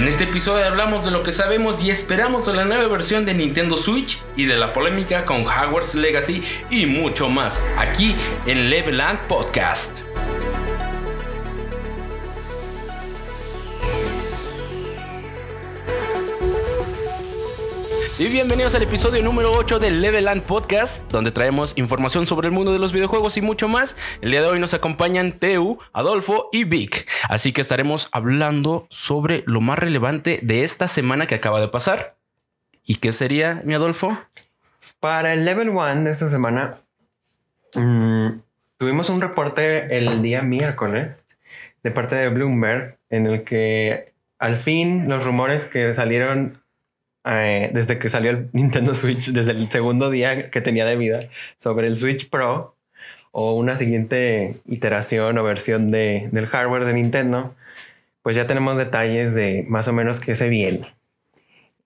En este episodio hablamos de lo que sabemos y esperamos de la nueva versión de Nintendo Switch y de la polémica con Hogwarts Legacy y mucho más aquí en Leveland Podcast. Y bienvenidos al episodio número 8 del Leveland Podcast, donde traemos información sobre el mundo de los videojuegos y mucho más. El día de hoy nos acompañan Teu, Adolfo y Vic. Así que estaremos hablando sobre lo más relevante de esta semana que acaba de pasar. ¿Y qué sería, mi Adolfo? Para el Level 1 de esta semana, mm, tuvimos un reporte el día miércoles de parte de Bloomberg en el que al fin los rumores que salieron eh, desde que salió el Nintendo Switch, desde el segundo día que tenía de vida, sobre el Switch Pro o una siguiente iteración o versión de, del hardware de Nintendo, pues ya tenemos detalles de más o menos qué se viene.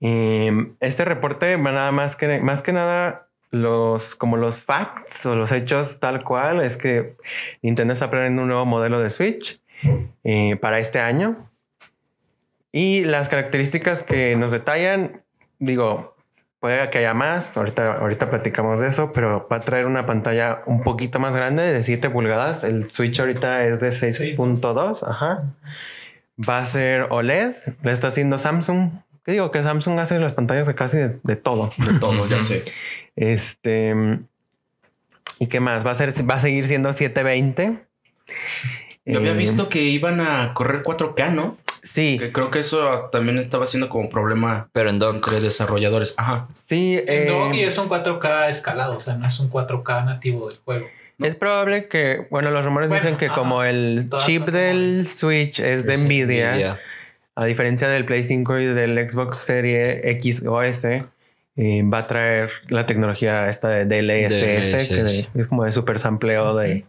Em, este reporte nada más que, más que nada los, como los facts o los hechos tal cual, es que Nintendo está planeando un nuevo modelo de Switch eh, para este año. Y las características que nos detallan digo, puede que haya más, ahorita, ahorita platicamos de eso, pero va a traer una pantalla un poquito más grande de 7 pulgadas. El Switch ahorita es de 6.2, ajá. Va a ser OLED, le está haciendo Samsung. ¿Qué digo? Que Samsung hace las pantallas de casi de, todo. De todo, ya sé. Este. ¿Y qué más? Va a ser, va a seguir siendo 720. Yo había eh, visto que iban a correr 4K, ¿no? Sí. Que creo que eso también estaba siendo como problema. Pero en dock. Entre desarrolladores. Ajá. Sí. En eh, y es un 4K escalado, o sea, no es un 4K nativo del juego. Es probable que, bueno, los rumores dicen que como el chip del Switch es de Nvidia, a diferencia del Play 5 y del Xbox Series X o S, eh, va a traer la tecnología esta de DLSS, que es como de super sampleo de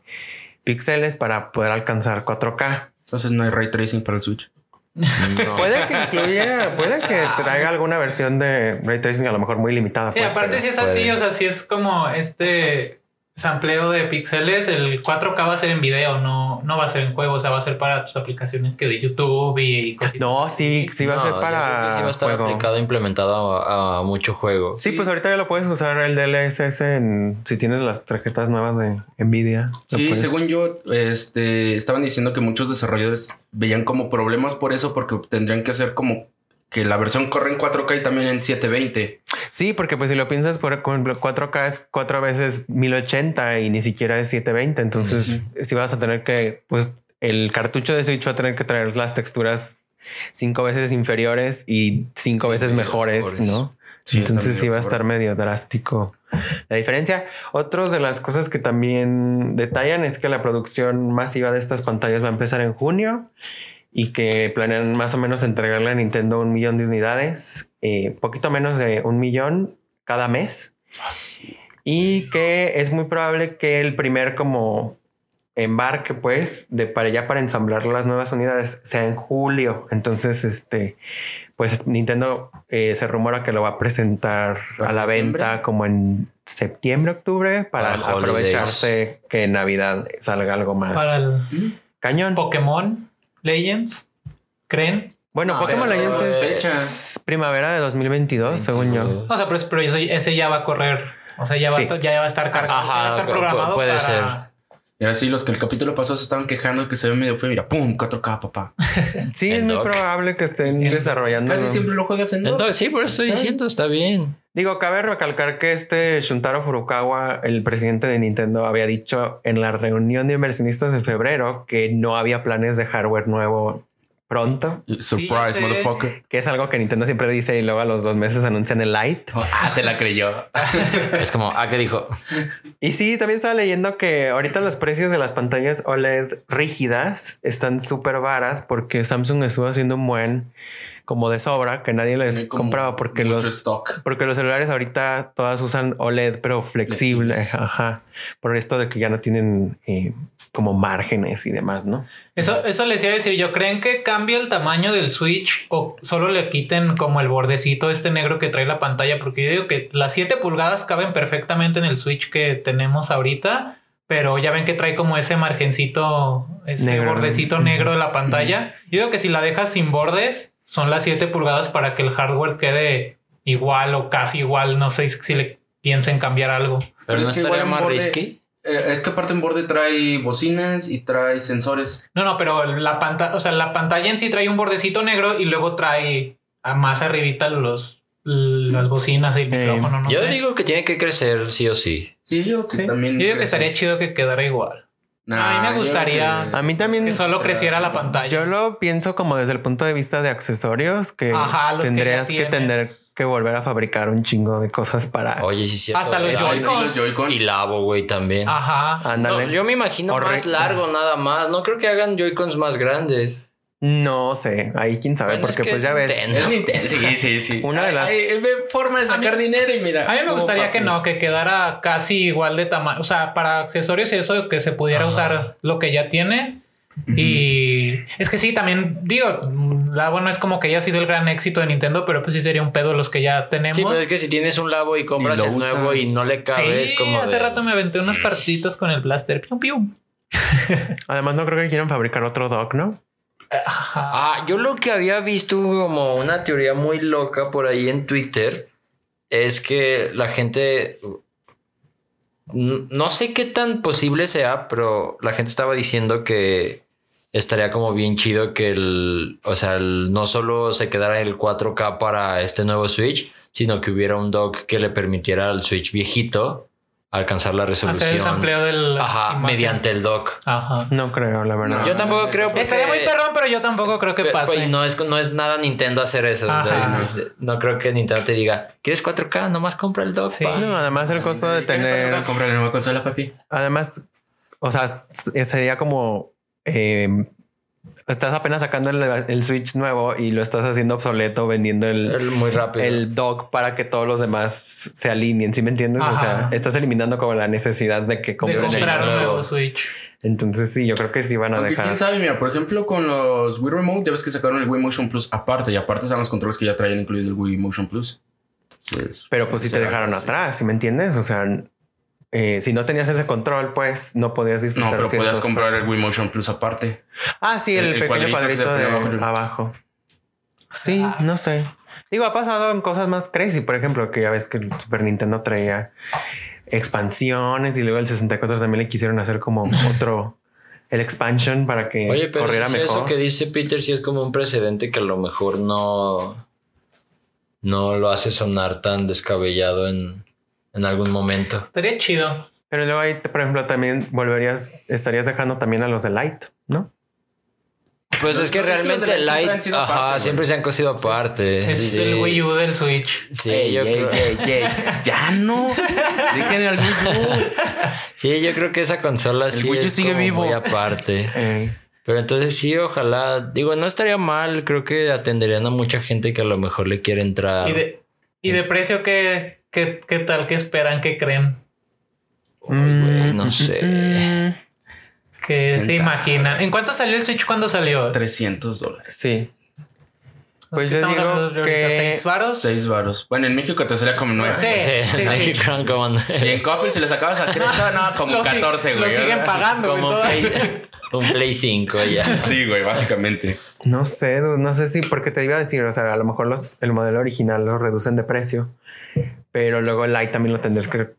píxeles para poder alcanzar 4K. Entonces no hay ray tracing para el Switch. puede que incluya, puede que traiga alguna versión de ray tracing a lo mejor muy limitada. Y pues, aparte si es así, o sea, si es como este sampleo de píxeles, el 4K va a ser en video, no, no va a ser en juego, o sea, va a ser para tus aplicaciones que de YouTube y, cosas. No, sí, sí va a ser para. Sí va a estar aplicado, implementado a, mucho juego. Sí, pues ahorita ya lo puedes usar el DLSS en, si tienes las tarjetas nuevas de Nvidia. Sí, según yo, este, estaban diciendo que muchos desarrolladores veían como problemas por eso, porque tendrían que hacer como que la versión corre en 4K y también en 720. Sí, porque pues si lo piensas, por ejemplo, 4K es cuatro veces 1080 y ni siquiera es 720. Entonces, si vas a tener que, pues el cartucho de Switch va a tener que traer las texturas cinco veces inferiores y cinco veces mejores, ¿no? Entonces sí va a estar medio drástico la diferencia. Otras de las cosas que también detallan es que la producción masiva de estas pantallas va a empezar en junio y que planean más o menos entregarle a Nintendo un millón de unidades, eh, poquito menos de un millón cada mes. Y que es muy probable que el primer como embarque, pues, de para ya para ensamblar las nuevas unidades sea en julio. Entonces, este, pues Nintendo eh, se rumora que lo va a presentar a la venta como en septiembre, octubre, para, aprovecharse que en Navidad salga algo más. Para el cañón. Pokémon. Legends? ¿Creen? Bueno, Pokémon Legends es primavera de 2022, según yo. O sea, pero, ese ya va a correr. O sea, ya va, ya va a estar cargado. Ajá, va a estar programado puede ser. Y ahora sí, los que el capítulo pasó se estaban quejando que se ve medio feo. Mira, ¡pum! 4K, papá. sí, es muy probable que estén desarrollando. Casi siempre lo juegas en Entonces, sí, por eso estoy diciendo, está bien. Digo, cabe recalcar que este Shuntaro Furukawa, el presidente de Nintendo, había dicho en la reunión de inversionistas en febrero que no había planes de hardware nuevo pronto. Surprise, motherfucker. Que es algo que Nintendo siempre dice y luego a los dos meses anuncian el Lite. Oh, ah, se la creyó. es como, ah, ¿qué dijo? Y sí, también estaba leyendo que ahorita los precios de las pantallas OLED rígidas están súper varas porque Samsung estuvo haciendo un buen como de sobra que nadie les compraba porque los porque los celulares ahorita todas usan OLED pero flexible, ajá, por esto de que ya no tienen eh, como márgenes y demás, ¿no? Eso eso les iba a decir, yo creen que cambia el tamaño del Switch o solo le quiten como el bordecito este negro que trae la pantalla porque yo digo que las 7 pulgadas caben perfectamente en el Switch que tenemos ahorita. Pero ya ven que trae como ese margencito, ese bordecito negro de la pantalla. Yo digo que si la dejas sin bordes, son las 7 pulgadas para que el hardware quede igual o casi igual. No sé si le piensen cambiar algo. Pero no es que estaría más borde- risky. Eh, es que aparte en borde trae bocinas y trae sensores. No, no, pero la pantalla, o sea, la pantalla en sí trae un bordecito negro y luego trae a más arribita los las bocinas y el Eh, micrófono, no Yo sé. digo que tiene que crecer sí o sí. Sí, yo que Sí. también. Yo digo que estaría chido que quedara igual. Nah, A mí me gustaría- que- A mí también. Que solo creciera la pantalla. Yo lo pienso como desde el punto de vista de accesorios, que Ajá, los que tendrías que, tener que volver a fabricar un chingo de cosas para... Oye, sí, cierto. Hasta los Eh, Ay, sí, Joy-Con. los Joy-Con. Y Labo, güey, también. Ajá. Ándale. No, yo me imagino más largo nada más. No creo que hagan Joy-Cons más grandes. No sé, ahí quién sabe, Bueno, porque es que pues ya ves. Nintendo. Es Nintendo. Sí, sí, sí. Una de las- Ay, ay, ve forma de sacar A mí- dinero y mira. A mí me gustaría papi. que no, que quedara casi igual de tamaño. O sea, para accesorios y eso, que se pudiera Ajá. usar lo que ya tiene. Y es que sí, también digo, la bueno es como que ya ha sido el gran éxito de Nintendo, pero pues sí sería un pedo los que ya tenemos. Sí, pero es que si tienes un Labo y compras lo el nuevo y no le cabe, es Sí, como. hace de- rato me aventé unas partiditas con el blaster. Pium, pium. Además, no creo que quieran fabricar otro dock, ¿no? Ah, yo lo que había visto como una teoría muy loca por ahí en Twitter es que la gente. No sé qué tan posible sea, pero la gente estaba diciendo que estaría como bien chido que el. O sea, no solo se quedara el 4K para este nuevo Switch, sino que hubiera un dock que le permitiera al Switch viejito alcanzar la Hacer el resolución. sampleo del. Ajá, imagen. mediante el dock. Ajá. No creo, la verdad. No. Yo tampoco creo porque... Estaría muy perrón, pero yo tampoco creo que pase. pues, no, es, no es nada Nintendo hacer eso. o sea, no, es- no creo que Nintendo te diga, ¿quieres 4K? Nomás compra el dock. Sí. pa". No, además el costo de tener... Comprar la nueva consola, papi. Además, o sea, sería como... eh, estás apenas sacando el, el Switch nuevo y lo estás haciendo obsoleto vendiendo el, El- muy rápido. el dock para que todos los demás se alineen, ¿sí me entiendes? O sea, estás eliminando como la necesidad de que compren el comprar nuevo. nuevo Switch. Entonces sí, yo creo que sí van a Aunque dejar. quién sabe, mira, por ejemplo, con los Wii Remote, ya ves que sacaron el Wii Motion Plus aparte, y aparte están los controles que ya traían incluido el Wii Motion Plus. Pero pues sí te dejaron así. atrás, ¿sí me entiendes? O sea, eh, si no tenías ese control, pues no podías No, disfrutar pero podías ciertos- comprar el Wii Motion Plus aparte. Ah, sí, el, el- el pequeño cuadrito de abajo. abajo. Sí, no sé. Digo, ha pasado en cosas más crazy, por ejemplo, que ya ves que el Super Nintendo traía expansiones y luego el 64 también le quisieron hacer como otro, el expansion para que Oye, pero corriera mejor. eso que dice Peter sí es como un precedente que a lo mejor no, no lo hace sonar tan descabellado en, en algún momento. Estaría chido. Pero luego ahí, por ejemplo, también volverías, estarías dejando también a los de Light, ¿no? Pues Los- es que es que los realmente de Light siempre han Light, sido ajá, siempre se han cosido aparte. Es Sí. el Wii U del Switch. Sí, Ey, yo ey, creo, ey. Ya no. Dejen al Wii U. sí, yo creo que esa consola sí Wii U es sigue como vivo. muy aparte. Eh, Pero entonces sí, ojalá, digo, no estaría mal, creo que atenderían a mucha gente que a lo mejor le quiere entrar. Y de, y de precio, ¿qué, qué, ¿qué tal? ¿Qué esperan? ¿Qué creen? Ay, güey, mm, no sé. ¿Qué ¿Quién se imaginan? ¿En cuánto salió el Switch cuando salió? 300 dólares. Sí. Pues yo digo que- ¿Seis varos? 6 varos. Bueno, en México te salía como 9. Sí. Sí, sí. Crown como, Y en Coppel, si le sacabas a crédito, no, como Lo si- 14, güey. Lo siguen pagando, güey. como un. Play, un Play 5 ya. Sí, güey, básicamente. No sé, no sé si, porque te iba a decir, o sea, a lo mejor los, el modelo original lo reducen de precio, pero luego el Light también lo tendrás que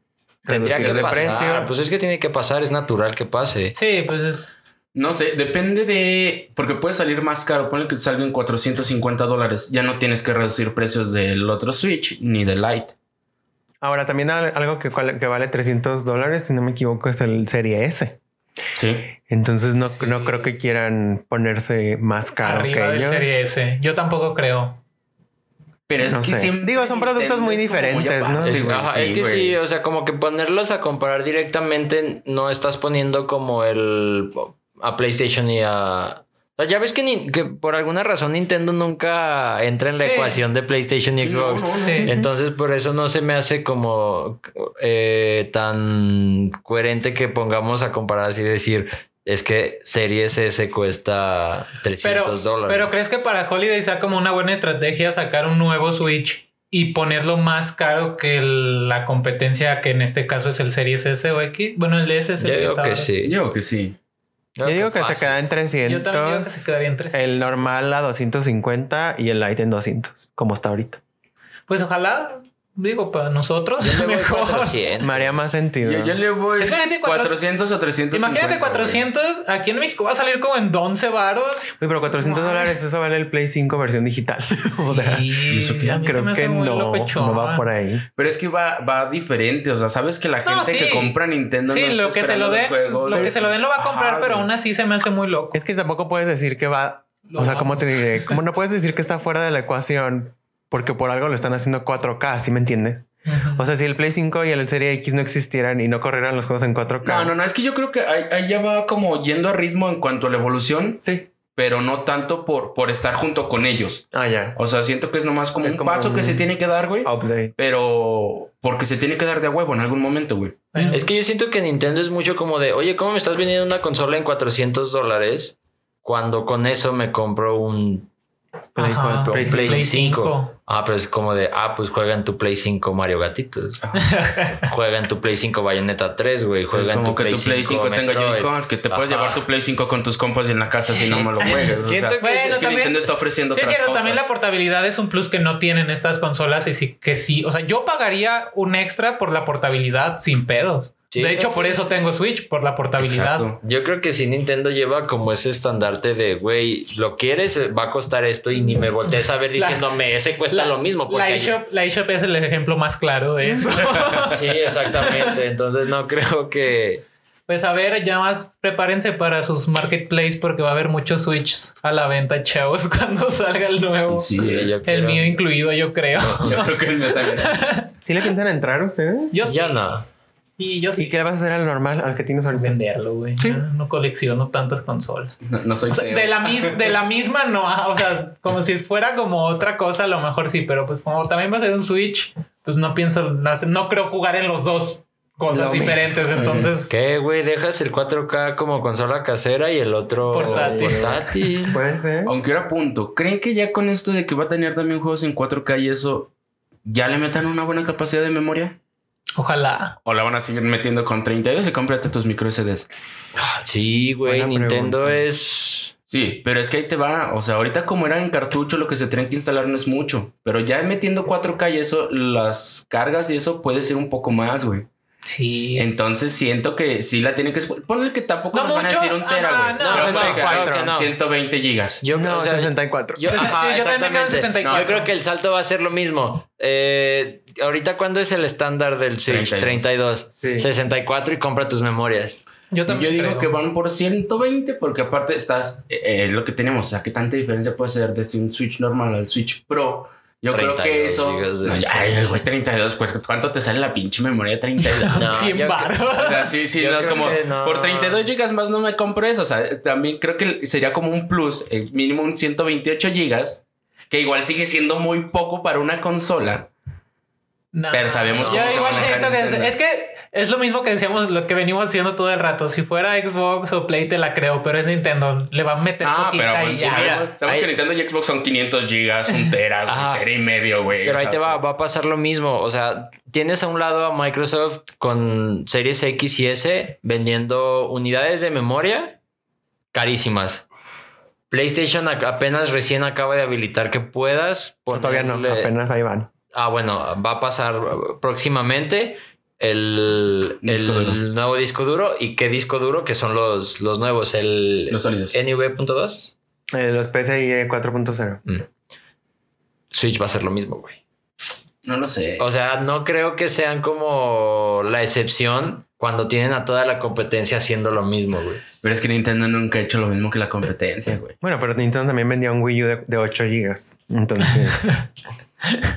Tendría reducir que de pasar, precio. pues es que tiene que pasar, es natural que pase. Sí, pues es- No sé, depende de. Porque puede salir más caro. Ponle que salga en 450 dólares. Ya no tienes que reducir precios del otro Switch ni del Lite. Ahora, también al- algo que, vale 300 dólares, si no me equivoco, es el Serie S. Sí. Entonces no, no creo que quieran ponerse más caro arriba que del ellos. Serie S. Yo tampoco creo. Pero es No que sé. siempre Digo, son productos muy diferentes, ¿no? güey, ajá, es que güey. sí, o sea, como que ponerlos a comparar directamente no estás poniendo como el a PlayStation y a o sea, ya ves que, ni- que por alguna razón Nintendo nunca entra en la Sí. ecuación de PlayStation y Sí, Xbox. no, no. Sí. Entonces por eso no se me hace como eh, tan coherente que pongamos a comparar así y decir es que Series S cuesta 300 Pero, dólares. pero ¿crees que para Holiday sea como una buena estrategia sacar un nuevo Switch y ponerlo más caro que el- la competencia que en este caso es el Series S o X? Bueno, el S es el Yo que digo que sí. Yo creo que sí. Yo digo que se queda en Yo también digo que 300, se quedaría en el normal a 250 y el light en 200, como está ahorita. Pues ojalá, digo, para nosotros, Yo le voy mejor. 400. Me haría más sentido. Yo, yo le voy Es que gente, 400 o 300. Imagínate 400, aquí en México va a salir como en 11 varos. Uy, pero 400 No. dólares, eso vale el Play 5 versión digital. o sea, creo que no, no va por ahí. Pero es que va, va diferente. O sea, sabes que la No, gente que sí. compra Nintendo Sí, no está lo que se lo los den, juegos. lo que se lo den lo va a comprar, Ajá, pero güey. aún así se me hace muy loco. Es que tampoco puedes decir que va. Lo o sea, ¿cómo te diré? Como no puedes decir que está fuera de la ecuación porque por algo lo están haciendo 4K, ¿sí me entiende? Ujú. O sea, si el Play 5 y el Serie X no existieran y no corrieran los juegos en 4K. No, no, no. Es que yo creo que ahí, ahí ya va como yendo a ritmo en cuanto a la evolución, Sí. pero no tanto por, por estar junto con ellos. Ah, ya. O sea, siento que es nomás como Es un como paso que se tiene que dar, güey. Update. Pero porque se tiene que dar de a huevo en algún momento, güey. Es que yo siento que Nintendo es mucho como de, oye, ¿cómo me estás vendiendo una consola en 400 dólares? Cuando con eso me compro un Play, Ajá. Play, Play Play 5. 5. Ah, pero es como de, ah, pues juega en tu Play 5 Mario Gatitos. juega en tu Play 5 Bayonetta 3, güey. Es Juega en tu que tu Play 5 tenga Metroid. Joy-Cons, que te puedes Ajá. llevar tu Play 5 con tus compas y en la casa si no me lo. O Siento sea, que Bueno, es que también- Nintendo está ofreciendo otras cosas. también la portabilidad es un plus que no tienen estas consolas y sí que sí, o sea, yo pagaría un extra por la portabilidad sin pedos. Sí, de hecho, por eso tengo Switch, por la portabilidad. Exacto. Yo creo que si Nintendo lleva como ese estandarte de, güey, lo quieres, va a costar esto y ni me voltees a ver La- diciéndome, ese cuesta lo mismo. La Porque eShop, la eShop es el ejemplo más claro de eso. Sí, exactamente. Entonces no creo que... pues a ver, ya más prepárense para sus marketplace porque va a haber muchos Switch a la venta, chavos, cuando salga el nuevo. Sí, yo el quiero- mío incluido, yo creo. Yo creo que el mío también. ¿Sí le piensan entrar ustedes? Yo sí. Ya no. Y yo ¿Y sí. qué le vas a hacer al normal, al que tienes ahorita? Venderlo, güey. Sí. No, no colecciono tantas consolas. No, no soy O sea, feo. de la, mis- de la misma no, ah, o sea, como si fuera como otra cosa, a lo mejor sí, pero pues como también va a ser un Switch, pues no pienso, no, no creo jugar en los dos cosas Lo mismo. diferentes, entonces ¿Qué, güey? Dejas el 4K como consola casera y el otro Portátil. portátil. Puede ser. Aunque era punto. ¿Creen que ya con esto de que va a tener también juegos en 4K y eso, ya le metan una buena capacidad de memoria? Ojalá. ¿O la van a seguir metiendo con 32 y cómprate tus micro SDs? Sí, güey. Buena Nintendo pregunta. es... Sí, pero es que ahí te va. O sea, ahorita como era en cartucho, lo que se tienen que instalar no es mucho. Pero ya metiendo 4K y eso, las cargas y eso puede ser un poco más, güey. Sí. Entonces siento que sí la tienen que... Ponle que tampoco No nos van a decir un tera, güey. no. Pero ponle que- 64. creo que no. 120 gigas. Yo, no, o sea, 64. Yo, Sí, ajá, sí, yo también creo en exactamente. 64. Yo creo que el salto va a ser lo mismo. Eh, ahorita, ¿cuándo es el estándar del Switch? 32. 32. Sí. 64 y compra tus memorias. Yo Yo también digo creo. que van por 120 porque aparte estás... eh, eh, lo que tenemos, o sea, ¿qué tanta diferencia puede ser desde un Switch normal al Switch Pro? Yo creo que 32 eso... No, ay, güey, 32, pues ¿cuánto te sale la pinche memoria de 32? No, 100 yo- baros. O sea, sí, sí, no, como no. por 32 gigas más no me compro eso. O sea, también creo que sería como un plus, eh, mínimo un 128 gigas, que igual sigue siendo muy poco para una consola. No. Pero sabemos cómo se igual maneja siento que es, Nintendo. es que es lo mismo que decíamos, lo que venimos haciendo todo el rato. Si fuera Xbox o Play te la creo, pero es Nintendo. Le va a meter Ah, pero poquita pues, y ya. sabemos, mira, sabemos ahí- que Nintendo y Xbox son 500 gigas, un tera, Ajá. un tera y medio, güey. Pero ahí te va, va a pasar lo mismo. O sea, tienes a un lado a Microsoft con Series X y S vendiendo unidades de memoria carísimas. PlayStation apenas recién acaba de habilitar que puedas No, Todavía no, ponerle- apenas ahí van. Ah, bueno, va a pasar próximamente el, Disco el duro. nuevo disco duro. ¿Y qué disco duro? Que son los, los nuevos, el Los sólidos. NV.2. Eh, los PCIe 4.0. Mm. Switch va a ser lo mismo, güey. No lo sé. O sea, no creo que sean como la excepción cuando tienen a toda la competencia haciendo lo mismo, güey. Pero es que Nintendo nunca ha hecho lo mismo que la competencia, güey. Bueno, pero Nintendo también vendía un Wii U de, de 8 gigas. Entonces,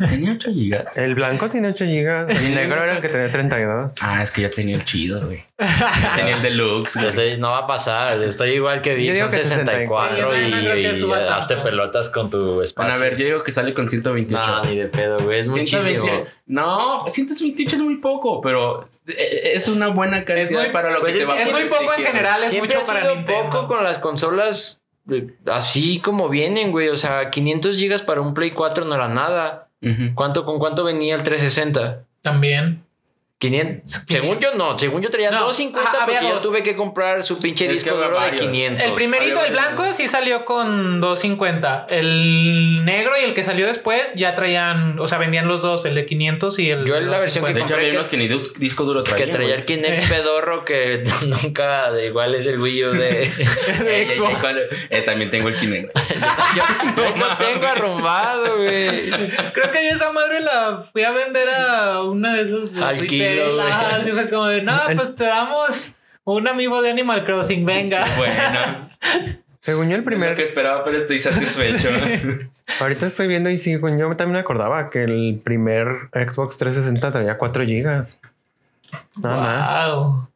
Tenía 8 gigas. el blanco tiene 8 gigas. El negro era el que tenía 32. Ah, es que yo tenía el chido, güey. Yo tenía el deluxe, güey. Estoy- no va a pasar. Estoy igual que digo son que 64 64. y, y suba hazte pelotas con tu espacio. Bueno, a ver, yo digo que sale con 128. No, ni de pedo, güey. Es muchísimo. 120. No, 128 es muy poco, pero eh, es una buena cantidad Es muy- para lo pues que es te va a es muy poco en general, es Siempre mucho ha para sido Nintendo. poco con las consolas así como vienen, güey. O sea, 500 gigas para un Play 4 no era nada. ¿Cuánto, ¿Con cuánto venía el 360? También. 500. Según yo no, según yo traía No, 250 ajá, porque había yo tuve que comprar su pinche Es que disco había duro de varios. 500. El primerito, el blanco, varios. sí salió con 250. El negro y el que salió después ya traían, o sea, vendían los dos, el de 500 y el Yo de en la versión que De 250. hecho, compré había que- unos que ni dis- disco duro Que traían. traía el Kinect pedorro que nunca de igual es el Wii U de... Ey, ey, ey, cuando- eh, también tengo el Kinect. yo yo lo tengo arrumbado, güey. Creo que yo esa madre la fui a vender a una de esos. de Al güey. Ajá, sí fue como de, no, pues te damos un amigo de Animal Crossing, venga. Bueno, Según yo, el es lo primer. que esperaba, pero estoy satisfecho. Ahorita estoy viendo y sí, yo también me acordaba que el primer Xbox 360 traía 4 gigas. Nada más.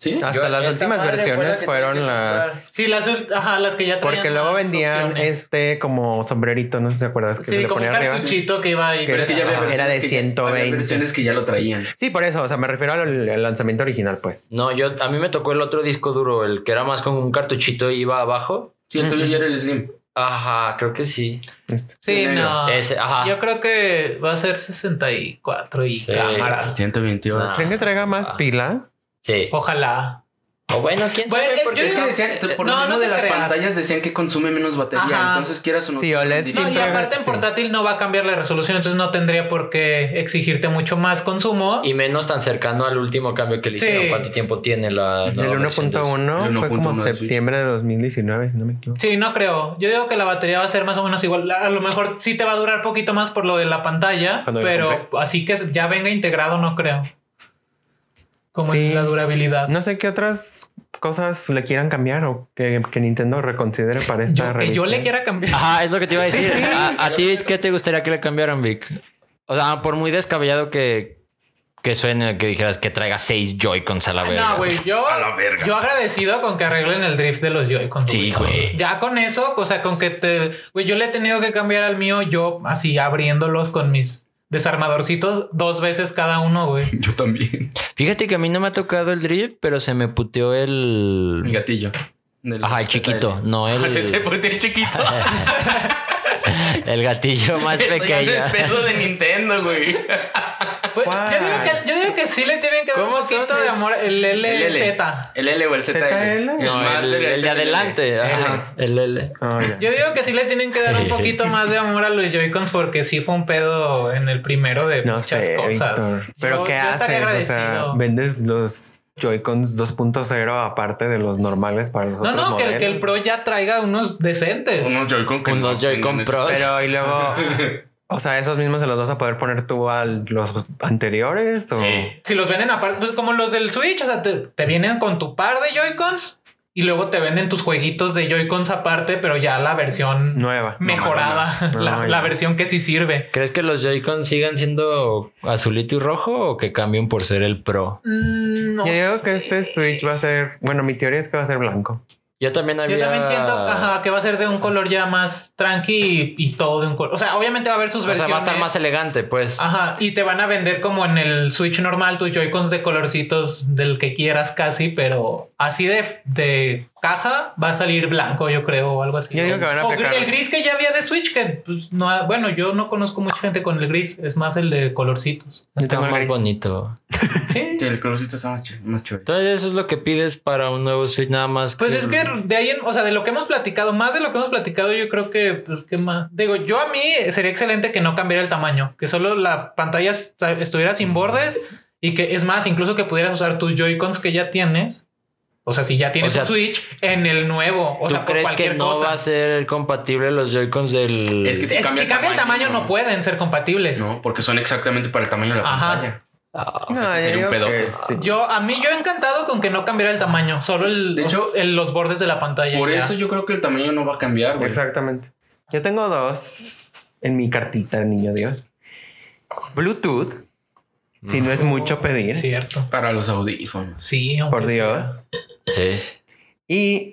¿Sí? Hasta Yo- las últimas madre fue la versiones fueron las. Sí, las, ult- ajá, las que ya traían Porque luego vendían opciones. este como sombrerito, ¿no te acuerdas? Que se Sí, le como un ponía arriba. cartuchito que iba ahí. Que Pero es que ya había Era de que ya- 120. había versiones que ya lo traían. Sí, por eso, o sea, me refiero al, al lanzamiento original, pues. No, yo a mí me tocó el otro disco duro, el que era más con un cartuchito y iba abajo. Sí, el tuyo ya era el Slim. Ajá, creo que sí. Este. Sí, no. Ese, ajá. Yo creo que va a ser 64 y Sí. cámara. 128. No. ¿Creen que traiga más Ah. pila? Sí. Ojalá. O bueno, quién Bueno, sabe, es- porque Es que decían, por no, lo no de las creas. pantallas decían que consume menos batería. Ajá. Entonces quieras o no. Sí, OLED No, y aparte en sí. portátil no va a cambiar la resolución, entonces no tendría por qué exigirte mucho más consumo. Y menos tan cercano al último cambio que le Sí. hicieron. ¿Cuánto tiempo tiene la El nueva versión de eso? 1.1 El fue como 1.1 de Switch. septiembre de 2019, si no me equivoco. Sí, no creo. Yo digo que la batería va a ser más o menos igual. A lo mejor sí te va a durar poquito más por lo de la pantalla, Cuando pero así que ya venga integrado no creo. Como Sí. en la durabilidad. No sé qué otras cosas le quieran cambiar o que, que Nintendo reconsidere para esta Yo, que yo revisión. le quiera cambiar. Ajá, es lo que te iba a decir. Sí. ¿A, a ti qué te gustaría que le cambiaran, Vic? O sea, por muy descabellado que, que suene, que dijeras que traiga seis Joy-Cons a la verga. No, güey, yo, A la verga. yo agradecido con que arreglen el drift de los Joy-Cons. Sí, güey. Ya con eso, o sea, con que te. Güey, yo le he tenido que cambiar al mío, yo así abriéndolos con mis desarmadorcitos dos veces cada uno, güey. Yo también. Fíjate que a mí no me ha tocado el drift, pero se me puteó El el... gatillo. Ajá, el chiquito, no el... Se te puso el chiquito. el gatillo más Eso ya pequeño. no es pedo de Nintendo, güey. Pues, yo, digo que, yo digo que sí le tienen que dar un poquito de amor. El El L. LZ. El L o el ZL. ZL. No, más el, delante el de adelante. L. Ajá, el L. Ya. Yo digo que sí le tienen que dar un poquito más de amor a los Joy-Cons porque sí fue un pedo en el primero de No muchas sé, cosas. Víctor. ¿Pero Yo- qué yo haces? O sea. ¿vendes los Joy-Cons 2.0 aparte de los normales para los No, otros no, que, que el Pro ya traiga unos decentes. Unos Joy-Con que Unos no Joy-Con Pros. Pero y luego... O sea, ¿esos mismos se los vas a poder poner tú a los anteriores? O... Sí. Si los venden aparte, pues como los del Switch, o sea, te, te vienen con tu par de Joy-Cons y luego te venden tus jueguitos de Joy-Cons aparte, pero ya la versión Nueva. mejorada, No, la, no, la ya. versión que sí sirve. ¿Crees que los Joy-Con sigan siendo azulito y rojo o que cambien por ser el Pro? Mm, no Yo digo que este Switch va a ser... Bueno, mi teoría es que va a ser blanco. Yo también había... Yo también siento ajá, que va a ser de un color ya más tranqui y, y todo de un color. O sea, obviamente va a haber sus O sea, versiones. va a estar más elegante, pues. Ajá, y te van a vender como en el Switch normal tus Joy-Cons de colorcitos del que quieras casi, pero así de, de caja va a salir blanco, yo creo, o algo así. Yo digo que van a O el gris que ya había de Switch, que pues, no, ha- bueno, yo no conozco mucha gente con el gris, es más el de colorcitos. Yo Está más gris. bonito. Sí. Sí, el colorcito está más, ch- más chévere. Entonces eso es lo que pides para un nuevo Switch nada más. Pues es que de ahí, en- o sea, de lo que hemos platicado, más de lo que hemos platicado, yo creo que, pues, ¿qué más? Digo, yo a mí sería excelente que no cambiara el tamaño, que solo la pantalla est- estuviera sin bordes y que, es más, incluso que pudieras usar tus Joy-Cons que ya tienes. O sea, si ya tienes O sea, un Switch en el nuevo. O ¿Tú sea, por crees que cualquier no cosa. va a ser compatible los Joy-Cons del... Es que Si si cambia, el tamaño, no. pueden ser compatibles. No, porque son exactamente para el tamaño de la Ajá. pantalla. Ah, O sea, No, sería un pedote. sí. Yo, a mí, yo encantado con que no cambiara el tamaño, solo el, De hecho, el- los bordes de la pantalla. Por ya. eso yo creo que el tamaño no va a cambiar, güey. Exactamente. Yo tengo dos en mi cartita, niño Dios. Bluetooth, si no es mucho pedir, Cierto. Para los audífonos. Sí, por sea. Dios. Sí. Y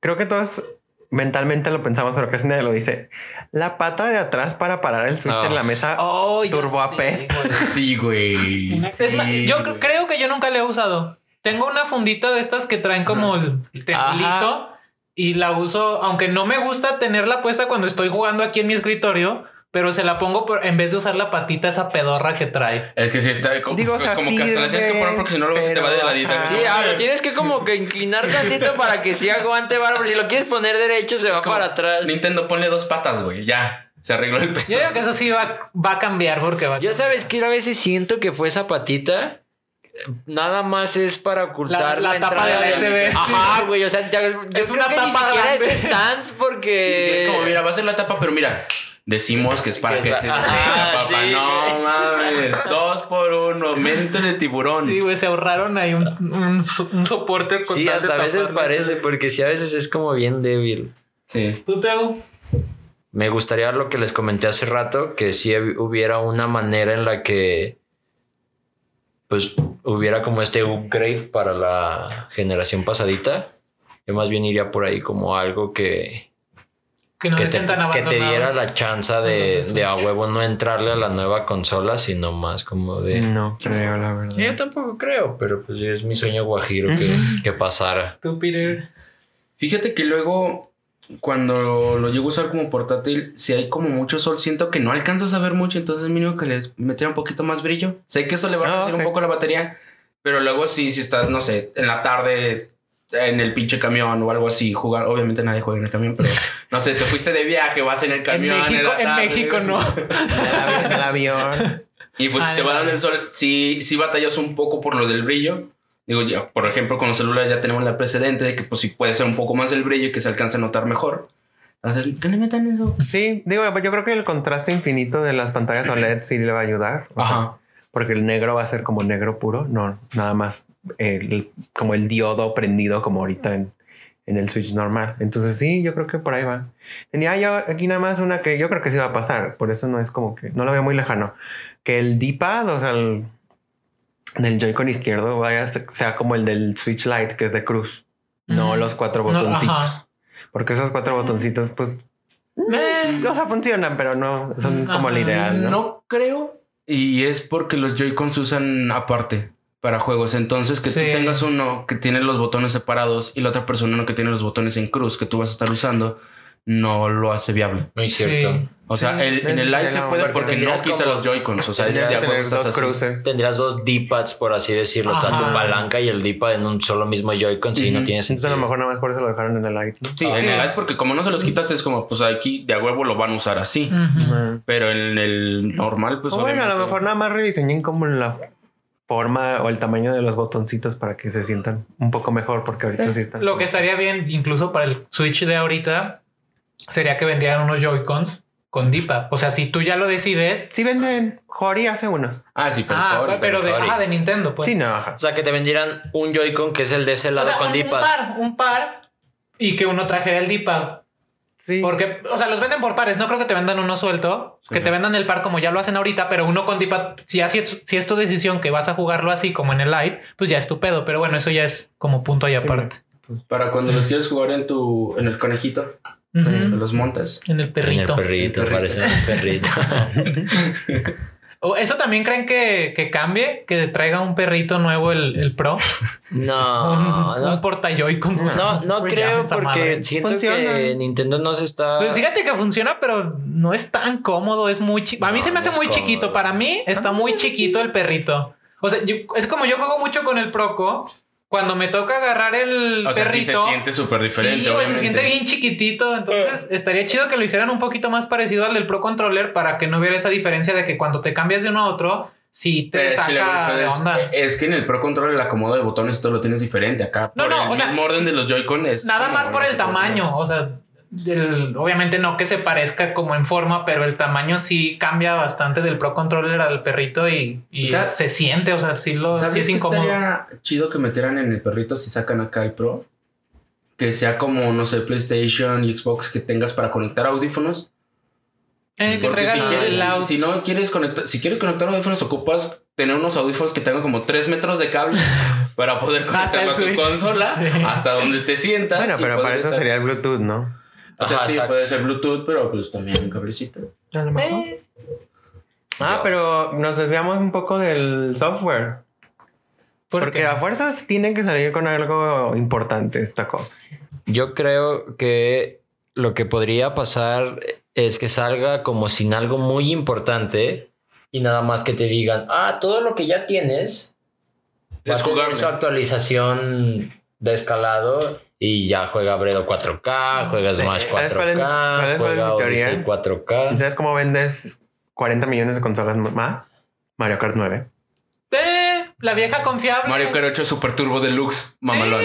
creo que todos mentalmente lo pensamos, pero casi nadie lo dice. La pata de atrás para parar el switch Ah. en la mesa. Oh, Turbo apesta. Sí, güey. Sí, yo güey. creo que yo nunca la he usado. Tengo una fundita de estas que traen como el templito y la uso, aunque no me gusta tenerla puesta cuando estoy jugando aquí en mi escritorio, pero se la pongo por- en vez de usar la patita esa pedorra que trae. Es que si está como, Digo, o sea, como que hasta la tienes que poner porque si no luego se te va de ladita. ajá. Sí, ah, lo tienes que como que inclinar tantito para que sí aguante, porque si lo quieres poner derecho se va como, para atrás. Nintendo ponle dos patas, güey. Ya. Se arregló el pedo. Yo digo que eso sí va, va a cambiar porque va a Yo sabes que a veces siento que fue esa patita. Nada más es para ocultar La- la, la tapa entrada del USB. Ajá, güey. O sea, ya- yo Es creo una que ni tapa siquiera grande. es stand porque. Sí, sí, es como, mira, va a ser la tapa, pero mira, decimos que es para Que que, se Ajá, papá. sí. No mames. Dos por uno. Mente de tiburón. Sí, güey, se ahorraron ahí un, un, un soporte. con Sí, hasta a veces parece, ese- porque sí, a veces es como bien débil. Sí. ¿Tú, Teo? Me gustaría lo que les comenté hace rato, que si hubiera una manera en la que pues hubiera como este upgrade para la generación pasadita. Yo más bien iría por ahí como algo que, Que no que, te, que diera la chance de, de a huevo no entrarle a la nueva consola, sino más como de... No creo, la verdad. Yo tampoco creo, pero pues es mi sueño guajiro que, que pasara. Tú, Peter. Fíjate que luego, cuando lo llego a usar como portátil, si hay como mucho sol, siento que no alcanzas a ver mucho, entonces mínimo que les metiera un poquito más brillo. Sé que eso le va a Ah, reducir ok. un poco la batería, pero luego sí, si estás, no sé, en la tarde en el pinche camión o algo así, jugar, obviamente nadie juega en el camión, pero no sé, te fuiste de viaje, vas en el En camión. México, la en tarde, México no. En el avión. Y pues Ah, si te va dando el sol, sí, sí batallas un poco por lo del brillo. Digo, ya, por ejemplo, con los celulares ya tenemos la precedente de que pues sí puede ser un poco más el brillo y que se alcanza a notar mejor. Entonces, ¿qué le metan eso? Sí, digo, yo creo que el contraste infinito de las pantallas OLED sí le va a ayudar. o sea, Ajá. Porque el negro va a ser como negro puro, no nada más el- como el diodo prendido como ahorita en, en el Switch normal. Entonces sí, yo creo que por ahí va. Tenía yo aquí nada más una que yo creo que sí va a pasar, por eso no es como que no lo veo muy lejano. Que el D-pad, o sea, el del Joy-Con izquierdo vaya sea como el del Switch Lite, que es de cruz, no Mm. los cuatro No, botoncitos. ajá. porque esos cuatro botoncitos, pues, Eh, o sea, funcionan, pero no son como el Ajá, ideal, ¿no? No creo. Y es porque los Joy-Con se usan aparte para juegos. Entonces, que Sí. tú tengas uno que tiene los botones separados y la otra persona uno que tiene los botones en cruz que tú vas a estar usando, no lo hace viable. Muy cierto. Sí. O sea, Sí, el- en el Lite sería se puede porque porque no quita como- los Joy-Cons. O sea, es cuando estás dos así. cruces. Tendrías dos D-pads, por así decirlo, Ajá. tanto palanca y el D-pad en un solo mismo Joy-Con, si no Ujú. tiene Entonces a lo mejor nada más por eso lo dejaron en el Lite, ¿no? Sí, Ah, en sí. el Lite porque como no se los quitas es como, pues aquí de a huevo lo van a usar así. Pero en el normal, pues O bueno, a lo mejor nada más rediseñen como la forma o el tamaño de los botoncitos para que se sientan un poco mejor, porque ahorita sí están. Lo que estaría bien, incluso para el Switch de ahorita, sería que vendieran unos Joy-Cons con D-pad. O sea, si tú ya lo decides. Sí venden. Hori hace unos. Ah, sí, pero ah, Hori, pero de, Hori. ah, de Nintendo, pues. sí, no, ajá. O sea, que te vendieran un Joy-Con que es el de ese O lado sea, con un, un par, un par. Y que uno trajera el D-pad. Sí. Porque, o sea, los venden por pares. No creo que te vendan uno suelto. Sí. Que te vendan el par como ya lo hacen ahorita, pero uno con D-pad. Si, así es, si es tu decisión que vas a jugarlo así como en el live, pues ya es tu pedo. Pero bueno, eso ya es como punto ahí Sí. aparte. Para cuando los quieres jugar en tu en el conejito, Los montas. En el En perrito. el perrito, El perrito. parecen los perritos. O ¿Eso también creen que, que cambie? ¿Que traiga un perrito nuevo el, el Pro? no, un, no, un porta Joy-Con. no, no Pues creo porque madre. siento Funciona. que Nintendo no se está... Pues fíjate que funciona, pero no es tan cómodo, es muy chiquito. A mí No, se me hace no muy cómodo. chiquito. Para mí está muy chiquito el perrito. O sea, yo- es como yo juego mucho con el Proco. Cuando me toca agarrar el O sea, sí se siente súper diferente, sí, güey, se obviamente. siente bien chiquitito. Entonces, estaría chido que lo hicieran un poquito más parecido al del Pro Controller para que no hubiera esa diferencia de que cuando te cambias de uno a otro, sí te Pero es que, luego saca de onda. es que en el Pro Controller el acomodo de botones y todo lo tienes diferente. Acá, No, por no, el o sea, mismo orden de los Joy-Con es. Nada más por el tamaño, o sea, del- obviamente no que se parezca como en forma, pero el tamaño sí cambia bastante del Pro Controller al perrito y, y O sea, se siente, o sea, sí, lo, sí ¿Sabes es qué incómodo. estaría chido que metieran en el perrito si sacan acá el Pro? Que sea como, no sé, PlayStation y Xbox que tengas para conectar audífonos. Eh, que si, traigan quieres, el si- out- si no quieres conectar, si quieres conectar audífonos, ocupas tener unos audífonos que tengan como 3 metros de cable para poder conectarlo el a tu consola Sí. hasta donde te sientas. Bueno, pero para eso estar- sería el Bluetooth, ¿no? O sea, Ajá, sí, exacto. puede ser Bluetooth, pero pues también un cablecito. A lo mejor. Eh, Ah, pero nos desviamos un poco del software. ¿por Porque qué? a fuerzas tienen que salir con algo importante esta cosa. Yo creo que lo que podría pasar es que salga como sin algo muy importante y nada más que te digan, ah, todo lo que ya tienes va Es a tener jugable. su actualización de escalado y ya juega Bredo 4K, juega Sí. Smash ¿Sabes cuál es- 4K, sabes cuál es juega mi teoría? Odyssey 4K. ¿Sabes cómo vendes 40 millones de consolas más? Mario Kart 9. Eh, la vieja confiable. Mario Kart 8 Super Turbo Deluxe, mamalón.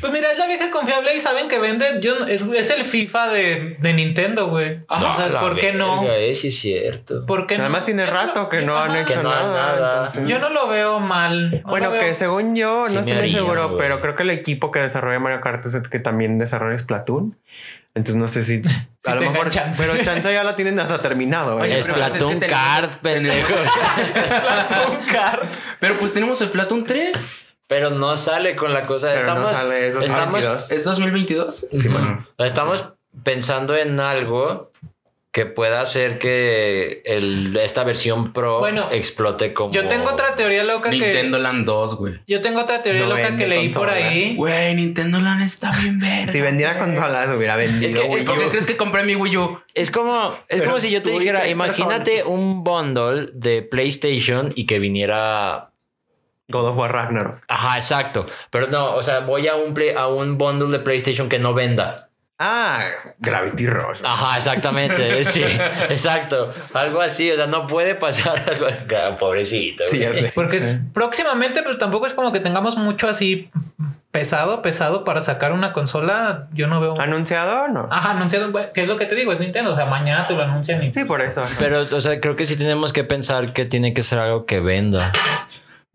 Pues mira, es la vieja confiable y saben que vende. Yo, es, es el FIFA de, de Nintendo, güey. Ah, O sea, La ¿Por qué no? verga, eh, sí es cierto. ¿Por qué no? Además tiene rato no- que no han hecho no nada. nada. entonces- Yo no lo veo mal. No Bueno, veo- que según yo, Sí no estoy muy haría, seguro, pero creo que el equipo que desarrolla Mario Kart es el que también desarrolla Splatoon. Entonces no sé si a lo mejor, chance. pero chance ya lo tienen hasta terminado. Oye, güey. Es pero pues es que Platoon tenemos- Card, pendejo. Splatoon Card. Pero pues tenemos el Platoon 3. Pero no sale con la cosa. Pero no estamos, sale, es estamos, 2022. ¿Es 2022? Sí, bueno. estamos pensando en algo que pueda hacer que el, esta versión Pro Bueno, explote como. Yo tengo otra teoría loca Nintendo que. Land 2, güey. Yo tengo otra teoría No loca que leí por consola. ahí. Güey, Nintendo Land está bien verga. Si vendiera consolas, hubiera vendido. Es que- Wii es ¿Por U. crees que compré mi Wii U? Es como, es Pero como si yo te dijera, imagínate un bundle de PlayStation y que viniera. God of War Ragnarok. Ajá, exacto. Pero no, o sea, voy a un play, a un bundle de PlayStation que no venda. Ah, Gravity Rush. Ajá, exactamente. sí, exacto. Algo así, o sea, no puede pasar algo. Pobrecito. Sí, sé. Porque Sí. próximamente, pero tampoco es como que tengamos mucho así pesado, pesado para sacar una consola. Yo no veo. ¿Anunciado o no? Ajá, anunciado. ¿Qué es lo que te digo? Es Nintendo. O sea, mañana te lo anuncian y. Sí, por eso. Pero, o sea, creo que sí tenemos que pensar que tiene que ser algo que venda.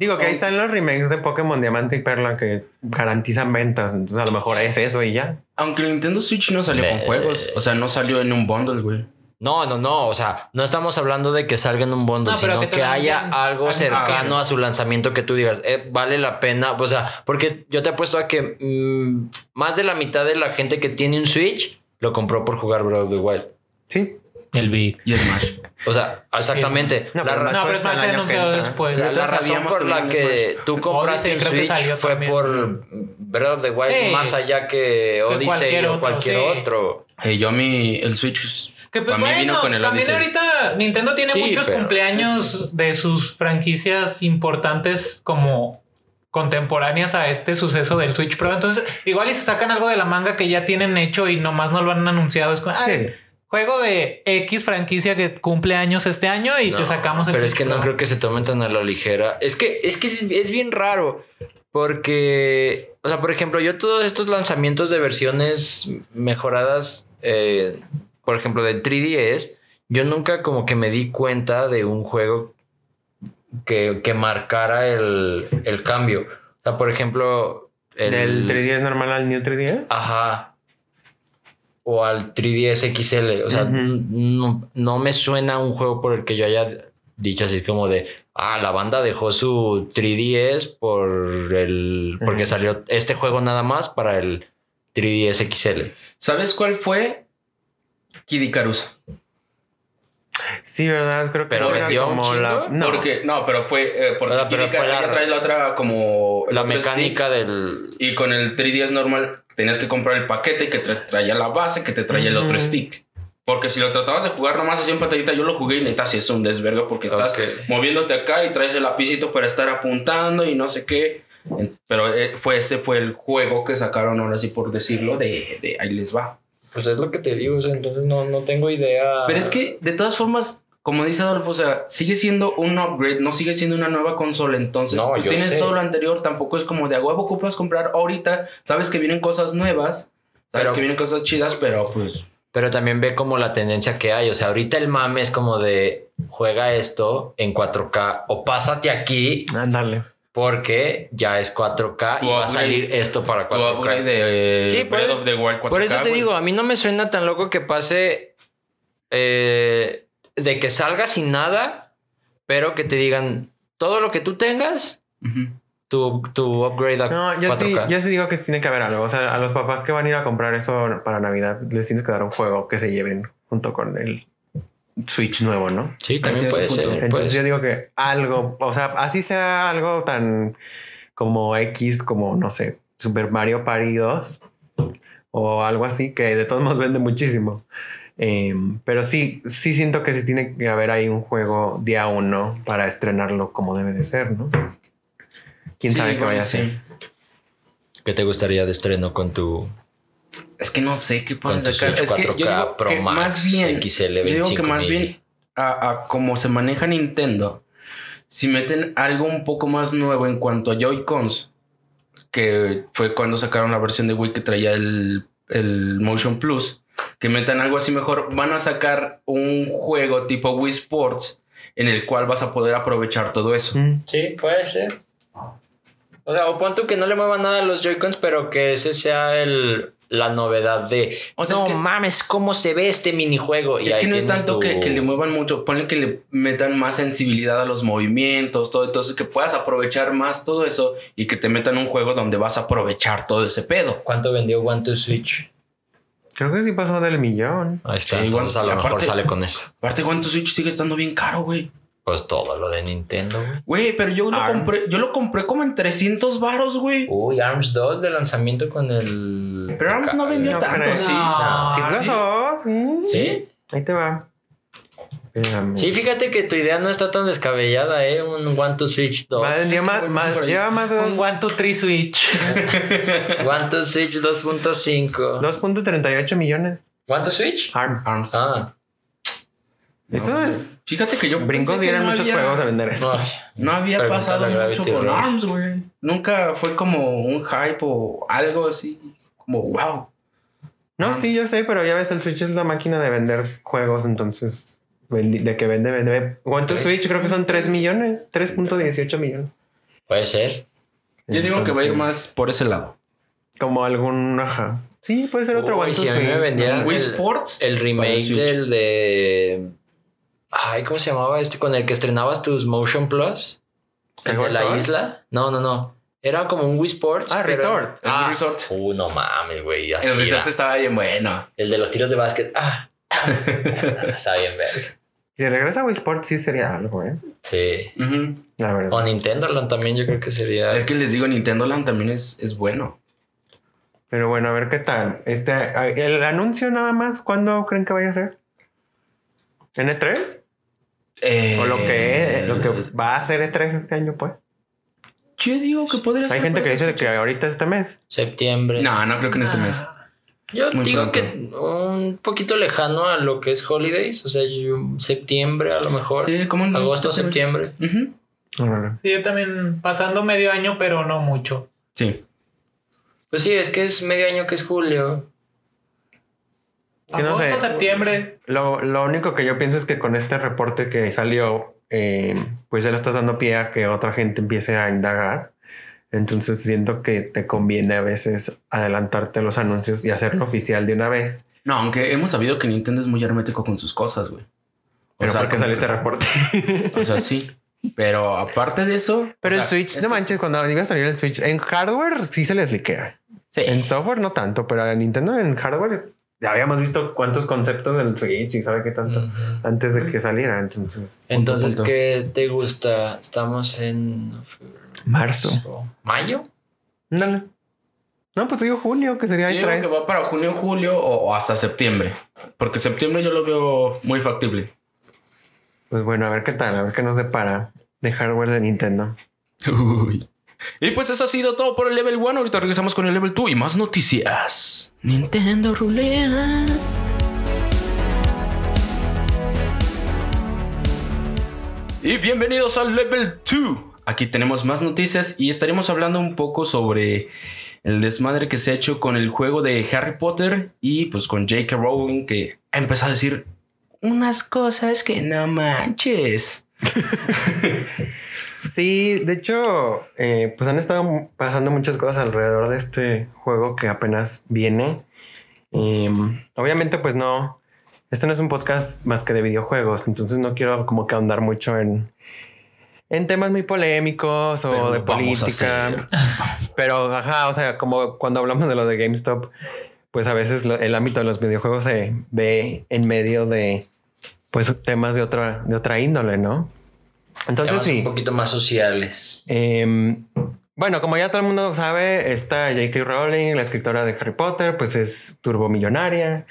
Digo que ahí están los remakes de Pokémon Diamante y Perla que garantizan ventas. Entonces a lo mejor es eso y ya. Aunque el Nintendo Switch no salió con Ve- juegos. O sea, no salió en un bundle, güey. No, no, no. O sea, no estamos hablando de que salga en un bundle, No, sino que haya algo al- cercano ah, a su lanzamiento que tú digas, eh, vale la pena. O sea, porque yo te apuesto a que mm, más de la mitad de la gente que tiene un Switch lo compró por jugar Breath of the Wild. Sí. El Big. Y Smash. O sea, exactamente. No, La pero No, el se anunció después. la, la razón por la que tú compraste que Switch salió fue también. por Breath of the Wild Sí. más allá que Odyssey cualquier o otro, cualquier sí. otro. Eh, yo mi... El Switch... Que pues a mí bueno, vino con el también Odyssey. ahorita Nintendo tiene Sí, muchos cumpleaños de sus franquicias importantes como contemporáneas a este suceso del Switch Pro. Entonces, igual y se sacan algo de la manga que ya tienen hecho y nomás no lo han anunciado. Es como, "Ay, Sí. Juego de X franquicia que cumple años este año y te No, sacamos el Pero es que no Pro". creo que se tomen tan a la ligera. Es que es que es, es bien raro. Porque, o sea, por ejemplo, yo todos estos lanzamientos de versiones mejoradas, eh, por ejemplo, de 3DS, yo nunca como que me di cuenta de un juego que, que marcara el, el cambio. O sea, por ejemplo, el, Del 3DS normal al New 3DS. Ajá. O al 3DS XL. O sea, no, no me suena un juego por el que yo haya dicho así como de, ah, la banda dejó su 3DS por el, porque salió este juego nada más para el 3DS XL. ¿Sabes cuál fue? Kid Icarus. Sí, ¿verdad? Creo que Pero era como la. No. Porque, no, pero fue... eh, porque pero fue la- trae la otra como... La mecánica stick, del... Y con el 3DS normal tenías que comprar el paquete que te traía la base, que te traía el otro stick. Porque si lo tratabas de jugar nomás así en pantallita, yo lo jugué y neta sí es un desverga porque estás moviéndote acá y traes el lapicito para estar apuntando y no sé qué. Pero eh, fue, ese fue el juego que sacaron ahora sí por decirlo de, de ahí les va. Pues es lo que te digo, o sea, entonces no, no tengo idea. Pero es que de todas formas, como dice Adolfo, o sea, sigue siendo un upgrade, no sigue siendo una nueva consola. Entonces, No, pues tienes sé. todo lo anterior, tampoco es como de a huevo ocupas comprar ahorita. Sabes que vienen cosas nuevas, sabes Pero- que vienen cosas chidas, pero pues Pero también ve como la tendencia que hay. O sea, ahorita el mame es como de juega esto en 4K o pásate aquí Ándale. Porque ya es 4K y Tu va a salir esto para tu upgrade 4K. de Sí, Breath por- of the Wild 4K. Por eso te güey. digo, a mí no me suena tan loco que pase eh, de que salga sin nada, pero que te digan todo lo que tú tengas, Ujú. tu, tu upgrade a No, yo sí, 4K. yo sí digo que sí tiene que haber algo. O sea, a los papás que van a ir a comprar eso para Navidad, les tienes que dar un juego que se lleven junto con el Switch nuevo, ¿no? Sí, también puede ser. puede Entonces yo ser. digo que algo, o sea, así sea algo tan como X, como no sé, Super Mario Party 2 o algo así, que de todos modos vende muchísimo. Em, pero sí, sí siento que sí tiene que haber ahí un juego día uno para estrenarlo como debe de ser, ¿no? Quién Sí, sabe qué vaya a sí. ser. ¿Qué te gustaría de estreno con tu, Es que no sé qué pueden sacar. Es que 4K yo digo Pro que Max más bien, XL yo digo que 25 más bien a, a cómo se maneja Nintendo, si meten algo un poco más nuevo en cuanto a Joy-Cons, que fue cuando sacaron la versión de Wii que traía el, el Motion Plus, que metan algo así mejor, van a sacar un juego tipo Wii Sports en el cual vas a poder aprovechar todo eso. Mm. Sí, puede ser. O sea, o pon tú que no le muevan nada a los Joy-Cons, pero que ese sea el, la novedad de. O sea, no es que- mames, cómo se ve este minijuego. Y Es que no es tanto tu- que, que le muevan mucho, ponle que le metan más sensibilidad a los movimientos, todo, entonces que puedas aprovechar más todo eso y que te metan un juego donde vas a aprovechar todo ese pedo. ¿Cuánto vendió One to Switch? Creo que sí pasó del millón. Ahí está, Sí, entonces a lo mejor aparte- sale con eso. Aparte, ¿cuánto Switch sigue estando bien caro, güey? Pues todo lo de Nintendo, güey. Güey, pero yo lo compré, yo lo compré como en 300 varos, güey. Uy, ARMS 2 de lanzamiento con el. Pero ARMS no vendió No tanto, sí. No. Sí, sí. pasó, sí. ¿Sí? Ahí te va. Espérame. Sí, fíjate que tu idea no está tan descabellada, ¿eh? Un One to Switch 2. Más- lleva más- lleva más de Un dos- One, two, three Switch. One to Switch 2.5. 2.38 millones. ¿One to Switch? ARMS. ARMS. Ah, Eso No, es. Fíjate que yo Brincos pensé que dieron no muchos había- juegos a vender esto. no. No había pasado mucho con Rush. ARMS, güey. Nunca fue como un hype o algo así, como wow. No, sí, yo sé, pero ya ves, el Switch es la máquina de vender juegos, entonces. De que vende, vende. ¿Cuánto. Switch? Creo que son 3 millones. 3.18 millones. Puede ser. Yo digo que va a ir más por ese lado. Como algún. Ajá. Sí, puede ser otro Uy, One si a mí me vendieran- Wii el- Sports. El remake del de. Ay, ¿cómo se llamaba este? Con el que estrenabas tus Motion Plus. El de ¿El la isla. No, no, no. Era como un Wii Sports. Ah, pero- Resort. El Ah, Resort. Uh, no mames, güey. El era. Resort estaba bien bueno. El de los tiros de básquet. Ah. Está bien ver. Si regresa a Wii Sports, sí sería algo, ¿eh? Sí. Ujú. La verdad. O Nintendo Land también yo creo que sería. Es que les digo, Nintendo Land también es, es bueno. Pero bueno, a ver qué tal. Este, el anuncio nada más, ¿cuándo creen que vaya a ser? ¿En E3? Eh, O lo que, lo que va a ser E3 este año, pues. Yo digo que podría ser. Hay gente que dice que ahorita este mes. Septiembre. No, no creo que en este mes. Yo muy digo pronto. que un poquito lejano a lo que es Holidays. O sea, yo- septiembre a lo mejor. Sí, como en Agosto, septiembre. Órale. Sí, yo también pasando medio año, pero no mucho. Sí. Pues sí, es que es medio año que es julio. Que no sé. septiembre. Lo, lo único que yo pienso es que con este reporte que salió, eh, pues ya le estás dando pie a que otra gente empiece a indagar. Entonces siento que te conviene a veces adelantarte los anuncios y hacerlo oficial de una vez. No, aunque hemos sabido que Nintendo es muy hermético con sus cosas, güey. O Pero sea, porque salió este reporte. O sea, sí. Pero aparte de eso. Pero o el sea, Switch, es- no manches, cuando iba a salir el Switch, en hardware sí se les liquea. Sí. En software no tanto, pero en Nintendo en hardware ya habíamos visto cuántos conceptos del Switch y sabe qué tanto antes de que saliera. Entonces, Entonces, punto. ¿qué te gusta? Estamos en marzo. ¿Mayo? Dale. No, pues digo junio, que sería Yo digo E3. que va para junio, julio o, o hasta septiembre. Porque septiembre yo lo veo muy factible. Pues bueno, a ver qué tal, a ver qué nos depara de hardware de Nintendo. Uy. Y pues eso ha sido todo por el level 1. Ahorita regresamos con el level 2 y más noticias. Nintendo rulea. Y bienvenidos al level 2. Aquí tenemos más noticias y estaremos hablando un poco sobre el desmadre que se ha hecho con el juego de Harry Potter y pues con J.K. Rowling que ha empezado a decir unas cosas que no manches. Sí, de hecho, eh, pues han estado pasando muchas cosas alrededor de este juego que apenas viene. Em, obviamente, pues no, este no es un podcast más que de videojuegos, entonces no quiero como que ahondar mucho en, en temas muy polémicos o Pero de política. Pero, ajá, o sea, como cuando hablamos de lo de GameStop, pues a veces lo- el ámbito de los videojuegos se ve en medio de, pues, temas de otra, de otra índole, ¿no? Entonces sí. Un poquito más sociales. Em, bueno, como ya todo el mundo sabe, está J.K. Rowling, la escritora de Harry Potter, pues es turbomillonaria.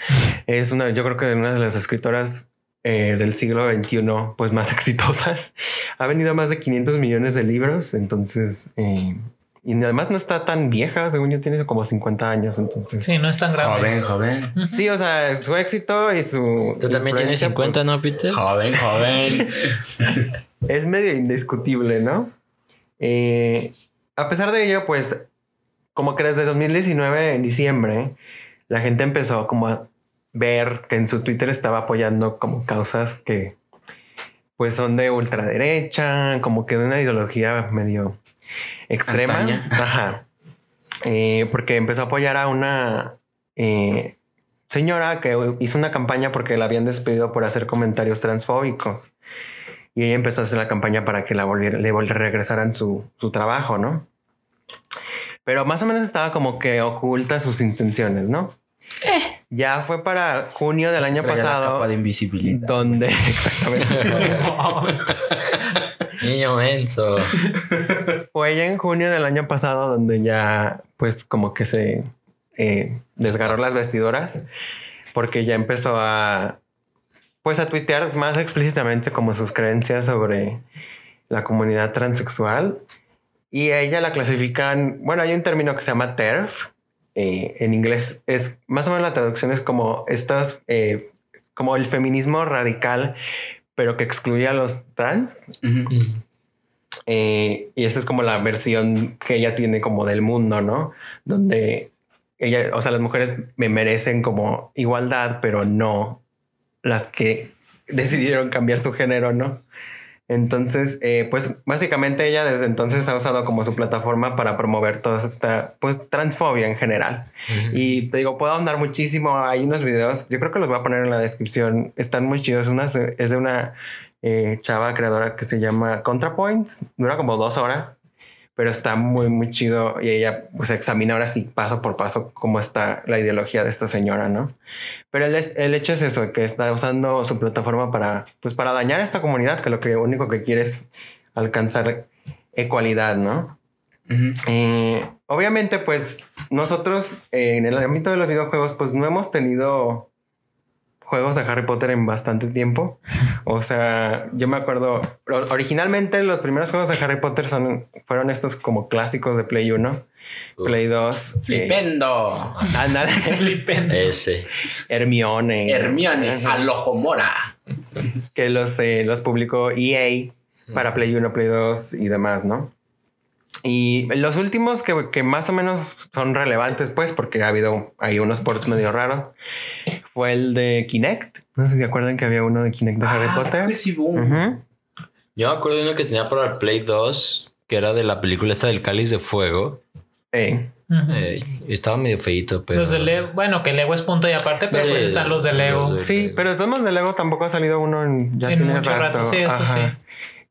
Es una, yo creo que una de las escritoras eh, del siglo XXI, pues más exitosas. Ha vendido más de 500 millones de libros, entonces, eh, y además no está tan vieja, según yo tiene como 50 años, entonces. Sí, no es tan grave. Joven, joven. Sí, o sea, su éxito y su. Tú también tienes influencia, 50, ¿no, Peter? Joven, joven. es medio indiscutible, ¿no? Eh, a pesar de ello, pues, como que desde 2019, en diciembre, la gente empezó como a ver que en su Twitter estaba apoyando como causas que, pues, son de ultraderecha, como que de una ideología medio extrema. Antaña. Ajá. Eh, porque empezó a apoyar a una eh, señora que hizo una campaña porque la habían despedido por hacer comentarios transfóbicos. Y ella empezó a hacer la campaña para que la volviera, le regresaran su, su trabajo, ¿no? Pero más o menos estaba como que oculta sus intenciones, ¿no? Ya fue para junio del año Traía la pasado, capa de invisibilidad. donde exactamente Niño menso. fue ya en junio del año pasado donde ya pues como que se eh, desgarró las vestiduras porque ya empezó a pues a tuitear más explícitamente como sus creencias sobre la comunidad transexual. Y a ella la clasifican bueno hay un término que se llama TERF eh, en inglés es más o menos la traducción es como estas eh, como el feminismo radical pero que excluye a los trans. Eh, y esa es como la versión que ella tiene como del mundo, ¿no? Donde ella, o sea, las mujeres me merecen como igualdad, pero no las que decidieron cambiar su género, ¿no? Entonces, eh, pues básicamente ella desde entonces ha usado como su plataforma para promover toda esta, pues, transfobia en general. Y te digo, puedo ahondar muchísimo. Hay unos videos, yo creo que los voy a poner en la descripción. Están muy chidos. Una, es de una eh, chava creadora que se llama ContraPoints. Dura como dos horas, pero está muy, muy chido. Y ella pues examina ahora sí, paso por paso, cómo está la ideología de esta señora, ¿no? Pero el, el hecho es eso, que está usando su plataforma para, pues, para dañar a esta comunidad, que lo que único que quiere es alcanzar ecualidad, ¿no? Eh, obviamente, pues nosotros eh, en el ámbito de los videojuegos, pues no hemos tenido juegos de Harry Potter en bastante tiempo. O sea, yo me acuerdo, originalmente los primeros juegos de Harry Potter son, fueron estos como clásicos de Play 1, Uf. Play 2. eh, Flipendo. ándale, Flipendo. Ese. Hermione. Hermione. Alojomora. que los, eh, los publicó EA para Play 1, Play 2 y demás, ¿no? Y los últimos que, que más o menos son relevantes, pues, porque ha habido hay unos ports medio raros, fue el de Kinect. No sé si se acuerdan que había uno de Kinect de Harry Ah, Potter. pues sí, boom. Yo me acuerdo de uno que tenía para el Play 2, que era de la película esta del Cáliz de Fuego. Eh. Eh, estaba medio feito, pero. Los de Lego, bueno, que Lego es punto y aparte, pero Sí, pues están los de Lego. los de- sí, pero de todos modos de Lego tampoco ha salido uno en, ya En tiene mucho rato. rato, sí, eso sí.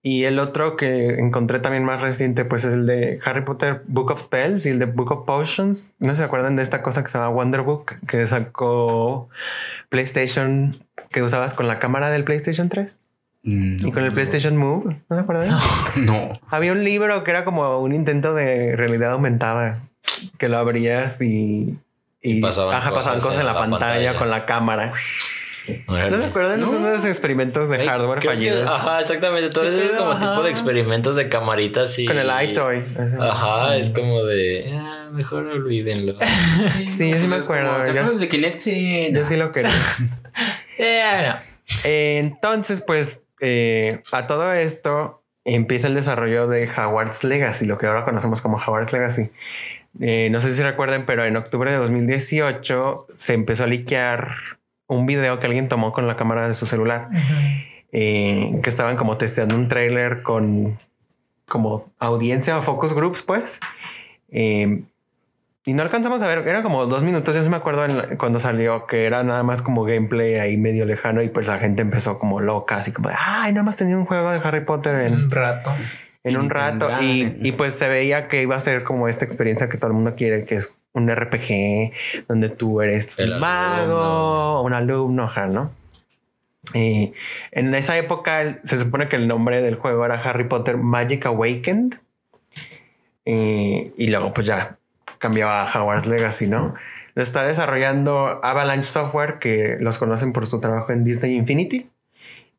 Y el otro que encontré también más reciente, pues es el de Harry Potter Book of Spells y el de Book of Potions. No se acuerdan de esta cosa que se llama Wonder Book que sacó PlayStation que usabas con la cámara del PlayStation 3 y con el PlayStation Move. ¿No se acuerdan? No. Había un libro que era como un intento de realidad aumentada que lo abrías y, Y pasaban ajá, pasaban cosas cosas en la, en la pantalla, pantalla. con la cámara. ¿No se acuerdan? No. Son unos experimentos de Ay, hardware creo que- fallidos. Ajá, exactamente. Todo eso es como Ajá. tipo de experimentos de camaritas y. Con el iToy. Ajá, es como de. "Ah, mejor olvídenlo. Sí, yo sí me acuerdo, como, ¿Te yo- acuerdas de Kinect? Sí. Yo sí lo quería. Eh, Eh, entonces, pues, eh, a todo esto empieza el desarrollo de Howard's Legacy, lo que ahora conocemos como Howard's Legacy. Eh, no sé si recuerden, pero en octubre de 2018 se empezó a liquear un video que alguien tomó con la cámara de su celular, eh, que estaban como testeando un trailer con como audiencia o focus groups, pues. Eh, y no alcanzamos a ver, era como dos minutos, yo sí me acuerdo en la- cuando salió que era nada más como gameplay ahí medio lejano y pues la gente empezó como loca, así como, de, ay, nada más tenía un juego de Harry Potter en, Un rato. en Y un rato y, y pues se veía que iba a ser como esta experiencia que todo el mundo quiere, que es un RPG donde tú eres El un mago, alumno. un alumno, ajá, ¿no? Y en esa época se supone que el nombre del juego era Harry Potter Magic Awakened. Eh, y luego pues ya cambiaba a Howard's Legacy, ¿no? Lo está desarrollando Avalanche Software, que los conocen por su trabajo en Disney Infinity.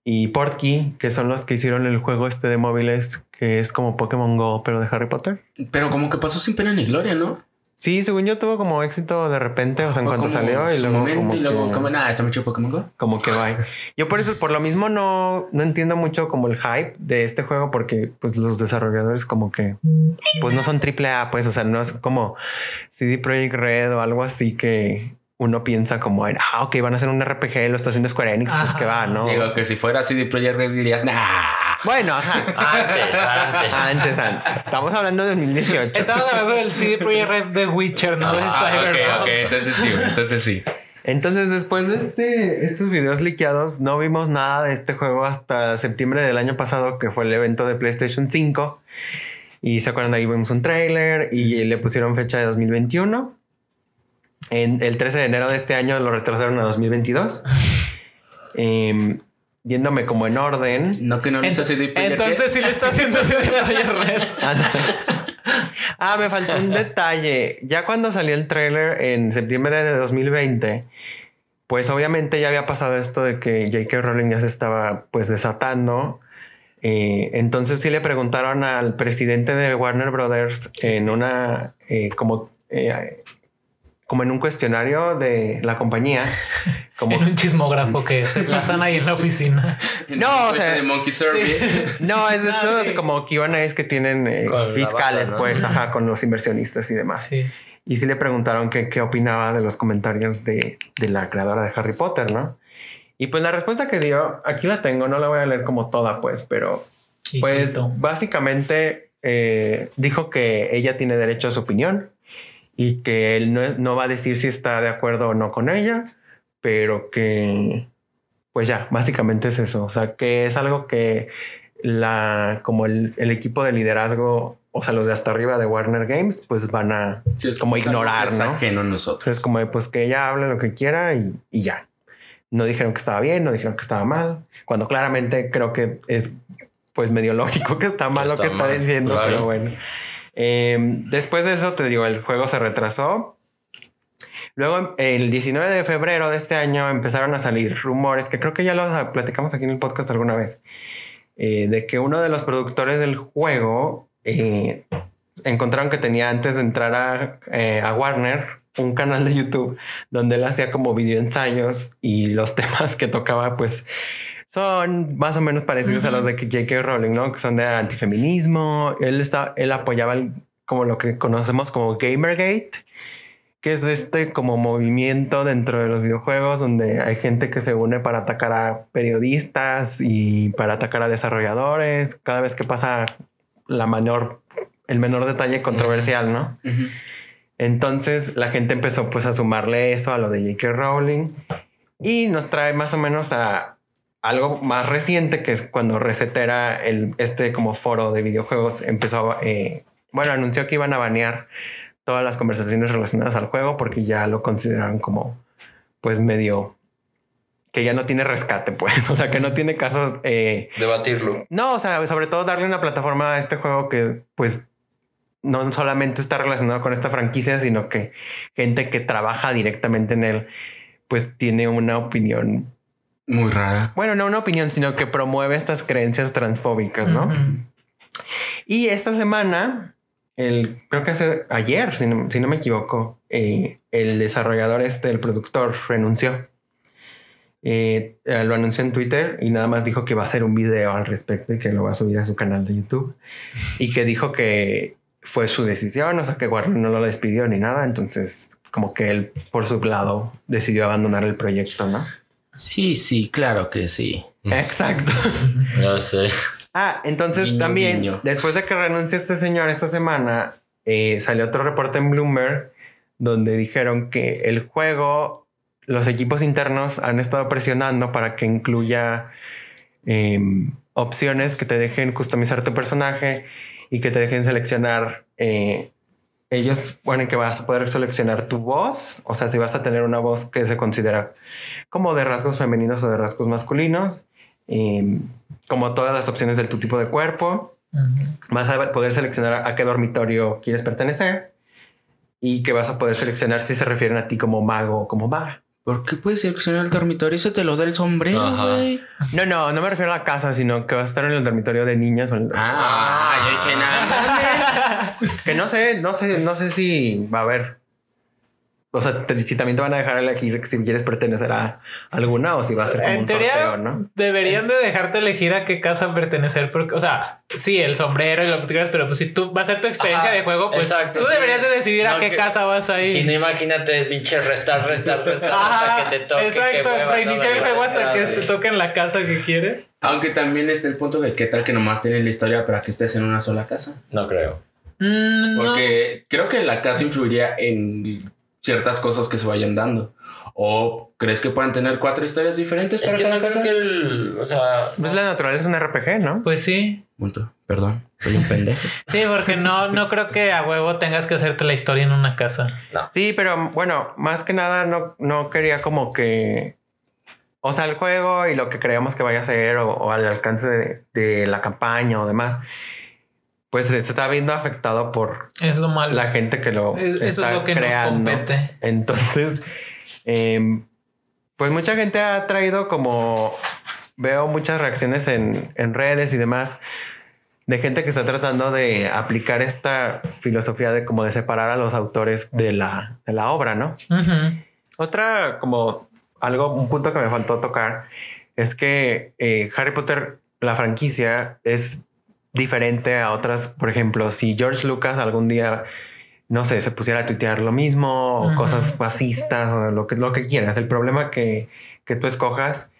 Y Portkey, que son los que hicieron el juego este de móviles, que es como Pokémon Go, pero de Harry Potter. Pero como que pasó sin pena ni gloria, ¿no? Sí, según yo tuvo como éxito de repente, o sea, en cuanto salió y luego momento como y luego que, como nada, está mucho Pokémon Go. como que bye. Yo por eso, por lo mismo no, no entiendo mucho como el hype de este juego porque pues los desarrolladores como que pues no son triple A, pues, o sea, no es como CD Projekt Red o algo así que uno piensa como, en, ah, ok, van a hacer un RPG, lo está haciendo Square Enix, pues Ajá. que va, ¿no? Digo que si fuera CD Projekt Red dirías, nah. Bueno, ajá. Antes, antes. Antes, antes. Estamos hablando de 2018. Estamos hablando del CD Projekt Red de Witcher, no de Ah, ok, Cyberpunk. ok, entonces sí, entonces sí. Entonces, después de este, estos videos liqueados, no vimos nada de este juego hasta septiembre del año pasado, que fue el evento de PlayStation 5. Y se acuerdan, ahí vimos un trailer y le pusieron fecha de 2021. En el 13 de enero de este año lo retrasaron a 2022. Em, yéndome como en orden. No que no lo hizo Ent- CD Entonces sí le está haciendo CD Projekt Red. Ah, me faltó un detalle. Ya cuando salió el tráiler en septiembre de 2020, pues obviamente ya había pasado esto de que J.K. Rowling ya se estaba pues desatando. Eh, entonces sí le preguntaron al presidente de Warner Brothers en una eh, como eh, como en un cuestionario de la compañía como En un chismógrafo que se plazan ahí en la oficina. En No, o sea, de Monkey Survey. no es de Ah, estos ok. como Q&As que tienen eh, fiscales banda, ¿no? pues ajá con los inversionistas y demás Sí. Y sí le preguntaron que, qué opinaba de los comentarios de, de la creadora de Harry Potter, ¿no? Y pues la respuesta que dio, aquí la tengo, no la voy a leer como toda, pues, pero pues básicamente eh, dijo que ella tiene derecho a su opinión y que él no, no va a decir si está de acuerdo o no con ella, pero que pues ya, básicamente es eso, o sea, que es algo que la como el, el equipo de liderazgo, o sea, los de hasta arriba de Warner Games, pues van a Sí, es como ignorar, es ¿no? ajeno a nosotros. Entonces, como pues que ella hable lo que quiera y, y ya. No dijeron que estaba bien, no dijeron que estaba mal, cuando claramente creo que es pues medio lógico que está mal lo que está mal, diciendo, claro. pero bueno. Eh, después de eso, te digo, el juego se retrasó. Luego, el 19 de febrero de este año empezaron a salir rumores, que creo que ya los platicamos aquí en el podcast alguna vez, eh, de que uno de los productores del juego eh, encontraron que tenía antes de entrar a, eh, a Warner un canal de YouTube donde él hacía como video ensayos y los temas que tocaba pues son más o menos parecidos a los de J.K. Rowling, ¿no? Que son de antifeminismo. Él está, él apoyaba el- como lo que conocemos como Gamergate, que es este como movimiento dentro de los videojuegos donde hay gente que se une para atacar a periodistas y para atacar a desarrolladores. Cada vez que pasa la menor, el menor detalle controversial, ¿no? Entonces la gente empezó pues a sumarle eso a lo de J.K. Rowling y nos trae más o menos a algo más reciente que es cuando Resetera, el, este como foro de videojuegos, empezó a, eh, bueno, anunció que iban a banear todas las conversaciones relacionadas al juego porque ya lo consideraron como pues medio que ya no tiene rescate pues, o sea que no tiene casos eh, Debatirlo. no, o sea, sobre todo darle una plataforma a este juego que pues no solamente está relacionado con esta franquicia, sino que gente que trabaja directamente en él, pues tiene una opinión, Muy rara. bueno, no una opinión, sino que promueve estas creencias transfóbicas, ¿no? Y esta semana, el, creo que hace ayer, si no, si no me equivoco, eh, el desarrollador este, el productor, renunció. Eh, eh, lo anunció en Twitter y nada más dijo que va a hacer un video al respecto y que lo va a subir a su canal de YouTube. Y que dijo que fue su decisión, o sea que Warner no lo despidió ni nada. Entonces, como que él por su lado decidió abandonar el proyecto, ¿no? Sí, sí, claro que sí. Exacto. Ya sé. Ah, entonces también, después de que renuncie este señor esta semana, eh, salió otro reporte en Bloomberg donde dijeron que el juego, los equipos internos han estado presionando para que incluya em, opciones que te dejen customizar tu personaje y que te dejen seleccionar. eh, ellos ponen que vas a poder seleccionar tu voz, o sea, si vas a tener una voz que se considera como de rasgos femeninos o de rasgos masculinos, como todas las opciones de tu tipo de cuerpo Ujú. Vas a poder seleccionar a qué dormitorio quieres pertenecer y que vas a poder seleccionar si se refieren a ti como mago o como maga. ¿Por qué puedes seleccionar el dormitorio? Eso te lo da el sombrero, güey. No, no, no me refiero a la casa, sino que vas a estar en el dormitorio de niñas. o en- Ah, yo dije nada. Que no sé, no sé, no sé si va a haber. O sea, te- si también te van a dejar elegir si quieres pertenecer a alguna o si va a ser como En un teoría, sorteo, ¿no? deberían de dejarte elegir a qué casa pertenecer, porque, o sea, sí, el sombrero y lo que quieras, pero pues si tú va a ser tu experiencia Ajá, de juego, pues exacto, tú sí. deberías de decidir a No, qué que- casa vas a ir. Si no, imagínate, pinche restar, restar, restar Ajá, hasta que te toque. exacto, hueva, reiniciar no el juego hasta que te sí. toque en la casa que quieres. Aunque también está el punto de qué tal que nomás tienes la historia para que estés en una sola casa. No creo. Mm, no. Porque creo que la casa influiría en ciertas cosas que se vayan dando. ¿O crees que puedan tener cuatro historias diferentes Es para que cada no creo casa? que el. O sea. Pues la naturaleza es un RPG, ¿no? Pues sí. Punto. Perdón, soy un pendejo. Sí, porque no, no creo que a huevo tengas que hacerte la historia en una casa. No. Sí, pero bueno, más que nada no, no quería como que. O sea, el juego y lo que creíamos que vaya a ser o, o al alcance de, de la campaña o demás, pues se está viendo afectado por Es lo malo. la gente que lo Es- es está lo que nos creando. compete. Entonces, em, pues mucha gente ha traído como veo muchas reacciones en, en redes y demás de gente que está tratando de aplicar esta filosofía de como de separar a los autores de la, de la obra, ¿no? Otra como algo, un punto que me faltó tocar es que eh, Harry Potter, la franquicia, es diferente a otras. Por ejemplo, si George Lucas algún día, no sé, se pusiera a tuitear lo mismo o cosas fascistas o lo que, lo que quieras, el problema que, que tú escojas,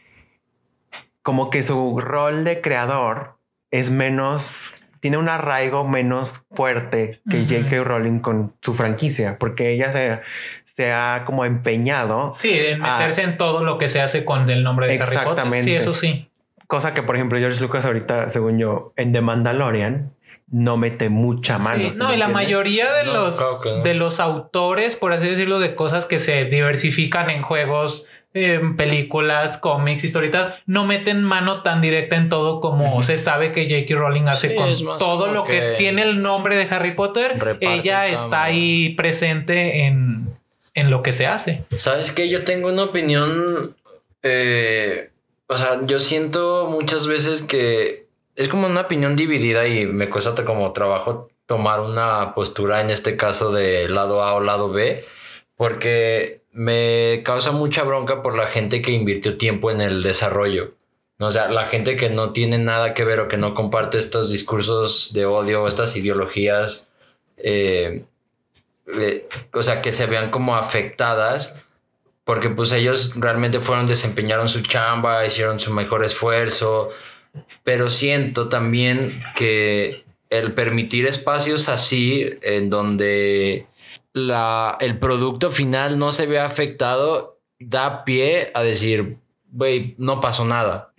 como que su rol de creador es menos, tiene un arraigo menos fuerte que Ujú. J.K. Rowling con su franquicia, porque ella se, se ha como empeñado, Sí, en meterse en todo lo que se hace con el nombre de Harry Potter. Sí, eso sí. Cosa que por ejemplo George Lucas ahorita, según yo, en The Mandalorian, no mete mucha mano. Sí, ¿sí no, y la mayoría de No, los claro que no. de los autores, por así decirlo, de cosas que se diversifican en juegos, en películas, cómics, historietas, no meten mano tan directa en todo como se sabe que J.K. Rowling hace Sí, con todo lo que, que tiene el nombre de Harry Potter. Ella está ahí presente en, en lo que se hace. ¿Sabes qué? Yo tengo una opinión. eh, o sea, yo siento muchas veces que es como una opinión dividida y me cuesta ta- como trabajo tomar una postura en este caso de lado A o lado B, porque me causa mucha bronca por la gente que invirtió tiempo en el desarrollo. O sea, la gente que no tiene nada que ver o que no comparte estos discursos de odio, estas ideologías, eh, eh, o sea, que se vean como afectadas porque pues ellos realmente fueron, desempeñaron su chamba, hicieron su mejor esfuerzo, pero siento también que el permitir espacios así en donde la, el producto final no se vea afectado da pie a decir, güey, no pasó nada,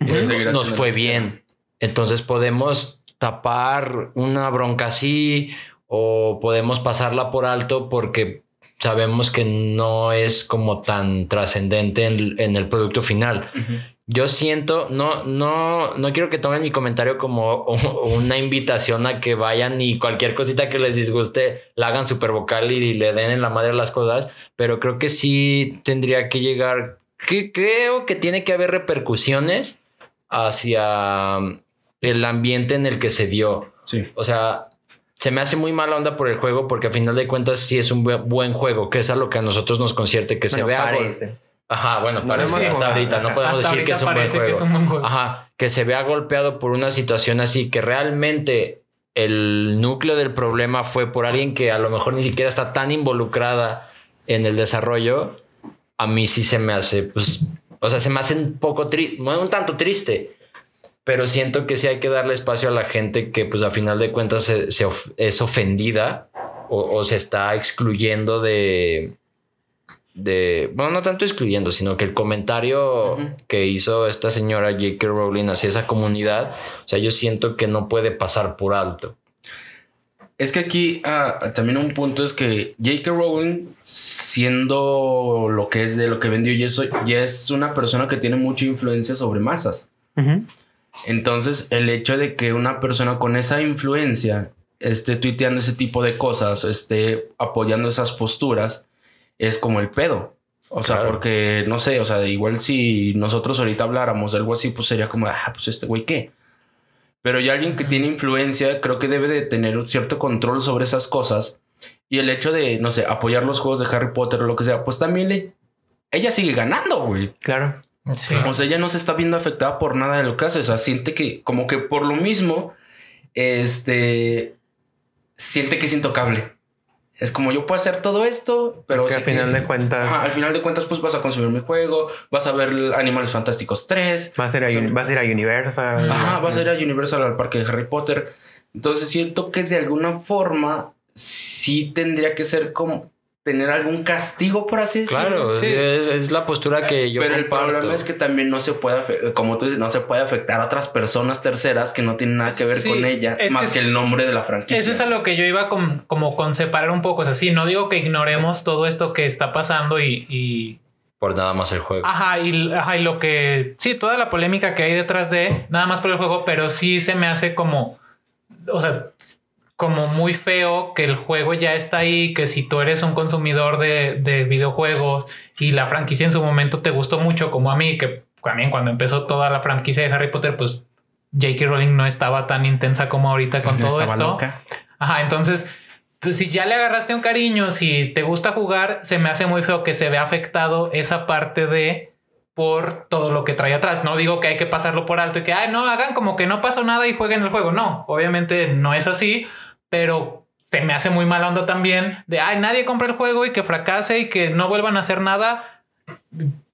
nos fue bien. Entonces podemos tapar una bronca así o podemos pasarla por alto porque sabemos que no es como tan trascendente en, en el producto final. Yo siento, no, no, no quiero que tomen mi comentario como una invitación a que vayan y cualquier cosita que les disguste la hagan super vocal y le den en la madre las cosas, pero creo que sí tendría que llegar, que creo que tiene que haber repercusiones hacia el ambiente en el que se dio. Sí. O sea, se me hace muy mala onda por el juego porque a final de cuentas sí es un bu- buen juego, que es a lo que a nosotros nos concierte que se Bueno, vea. parece. Ajá, bueno, No parece hasta jugado. ahorita, no podemos Hasta decir que es un buen parece que juego. es un buen juego. Ajá, que se vea golpeado por una situación así, que realmente el núcleo del problema fue por alguien que a lo mejor ni siquiera está tan involucrada en el desarrollo, a mí sí se me hace, pues, o sea, se me hace un poco triste, un tanto triste, pero siento que sí hay que darle espacio a la gente que, pues, a final de cuentas se, se of- es ofendida o, o se está excluyendo de, de, bueno, no tanto excluyendo, sino que el comentario Ujú. que hizo esta señora J.K. Rowling hacia esa comunidad, o sea, yo siento que no puede pasar por alto. Es que aquí ah, también un punto es que J.K. Rowling, siendo lo que es de lo que vendió, y eso, ya es una persona que tiene mucha influencia sobre masas. Ujú. Entonces, el hecho de que una persona con esa influencia esté tuiteando ese tipo de cosas, esté apoyando esas posturas, es como el pedo. O sea, Claro. porque no sé, o sea, igual si nosotros ahorita habláramos de algo así, pues sería como, ah, pues este güey qué. Pero ya alguien que tiene influencia, creo que debe de tener un cierto control sobre esas cosas. Y el hecho de, no sé, apoyar los juegos de Harry Potter o lo que sea, pues también le- ella sigue ganando, güey. Claro. Sí. O sea, ella no se está viendo afectada por nada de lo que hace. O sea, siente que, como que por lo mismo, este, siente que es intocable. Es como yo puedo hacer todo esto, pero que al final que- de cuentas Ajá, al final de cuentas, pues vas a consumir mi juego, vas a ver Animales Fantásticos 3, vas a ir a, o sea, Uni- vas a ir a Universal. Ajá, así. vas a ir a Universal al parque de Harry Potter. Entonces siento que de alguna forma sí tendría que ser como tener algún castigo, por así decirlo. Claro, sí. es, es la postura que yo Pero el problema es que también no se puede, como tú dices, no se puede afectar a otras personas terceras que no tienen nada que ver Sí, con ella, más que- que, el nombre de la franquicia. Eso es a lo que yo iba con- como con separar un poco. O sea, sí, no digo que ignoremos todo esto que está pasando y, y- Por nada más el juego. Ajá, y, ajá, y lo que. Sí, toda la polémica que hay detrás de, nada más por el juego, pero sí se me hace como. O sea, como muy feo que el juego ya está ahí, que si tú eres un consumidor de, de videojuegos y la franquicia en su momento te gustó mucho, como a mí, que también cuando empezó toda la franquicia de Harry Potter, pues J.K. Rowling no estaba tan intensa como ahorita con No todo estaba esto. loca. Ajá, entonces, pues si ya le agarraste un cariño, si te gusta jugar, se me hace muy feo que se vea afectado esa parte de por todo lo que trae atrás. No digo que hay que pasarlo por alto y que, ay, no, hagan como que no pasó nada y jueguen el juego. No, obviamente no es así, pero se me hace muy mala onda también de, ay, nadie compra el juego y que fracase y que no vuelvan a hacer nada,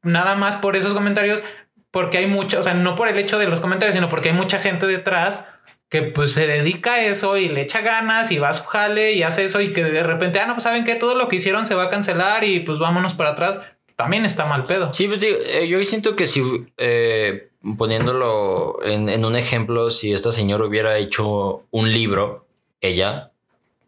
nada más por esos comentarios, porque hay mucho, o sea, no por el hecho de los comentarios, sino porque hay mucha gente detrás que pues se dedica a eso y le echa ganas y va a su jale y hace eso y que de repente, ah, no, pues saben que todo lo que hicieron se va a cancelar y pues vámonos para atrás, también está mal pedo. Sí, pues digo, eh, yo siento que si eh, poniéndolo en, en un ejemplo, si esta señora hubiera hecho un libro, ella,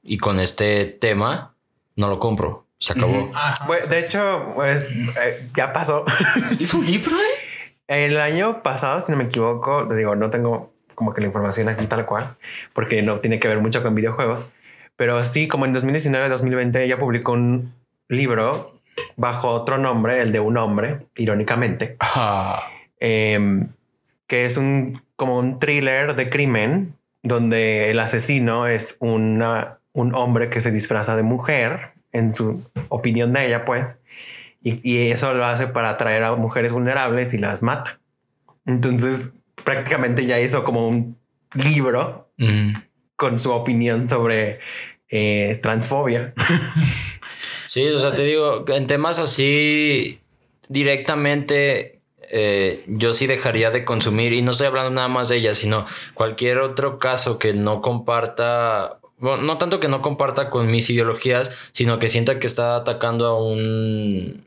y con este tema, no lo compro. Se acabó. Ajá. De hecho, pues eh, ya pasó. ¿Es un libro, eh? El año pasado, si no me equivoco, digo, no tengo como que la información aquí tal cual, porque no tiene que ver mucho con videojuegos, pero sí, como en 2019-2020 ella publicó un libro bajo otro nombre, el de un hombre, irónicamente, Ah, em, que es un como un thriller de crimen donde el asesino es una, un hombre que se disfraza de mujer, en su opinión de ella, pues, y, y eso lo hace para atraer a mujeres vulnerables y las mata. Entonces, prácticamente ya hizo como un libro con su opinión sobre eh, transfobia. Sí, o sea, te digo, en temas así directamente, eh, yo sí dejaría de consumir, y no estoy hablando nada más de ella, sino cualquier otro caso que no comparta, bueno, no tanto que no comparta con mis ideologías, sino que sienta que está atacando a un,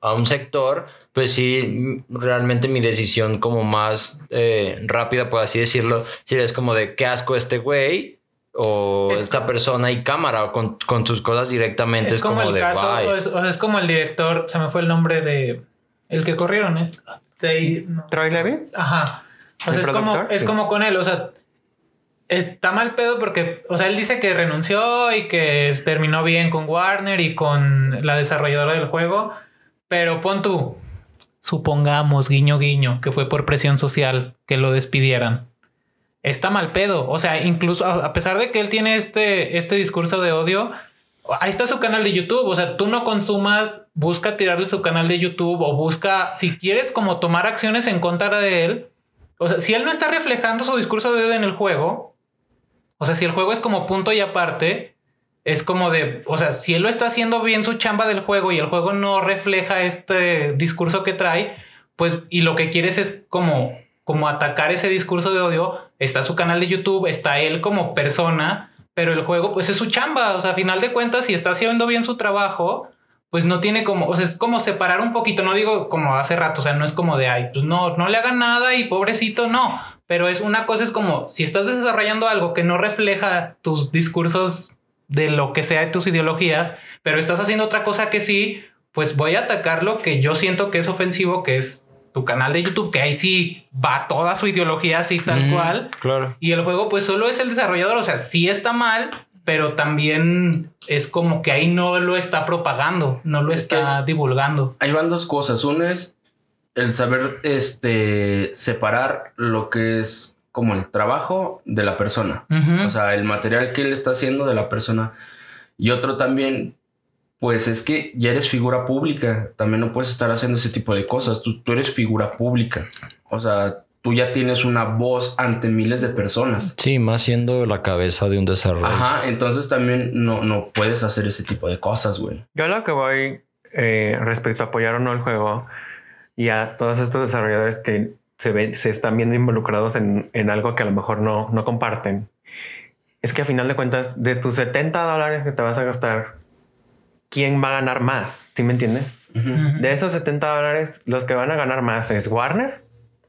a un sector, pues sí, realmente mi decisión como más eh, rápida, por así decirlo, sí es como de qué asco este güey. O Es esta persona y cámara o con, con sus cosas directamente es, como, el de caso, bye. o es, o es como el director, se me fue el nombre de el que corrieron, ¿es? De- no. Troy Levin. Ajá. O ¿El sea, es como, productor? es Sí. como con él, o sea, está mal pedo porque, o sea, él dice que renunció y que terminó bien con Warner y con la desarrolladora del juego, pero pon tú, supongamos, guiño, guiño, que fue por presión social que lo despidieran. Está mal pedo, o sea, incluso a a pesar de que él tiene este, este discurso de odio, ahí está su canal de YouTube, o sea, tú no consumas, busca tirarle su canal de YouTube o busca, si quieres como tomar acciones en contra de él, o sea, si él no está reflejando su discurso de odio en el juego, o sea, si el juego es como punto y aparte, es como de, o sea, si él lo está haciendo bien su chamba del juego y el juego no refleja este discurso que trae, pues, y lo que quieres es como, como atacar ese discurso de odio, está su canal de YouTube, está él como persona, pero el juego, pues es su chamba, o sea, a final de cuentas, si está haciendo bien su trabajo, pues no tiene como, o sea, es como separar un poquito, no digo como hace rato, o sea, no es como de, ay, pues no, no le hagan nada y pobrecito, no, pero es una cosa, es como, si estás desarrollando algo que no refleja tus discursos de lo que sea de tus ideologías, pero estás haciendo otra cosa que sí, pues voy a atacar lo que yo siento que es ofensivo, que es tu canal de YouTube, que ahí sí va toda su ideología así tal cual. Claro. Y el juego, pues solo es el desarrollador. O sea, sí está mal, pero también es como que ahí no lo está propagando, no lo Es está divulgando. Ahí van dos cosas. Una es el saber este, separar lo que es como el trabajo de la persona. O sea, el material que él está haciendo de la persona. Y otro también, pues es que ya eres figura pública. También no puedes estar haciendo ese tipo de cosas. Tú, tú eres figura pública. O sea, tú ya tienes una voz ante miles de personas. Sí, más siendo la cabeza de un desarrollo. Ajá, entonces también no, no puedes hacer ese tipo de cosas, güey. Yo lo que voy eh, respecto a apoyar o no el juego y a todos estos desarrolladores que se, ven, se están viendo involucrados en, en algo que a lo mejor no, no comparten, es que a final de cuentas, de tus 70 dólares que te vas a gastar, ¿quién va a ganar más? ¿Sí me entienden? Ujú. De esos 70 dólares, los que van a ganar más es Warner,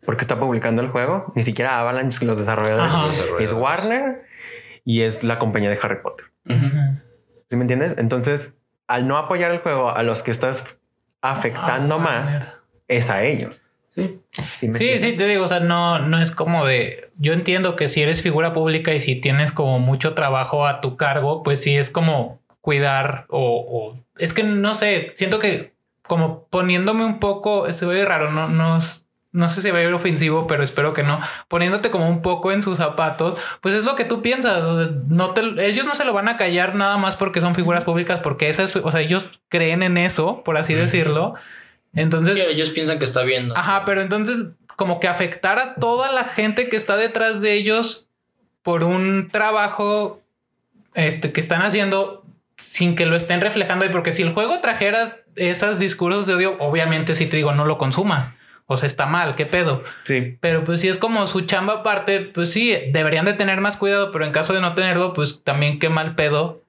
porque está publicando el juego, ni siquiera Avalanche, los desarrolladores, es Warner y es la compañía de Harry Potter. Ujú. ¿Sí me entiendes? Entonces, al no apoyar el juego, a los que estás afectando Ah, más es a ellos. Sí. ¿Sí, Sí, entiendes? sí, te digo, o sea, no, no es como de. Yo entiendo que si eres figura pública y si tienes como mucho trabajo a tu cargo, pues sí es como cuidar o, o- es que no sé, siento que como poniéndome un poco, se ve raro, no, no, no sé si va a ir ofensivo, pero espero que no, poniéndote como un poco en sus zapatos, pues es lo que tú piensas, no te, ellos no se lo van a callar nada más porque son figuras públicas, porque esa es, o sea, ellos creen en eso, por así decirlo. Entonces, Sí, ellos piensan que está bien. ¿no? Ajá, pero entonces como que afectar a toda la gente que está detrás de ellos por un trabajo este, que están haciendo sin que lo estén reflejando ahí, porque si el juego trajera esos discursos de odio, obviamente sí te digo, no lo consumas. O sea, está mal, qué pedo. Sí. Pero pues si es como su chamba aparte, pues sí, deberían de tener más cuidado, pero en caso de no tenerlo, pues también qué mal pedo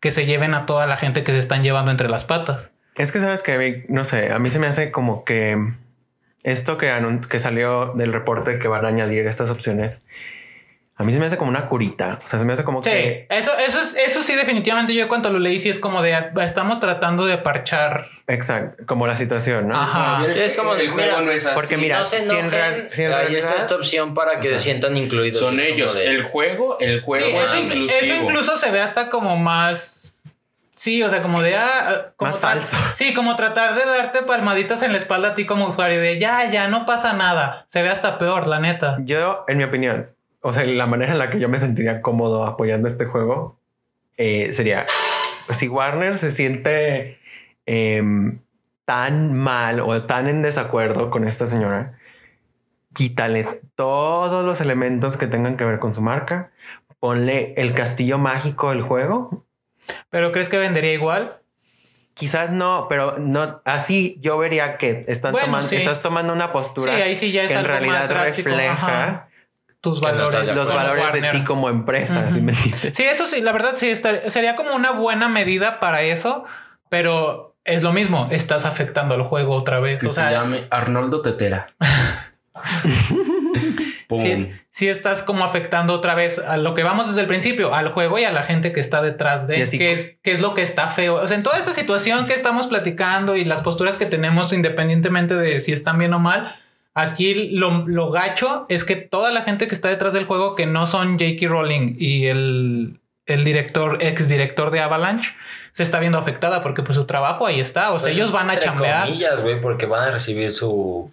que se lleven a toda la gente que se están llevando entre las patas. Es que sabes que, no sé, a mí se me hace como que esto que, que salió del reporte que van a añadir estas opciones, a mí se me hace como una curita. O sea, se me hace como Sí, que... eso, eso, es- eso sí, definitivamente yo cuando lo leí, sí es como de estamos tratando de parchar. Exacto, como la situación, ¿no? Ajá. Sí, es como el de, juego mira, no es así. Porque mira, no se si en real- si en ahí está realidad- esta opción para que O sea, se sientan incluidos. son ellos. de- El juego, el juego Sí, es eso, inclusivo. eso incluso se ve hasta como más. Sí, o sea, como de. Ah, como Más falso. Sí, como tratar de darte palmaditas en la espalda a ti como usuario, de ya, ya, no pasa nada. Se ve hasta peor, la neta. Yo, en mi opinión, o sea, la manera en la que yo me sentiría cómodo apoyando este juego eh, sería si Warner se siente em, tan mal o tan en desacuerdo con esta señora, quítale todos los elementos que tengan que ver con su marca, ponle el castillo mágico del juego. Pero ¿crees que vendería igual? Quizás no, pero no así yo vería que están Bueno, tomando, sí. estás tomando una postura Sí, ahí sí ya es que en realidad refleja ajá. Tus no valores. los valores de ti como empresa, ¿sí Ujú. me entiendes? Sí, eso sí, la verdad sí, estar- sería como una buena medida para eso, pero es lo mismo, estás afectando al juego otra vez. Que o se sea, llame Arnoldo Tetera. Sí estás como afectando otra vez a lo que vamos desde el principio, al juego y a la gente que está detrás de, que es, que es lo que está feo. O sea, en toda esta situación que estamos platicando y las posturas que tenemos independientemente de si están bien o mal, aquí lo, lo gacho es que toda la gente que está detrás del juego, que no son J.K. Rowling y el, el director, ex director de Avalanche, se está viendo afectada porque pues su trabajo ahí está. O sea, Pues, ellos van a chambear. comillas, güey, porque van a recibir su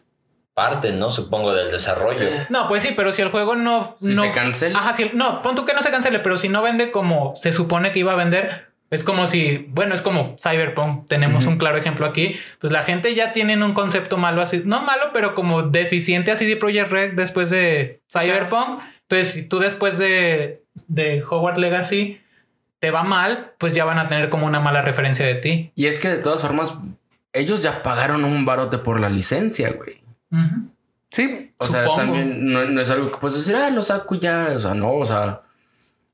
parte, ¿no? Supongo, del desarrollo. No, pues sí, pero si el juego no... Si no se cancela. Ajá, si, no, pon tú que no se cancele, pero si no vende como se supone que iba a vender, es como si, bueno, es como Cyberpunk, tenemos un claro ejemplo aquí, pues la gente ya tiene un concepto malo así, no malo, pero como deficiente así de Project Red después de Cyberpunk. Entonces, si tú después de, de Hogwarts Legacy te va mal, pues ya van a tener como una mala referencia de ti. Y es que de todas formas, ellos ya pagaron un barote por la licencia, güey. Sí, O sea, también no, no es algo que puedes decir, ah, lo saco ya. O sea, no, o sea,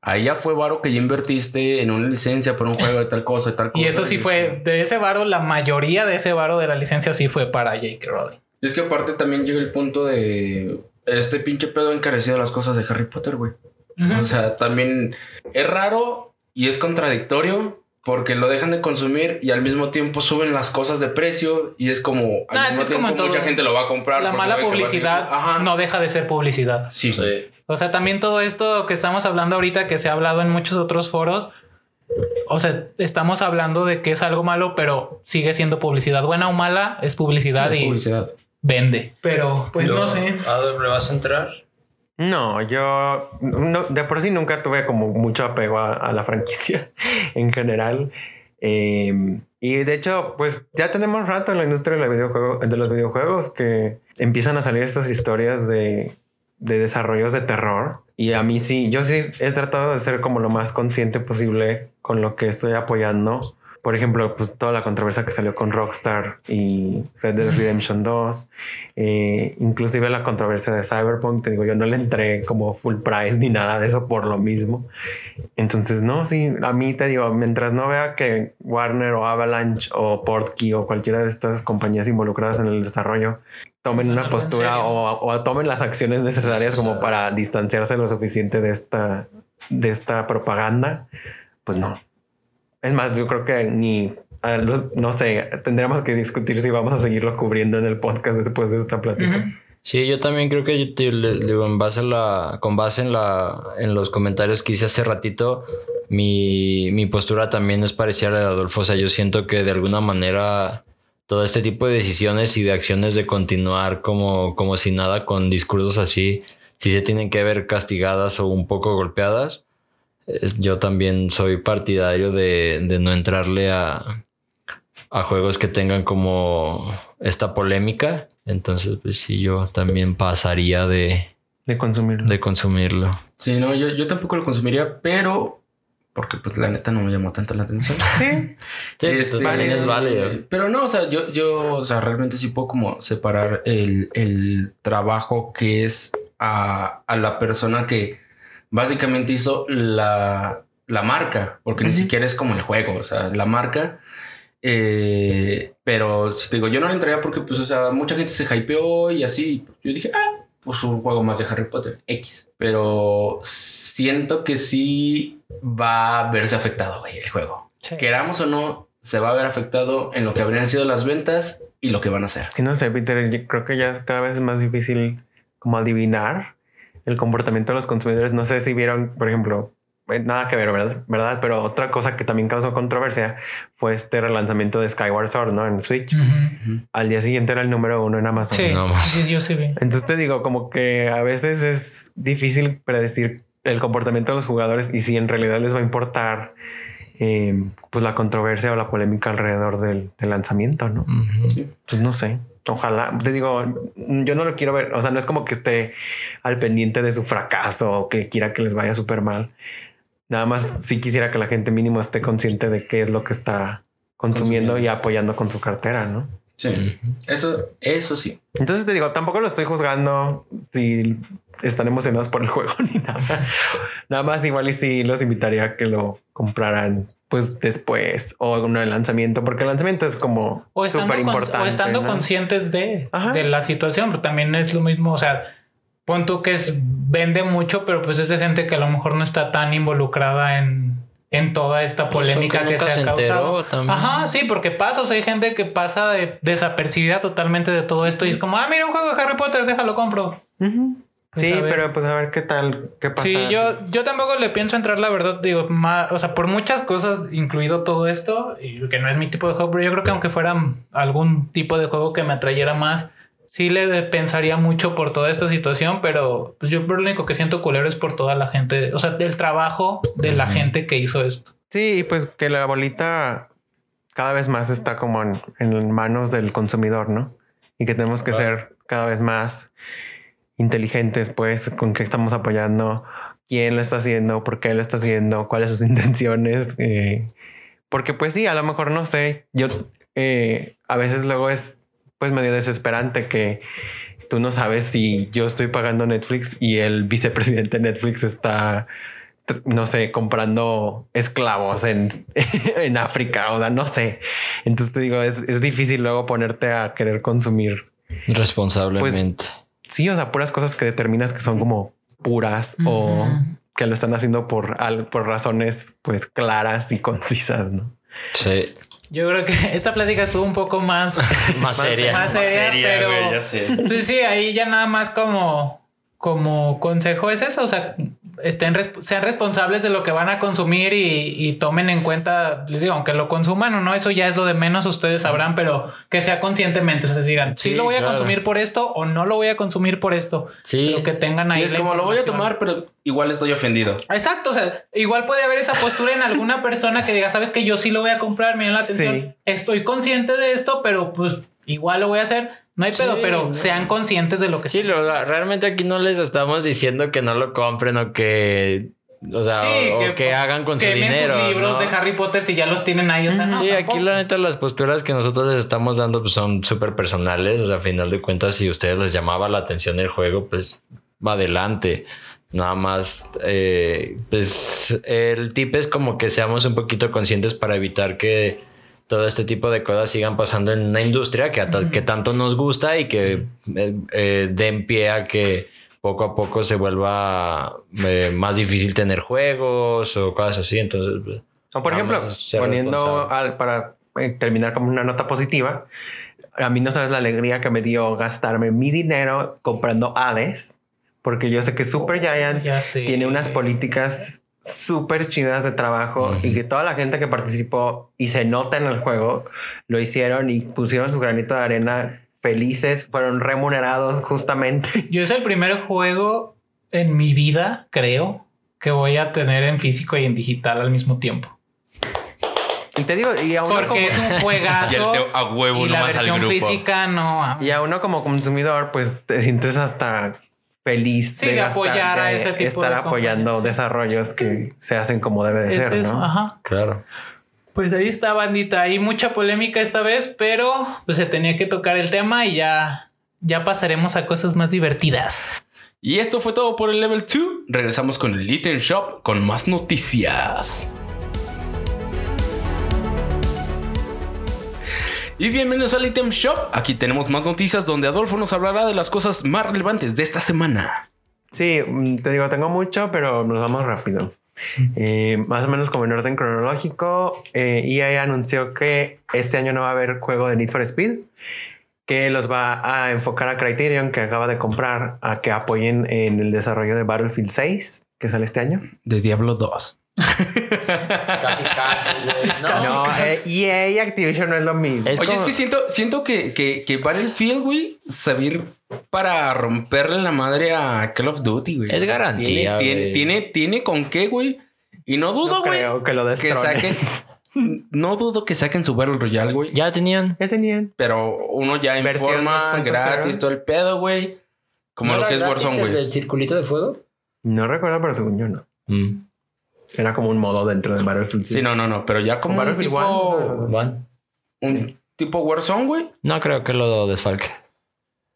ahí ya fue varo que ya invertiste en una licencia por un juego de tal cosa, de tal cosa. Y eso sí fue, de ese varo, la mayoría de ese varo de la licencia sí fue para J.K. Rowling. Y es que aparte también llega el punto de este pinche pedo encarecido las cosas de Harry Potter, güey. O sea, también es raro y es contradictorio porque lo dejan de consumir y al mismo tiempo suben las cosas de precio y es como al Ah, mismo es como tiempo mucha gente lo va a comprar. La mala a publicidad Ajá. no deja de ser publicidad. Sí. Sí. O sea, también todo esto que estamos hablando ahorita, que se ha hablado en muchos otros foros, o sea, estamos hablando de que es algo malo, pero sigue siendo publicidad. Buena o mala, es publicidad Es y publicidad. vende. Pero, pues no sé. Adolf, ¿le vas a entrar? No, yo no, de por sí nunca tuve como mucho apego a, la franquicia en general. Eh, y de hecho, pues ya tenemos rato en la industria de, de los videojuegos que empiezan a salir estas historias de, de desarrollos de terror. Y a mí sí, yo sí he tratado de ser como lo más consciente posible con lo que estoy apoyando. Por ejemplo, pues toda la controversia que salió con Rockstar y Red Dead Redemption 2. Eh, inclusive la controversia de Cyberpunk, te digo, yo no le entré como full price ni nada de eso por lo mismo. Entonces, no, sí, a mí te digo, mientras no vea que Warner o Avalanche o Portkey o cualquiera de estas compañías involucradas en el desarrollo tomen una postura o, o tomen las acciones necesarias como para distanciarse lo suficiente de esta, de esta propaganda, pues no. Es más, yo creo que ni, a los- no sé, tendremos que discutir si vamos a seguirlo cubriendo en el podcast después de esta plática. Sí, yo también creo que yo te- le- digo, en base a la, con base en la, en los comentarios que hice hace ratito, mi, mi postura también es parecida a la de Adolfo. O sea, yo siento que de alguna manera todo este tipo de decisiones y de acciones de continuar como, como si nada con discursos así, si se tienen que ver castigadas o un poco golpeadas. Yo también soy partidario de, de no entrarle a, a juegos que tengan como esta polémica. Entonces, pues sí, yo también pasaría de, De consumirlo. de consumirlo. Sí, no, yo, yo tampoco lo consumiría, pero porque pues la neta no me llamó tanto la atención. Sí. Sí, Este, pues, también es válido. Pero no, o sea, yo, yo, o sea, realmente sí puedo como separar el, el trabajo que es a, a la persona que básicamente hizo la, la marca, porque ni Ujú. siquiera es como el juego, o sea, la marca. eh, pero si te digo, yo no le entraría porque, pues, o sea, mucha gente se hypeó y así. Yo dije, ah, pues un juego más de Harry Potter, X. Pero siento que sí va a verse afectado, güey, el juego Sí. queramos o no, se va a ver afectado en lo que habrían sido las ventas y lo que van a hacer. Sí, no sé, Peter, yo creo que ya es cada vez más difícil como adivinar el comportamiento de los consumidores. No sé si vieron, por ejemplo, eh, nada que ver, ¿verdad? ¿verdad? Pero otra cosa que también causó controversia fue este relanzamiento de Skyward Sword, ¿no? En Switch. Al día siguiente era el número uno en Amazon. Sí, No sí, yo sí vi. Entonces te digo, como que a veces es difícil predecir el comportamiento de los jugadores y si en realidad les va a importar eh, pues la controversia o la polémica alrededor del, del lanzamiento, ¿no? Ujú. Pues no sé. Ojalá, te digo, yo no lo quiero ver. O sea, no es como que esté al pendiente de su fracaso o que quiera que les vaya súper mal. Nada más sí quisiera que la gente mínimo esté consciente de qué es lo que está consumiendo, Consumiendo. y apoyando con su cartera, ¿no? Sí, eso, eso sí. Entonces te digo, tampoco lo estoy juzgando si están emocionados por el juego ni nada. Nada más igual y sí los invitaría a que lo compraran pues después o uno de lanzamiento, porque el lanzamiento es como súper importante. o estando ¿no? conscientes de, de la situación, pero también es lo mismo, o sea, pon tú que es, vende mucho, pero pues es de gente que a lo mejor no está tan involucrada en, en toda esta polémica que se ha causado. también. Ajá, sí, porque pasa, o sea, hay gente que pasa de, desapercibida totalmente de todo esto y es como, ah, mira un juego de Harry Potter, déjalo compro. Pues, Sí, pero pues a ver qué tal, qué pasa. Sí, yo, yo tampoco le pienso entrar, la verdad, digo, más, o sea, por muchas cosas, incluido todo esto, y que no es mi tipo de juego, pero yo creo que aunque fuera algún tipo de juego que me atrayera más, sí le pensaría mucho por toda esta situación, pero pues yo lo único que siento culero es por toda la gente, o sea, del trabajo de la gente que hizo esto. Sí, pues que la bolita cada vez más está como en, en manos del consumidor, ¿no? Y que tenemos que ser cada vez más inteligentes, pues, con qué estamos apoyando, quién lo está haciendo, por qué lo está haciendo, cuáles son sus intenciones. eh, porque pues sí, a lo mejor no sé, yo eh, a veces luego es pues medio desesperante que tú no sabes si yo estoy pagando Netflix y el vicepresidente de Netflix está no sé, comprando esclavos en, en África, o sea, no sé. Entonces te digo, es, es difícil luego ponerte a querer consumir, Responsablemente. sí, o sea, puras cosas que determinas que son como puras o que lo están haciendo por, al- por razones pues claras y concisas, ¿no? Sí. Yo creo que esta plática estuvo un poco más, Más seria. más seria, pero güey, ya sé. sí, sí, ahí ya nada más como, como consejo es eso, o sea, estén sean responsables de lo que van a consumir y, y tomen en cuenta, les digo, aunque lo consuman o no, eso ya es lo de menos, ustedes sabrán, pero que sea conscientemente, o sea, digan, sí, Sí, lo voy a consumir por esto o no lo voy a consumir por esto, Sí. pero que tengan ahí Sí, es la como lo voy a tomar, pero igual estoy ofendido. Exacto, o sea, igual puede haber esa postura en alguna persona que diga, sabes que yo sí lo voy a comprar, me llama la atención, Sí. estoy consciente de esto, pero pues igual lo voy a hacer, no hay Sí, pedo, pero sean conscientes de lo que Sí, lo- realmente aquí no les estamos diciendo que no lo compren o que, o sea, Sí, o, que- o que hagan con su dinero. sus libros ¿no? de Harry Potter si ya los tienen ahí, o sea, no, Sí, aquí la neta las posturas que nosotros les estamos dando pues, son súper personales. O sea, a final de cuentas, si a ustedes les llamaba la atención el juego, pues va adelante. Nada más, eh, pues el tip es como que seamos un poquito conscientes para evitar que todo este tipo de cosas sigan pasando en una industria que, que tanto nos gusta y que eh, eh, den pie a que poco a poco se vuelva eh, más difícil tener juegos o cosas así. Entonces, pues, O por ejemplo, poniendo al, para eh, terminar como una nota positiva, a mí no sabes la alegría que me dio gastarme mi dinero comprando Hades, porque yo sé que Super Giant Ya sé. tiene unas políticas súper chidas de trabajo y que toda la gente que participó y se nota en el juego lo hicieron y pusieron su granito de arena felices, fueron remunerados justamente. Yo es el primer juego en mi vida, creo, que voy a tener en físico y en digital al mismo tiempo. Y te digo, y a uno, como, Porque es un juegazo. Y el teo a huevo y la al versión grupo. física no. y a uno como consumidor, pues te sientes hasta feliz Sí, de apoyar a ese tipo estar de apoyando compañías. desarrollos que se hacen como debe de Es ser, eso, ¿no? Ajá. claro. Pues ahí está, bandita. Hay mucha polémica esta vez, pero pues se tenía que tocar el tema y ya, ya pasaremos a cosas más divertidas. Y esto fue todo por el level 2. Regresamos con el Item Shop con más noticias. Y bienvenidos al Item Shop. Aquí tenemos más noticias donde Adolfo nos hablará de las cosas más relevantes de esta semana. Sí, mm, te digo, tengo mucho, pero nos vamos rápido. Eh, más o menos como en orden cronológico, eh, EA anunció que este año no va a haber juego de Need for Speed, que los va a enfocar a Criterion, que acaba de comprar, a que apoyen en el desarrollo de Battlefield 6, que sale este año. De Diablo 2. Casi, casi, güey. No, no, eh, EA y Activision no es lo mismo. Es Oye, como- es que siento, siento que, que, que Battlefield, güey, ir para romperle la madre a Call of Duty, güey. Es O sea, garantía, Tiene, tiene, güey. tiene, tiene con qué, güey. Y no dudo, No güey, creo que lo que destrone. saquen. No dudo que saquen su Battle Royale, güey. ya tenían. Ya tenían. Pero uno ya en forma 2.0. gratis, todo el pedo, güey. Como ¿No lo que es Warzone, el güey. del circulito de fuego? No recuerdo, pero según yo no. Mm. Era como un modo dentro de Battlefield. Sí, no, no, no. Pero ya como un Battlefield tipo. One. Un tipo Warzone, güey. No creo que lo desfalque.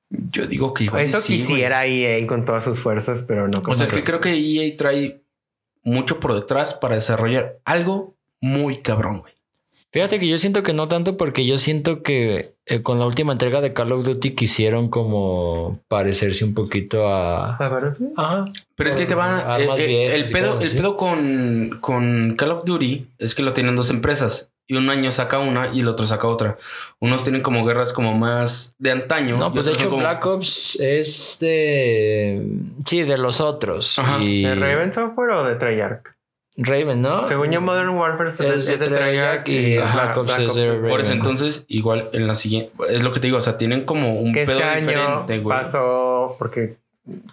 Yo digo que igual. Eso sí, güey. quisiera EA con todas sus fuerzas, pero no. O sea, es que creo que EA trae mucho por detrás para desarrollar algo muy cabrón, güey. Fíjate que yo siento que no tanto porque yo siento que eh, con la última entrega de Call of Duty quisieron como parecerse un poquito a... ¿A Battlefield? Ajá. Pero es que te va. Eh, eh, el pedo, el pedo con, con Call of Duty es que lo tienen dos empresas. Y un año saca una y el otro saca otra. Unos tienen como guerras como más de antaño. No, pues de hecho como- Black Ops es de... Sí, de los otros. Ajá. Y... ¿De Raven Software o de Treyarch? Raven, ¿no? Según yo, Modern Warfare es, Es de Treyarch y ajá, Black Ops es de Raven. Por eso entonces, igual en la siguiente. Es lo que te digo, o sea, tienen como un Que pedo este año diferente, güey. pasó porque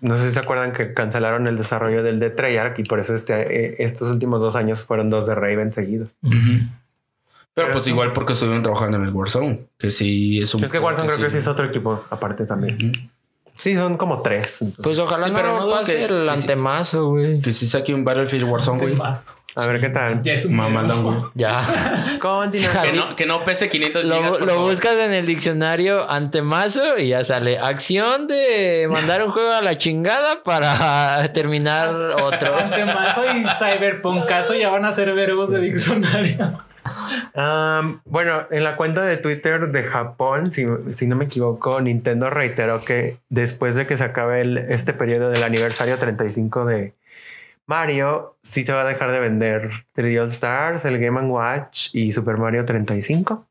no sé si se acuerdan que cancelaron el desarrollo del de Treyarch y por eso este, eh, estos últimos dos años fueron dos de Raven seguidos. Pero Pero pues sí. igual porque estuvieron trabajando en el Warzone, que sí es un... Es que Warzone creo que sí es otro equipo aparte también. Sí, son como tres. entonces. Pues ojalá Sí, no, pero no pase que- el antemazo, güey. Que sí saque un Battlefield Warzone, güey. a ver qué tal. Ya es Mamalón, güey. Ya. Continúa. Sí, Que no, que no pese 500 gigas, Lo, por lo buscas en el diccionario antemazo y ya sale acción de mandar un juego a la chingada para terminar otro. Antemazo y Cyberpunkazo ya van a ser verbos de diccionario. Bueno, en la cuenta de Twitter de Japón, si, si no me equivoco, Nintendo reiteró que después de que se acabe el- este periodo del aniversario 35 de Mario sí se va a dejar de vender 3D All Stars, el Game Watch y Super Mario 35.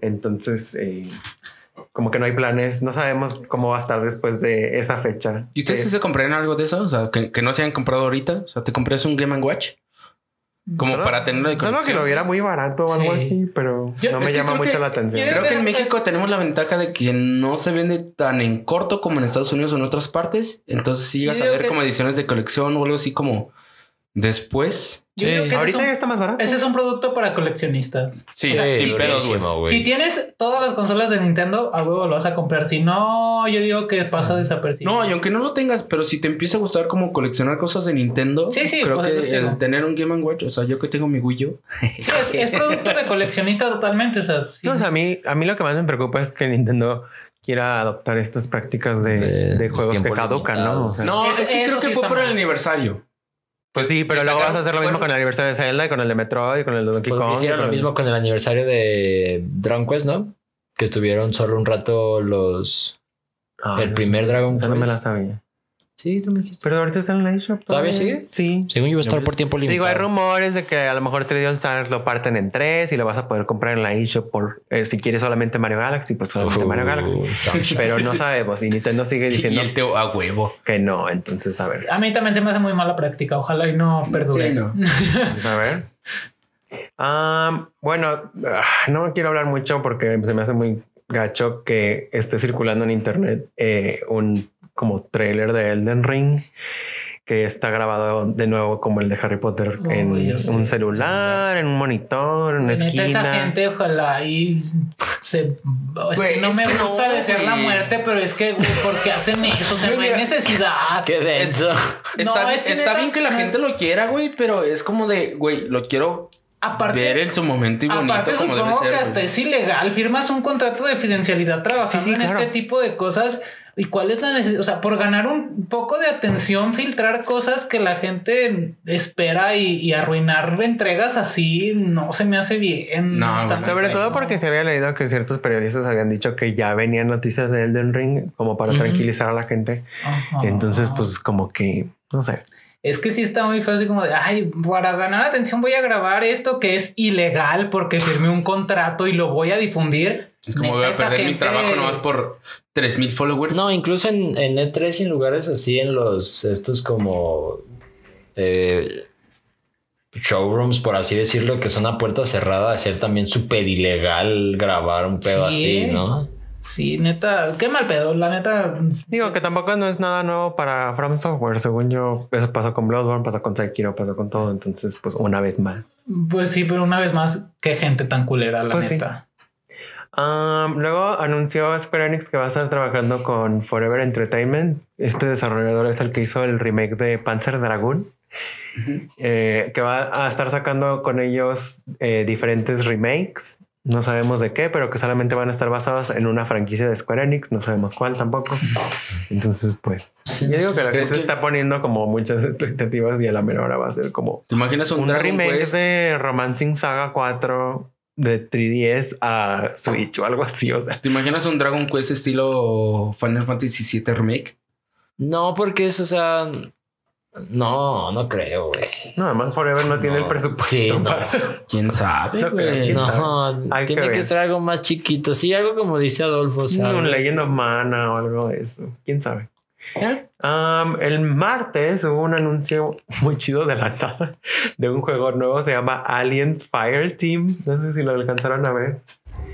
Entonces, eh, como que no hay planes, no sabemos cómo va a estar después de esa fecha. ¿Y ustedes sí Eh, se compraron algo de eso? O sea, que, que no se hayan comprado ahorita. O sea, ¿te compras un Game Watch? Como solo- para tenerlo de Solo que lo viera muy barato o algo Sí. así, pero Yo- no me llama mucho que- la atención. Creo que en México tenemos la ventaja de que no se vende tan en corto como en Estados Unidos o en otras partes. Entonces, si llegas a ver que- como ediciones de colección o algo así como después. Yo que Ahorita es un- ya está más barato. Ese es un producto para coleccionistas. Sí, O sea, sin pedos, güey. Si tienes todas las consolas de Nintendo, a huevo lo vas a comprar. Si no, yo digo que pasa desapercibido. No, y aunque no lo tengas, pero si te empieza a gustar como coleccionar cosas de Nintendo, Sí, sí, creo que el tener un Game Watch, o sea, yo que tengo mi Wii U, Sí, es, es producto de coleccionista totalmente. O sea, sí. No, o sea, a mí, a mí lo que más me preocupa es que Nintendo quiera adoptar estas prácticas de, De- de juegos que tiempo caducan, limitado. ¿no? O sea, No, es que creo que fue por el aniversario. Pues sí, pero luego vas a hacer lo mismo con el aniversario de Zelda y con el de Metroid y con el de Donkey Porque Kong. hicieron lo el- mismo con el aniversario de Dragon Quest, ¿no? Que estuvieron solo un rato los... Ah, el no primer sé. Dragon Esa no me la Quest. sabía. Sí, tú me dijiste. Pero ahorita está en la eShop. ¿Todavía sigue? Sí. Según yo iba a estar ¿Ya por tiempo Digo, limitado. hay rumores de que a lo mejor 3D All Stars lo parten en tres y lo vas a poder comprar en la eShop por eh, si quieres solamente Mario Galaxy, pues solamente Uh, Mario Galaxy. Sunshine. Pero no sabemos y Nintendo sigue diciendo Y el teo a huevo. que no, entonces a ver. A mí también se me hace muy mala práctica. Ojalá y no perdure. Sí, no. Vamos a ver. Bueno, ah, no quiero hablar mucho porque se me hace muy gacho que esté circulando en internet eh, un como trailer de Elden Ring que está grabado de nuevo como el de Harry Potter Oh, en un celular, en un monitor, en una esa esquina. gente, ojalá y se. es que no es me que no, gusta desear la muerte, pero es que, güey, ¿por qué hacen eso? O sea, Güey, no hay mira, necesidad. Qué denso. Está, No, bien, es que está neta, bien que la no gente es- lo quiera, güey, pero es como de, güey, lo quiero Aparte, ver en su momento y bonito Aparte, como debe supongo ser. que hasta güey. es ilegal. Firmas un contrato de fidencialidad trabajando Sí, sí, en claro. este tipo de cosas. ¿Y cuál es la necesidad? O sea, por ganar un poco de atención, filtrar cosas que la gente espera y, y arruinar entregas así, no se me hace bien. No. Sobre todo porque se había leído que ciertos periodistas habían dicho que ya venían noticias de Elden Ring como para tranquilizar a la gente. Entonces, pues como que, no sé. Es que sí está muy fácil como de, ay, para ganar atención voy a grabar esto que es ilegal porque firmé un contrato y lo voy a difundir. Es como voy Neta, a perder mi trabajo nomás por 3000 followers. No, incluso en, en E3 y en lugares así, en los, estos como eh, showrooms, por así decirlo, que son a puerta cerrada, hacer también súper ilegal grabar un pedo Sí. así, ¿no? Sí, neta, qué mal pedo, la neta. Digo que tampoco no es nada nuevo para From Software, según yo. Eso pasó con Bloodborne, pasó con Sekiro, pasó con todo. Entonces, pues una vez más. Pues sí, pero una vez más, qué gente tan culera, la Pues sí. Um, luego anunció Square Enix que va a estar trabajando con Forever Entertainment. Este desarrollador es el que hizo el remake de Panzer Dragoon. eh, que va a estar sacando con ellos eh, diferentes remakes. No sabemos de qué, pero que solamente van a estar basados en una franquicia de Square Enix. No sabemos cuál tampoco. Entonces, pues, Sí, yo digo sí. que la ¿Crees gente que- está poniendo como muchas expectativas y a la menor hora va a ser como ¿Te imaginas un, remake Quest? de Romancing Saga 4 de 3DS a Switch o algo así. O sea, ¿Te imaginas un Dragon Quest estilo Final Fantasy VII Remake? No, porque es, o sea, no, no creo, güey. no, además Forever no, tiene el presupuesto. sí, no. para- ¿Quién sabe, No creo, güey? ¿quién No, sabe? Que tiene que, ver. ser algo más chiquito. Sí, algo como dice Adolfo, o sea, un Legend of Mana o algo de eso. ¿Quién sabe? El martes hubo un anuncio muy chido de la nada de un juego nuevo, se llama Aliens Fire Team. No sé si lo alcanzaron a ver.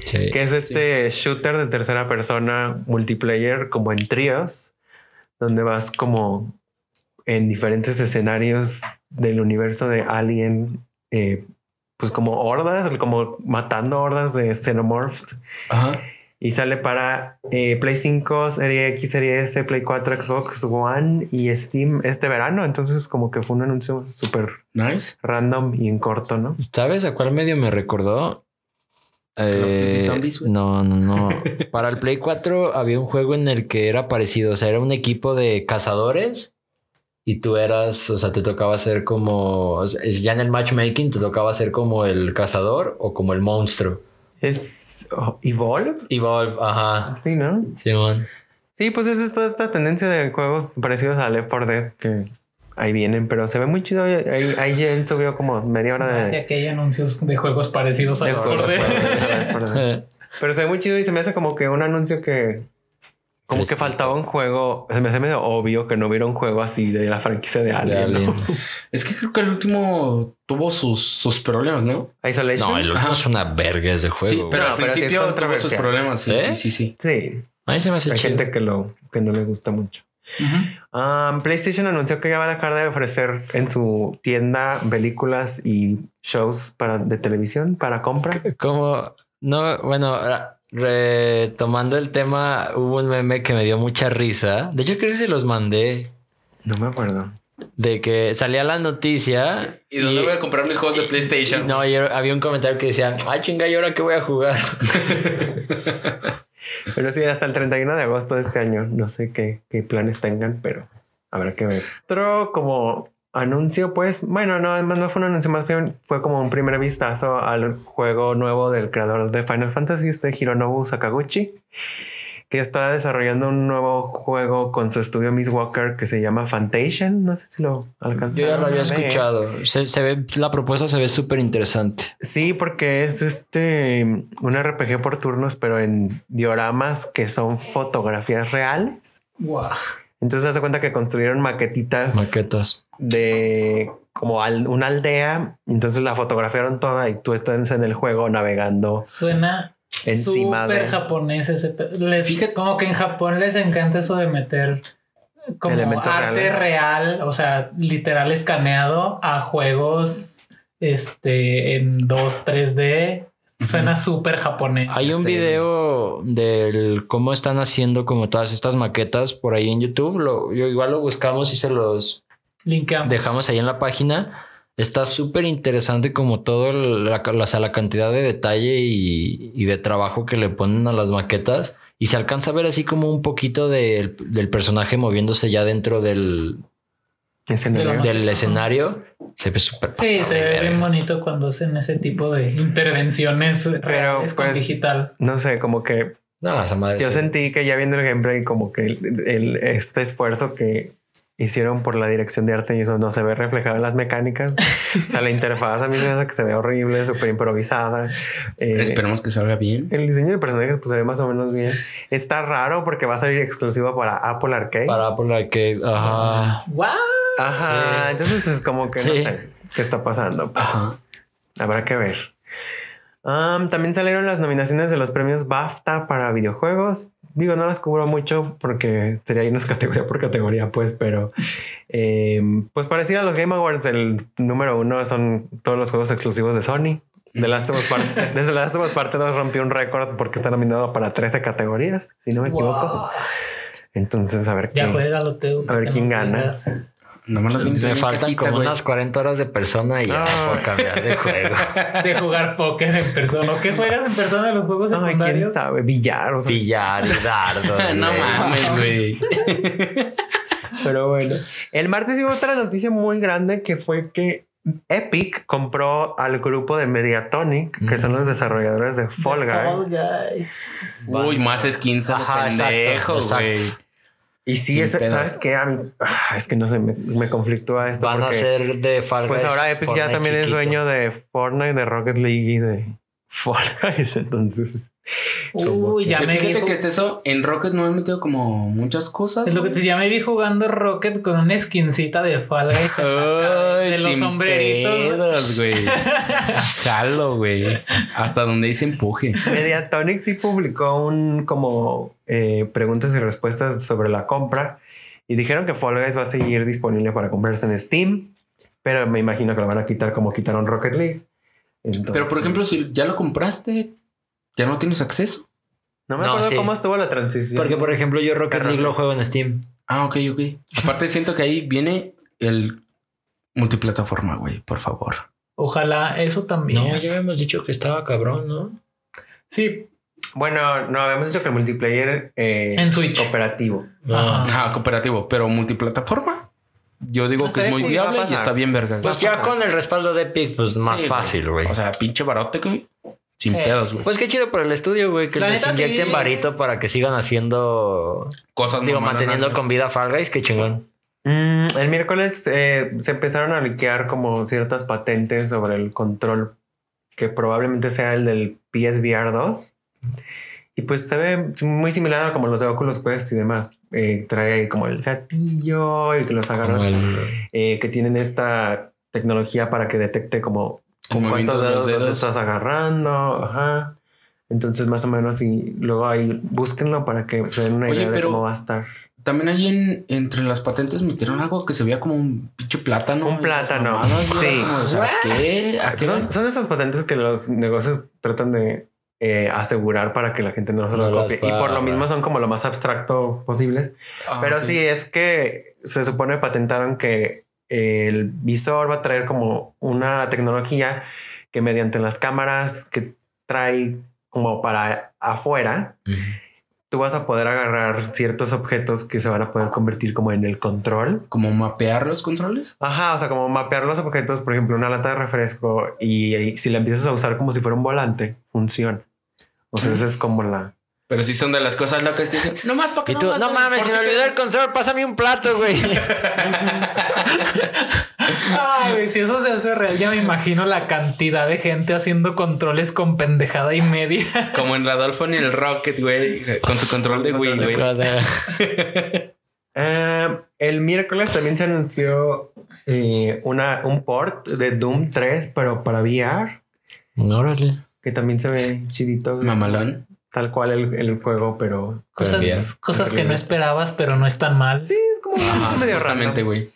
sí. Que es este shooter de tercera persona multiplayer como en tríos, donde vas como en diferentes escenarios del universo de Alien, eh, pues como hordas, como matando hordas de xenomorphs. Ajá. Y sale para eh, Play 5, Serie X, Serie S, Play 4, Xbox One y Steam este verano. Entonces como que fue un anuncio súper Nice. random y en corto, ¿no? ¿Sabes a cuál medio me recordó? Eh, Zombies, no, no, no. Para el Play 4 había un juego en el que era parecido. O sea, era un equipo de cazadores y tú eras, o sea, te tocaba ser como, ya en el matchmaking te tocaba ser como el cazador o como el monstruo. Es Evolve. Evolve, ajá. Sí, ¿no? Simón. Sí, pues esa es toda esta tendencia de juegos parecidos a Left 4 Dead que ahí vienen, pero se ve muy chido. Ahí, ahí él subió como media hora De de... aquí hay anuncios de juegos parecidos a de lo juegos, de... por- por- por- Pero se ve muy chido y se me hace como que un anuncio que... Como que faltaba un juego. Se me hace medio obvio que no hubiera un juego así de la franquicia de De Alien. Es que creo que el último tuvo sus, sus problemas, ¿no? Isolation. No, el último Ajá. es una verga ese juego. sí, pero No, al pero sí principio tuvo sus problemas. Sí, ¿Eh? sí, sí, sí. Sí, A mí se me hace hay chido. gente que, lo, que no le gusta mucho. Um, PlayStation anunció que ya va a dejar de ofrecer en su tienda películas y shows para, de televisión para compra. Como, no, bueno, retomando el tema, hubo un meme que me dio mucha risa. De hecho, creo que se los mandé. No me acuerdo. De que salía la noticia. ¿Y dónde voy a comprar mis juegos de PlayStation? No, y había un comentario que decía, ay chinga, ¿y ahora qué voy a jugar? Pero sí, hasta el 31 de agosto de este año. No sé qué, qué planes tengan, pero habrá que ver. Otro como anuncio, pues, bueno, no, además no fue un anuncio, más bien fue como un primer vistazo al juego nuevo del creador de Final Fantasy, este Hironobu Sakaguchi, que está desarrollando un nuevo juego con su estudio Miss Walker que se llama Fantation. No sé si lo alcanzaron. Yo ya lo había escuchado. Se, se ve, la propuesta se ve súper interesante. Sí, porque es este un RPG por turnos, pero en dioramas que son fotografías reales. Guau. Entonces se hace cuenta que construyeron maquetitas Maquetas. de como al- una aldea. Entonces la fotografiaron toda y tú estás en el juego navegando Suena encima súper de japonés ese les, Fíjate- como que en Japón les encanta eso de meter como arte reales. real, o sea, literal escaneado a juegos este en 2, 3D. Suena súper japonés. Hay un video del cómo están haciendo como todas estas maquetas por ahí en YouTube. Lo, yo igual lo buscamos y se los dejamos ahí en la página. Está súper interesante como todo el- la, la- o sea, la cantidad de detalle y, y de trabajo que le ponen a las maquetas. Y se alcanza a ver así como un poquito del, del personaje moviéndose ya dentro del, escenario. Del escenario. Se ve súper Sí, pasado se ve bien verga. bonito cuando hacen ese tipo de intervenciones reales con pues, digital. No sé, como que No, esa madre yo sí. sentí que ya viendo el gameplay, como que el, el- este esfuerzo que hicieron por la dirección de arte y eso no se ve reflejado en las mecánicas. o sea, la interfaz a mí se me hace que se ve horrible, súper improvisada. Eh, Esperemos que salga bien. El diseño de personajes pues se ve más o menos bien. Está raro porque va a salir exclusivo para Apple Arcade. Para Apple Arcade. Ajá. ¡Wow! Ajá, Sí. entonces es como que no sé qué está pasando. pero Ajá. Habrá que ver. Am, también salieron las nominaciones de los premios BAFTA para videojuegos. Digo, no las cubro mucho porque sería irnos categoría por categoría, pues, pero em, pues parecido a los Game Awards, el número uno son todos los juegos exclusivos de Sony. The Last of Us Part- desde Last of Us Parte 2 rompió un récord porque está nominado para 13 categorías, si no me equivoco. Wow. Entonces, a ver Ya quién. juega. A ver quién gana. Nomás lo tienes Me faltan cajita, como güey. unas 40 horas de persona y ya Ah. por cambiar de juego. De jugar póker en persona. ¿O ¿Qué juegas en persona en los juegos quién secundarios? sabe, billar, o sea, Pillar y dardos. no mames, güey. Pero bueno, el martes hubo otra noticia muy grande que fue que Epic compró al grupo de Mediatonic, que son los desarrolladores de Fall Guys. Fall Guys. Uy, más skins a lo Ajá, exacto, pendejo, exacto. güey. Y sí, es-. ¿sabes qué? A mí, ah, es que no sé, me, me conflictúa esto. Van a ser de Fall Pues ahora Epic ya también es dueño de Fortnite, de Rocket League y de Fall Guys. Entonces, Uy, ya Que me vi. fíjate que este eso en Rocket no me he metido como muchas cosas. Es lo que te ya me vi jugando Rocket con una skincita de Fall Guys. Ay, de los sombreritos. güey. Jalo, güey. Hasta donde dice empuje. Mediatonic sí publicó un como eh, preguntas y respuestas sobre la compra y dijeron que Fall Guys va a seguir disponible para comprarse en Steam, pero me imagino que lo van a quitar como quitaron Rocket League. Entonces, Pero por ejemplo, si ya lo compraste, ya no tienes acceso. no me No, acuerdo sí. cómo estuvo la transición. Porque, por ejemplo, yo Rocket Carro. League lo juego en Steam. Ah, ok, ok. Aparte siento que ahí viene el multiplataforma, güey, por favor. Ojalá eso también. No, ya habíamos dicho que estaba cabrón, ¿no? Sí, Bueno, no, habíamos dicho que el multiplayer eh, En Switch. operativo. No. Ajá. Ah, cooperativo, pero multiplataforma. Yo digo Pues que es muy viable y está bien verga. Pues ya con el respaldo de Epic, pues más Sí, fácil, güey. O sea, pinche barote, güey. Sin pedos, güey. Pues qué chido por el estudio, güey, que La les inyecten sí. varito para que sigan haciendo, Cosas digo, mamadas, manteniendo güey. con vida Fall Guys, qué chingón. Mm, el miércoles eh, se empezaron a liquear como ciertas patentes sobre el control que probablemente sea el del PSVR 2. Y pues se ve muy similar a como los de Oculus Quest y demás. Eh, trae ahí como el gatillo y que los agarras, el- eh, que tienen esta tecnología para que detecte como con cuántos de los dedos, los dedos. estás agarrando. Ajá. Entonces, más o menos, y luego ahí búsquenlo para que se den una Oye, idea de cómo va a estar. También ahí en, entre las patentes metieron algo que se veía como un pinche plátano. Un plátano, mamadas, sí. como, o sea, ¿qué? ¿A qué Son, son esas patentes que los negocios tratan de eh, asegurar para que la gente no se lo No copie. Y por lo mismo son como lo más abstracto posibles. Ah, Pero ok. sí, es que se supone patentaron que el visor va a traer como una tecnología que mediante las cámaras que trae como para afuera, tú vas a poder agarrar ciertos objetos que se van a poder convertir como en el control. Como mapear los controles. Ajá, o sea, como mapear los objetos, por ejemplo, una lata de refresco y, y si la empiezas a usar como si fuera un volante, funciona. O sea, esa es como la... Pero sí son de las cosas locas que dicen. No más para que Y tú, no gasten, mames, se me si olvidó el quieres". control, pásame un plato, güey. Ay, güey, si eso se hace real, ya me imagino la cantidad de gente haciendo controles con pendejada y media. Como en Radolfo en el Rocket, güey. Con su control de Wii, güey. Eh, el miércoles también se anunció eh, una, un port de Doom 3, pero para VR, Órale. que también se ve chidito. Mamalón. Tal cual el, el juego, pero... Cosas, cosas que no esperabas, pero no están mal. Sí, es como es medio justamente, güey.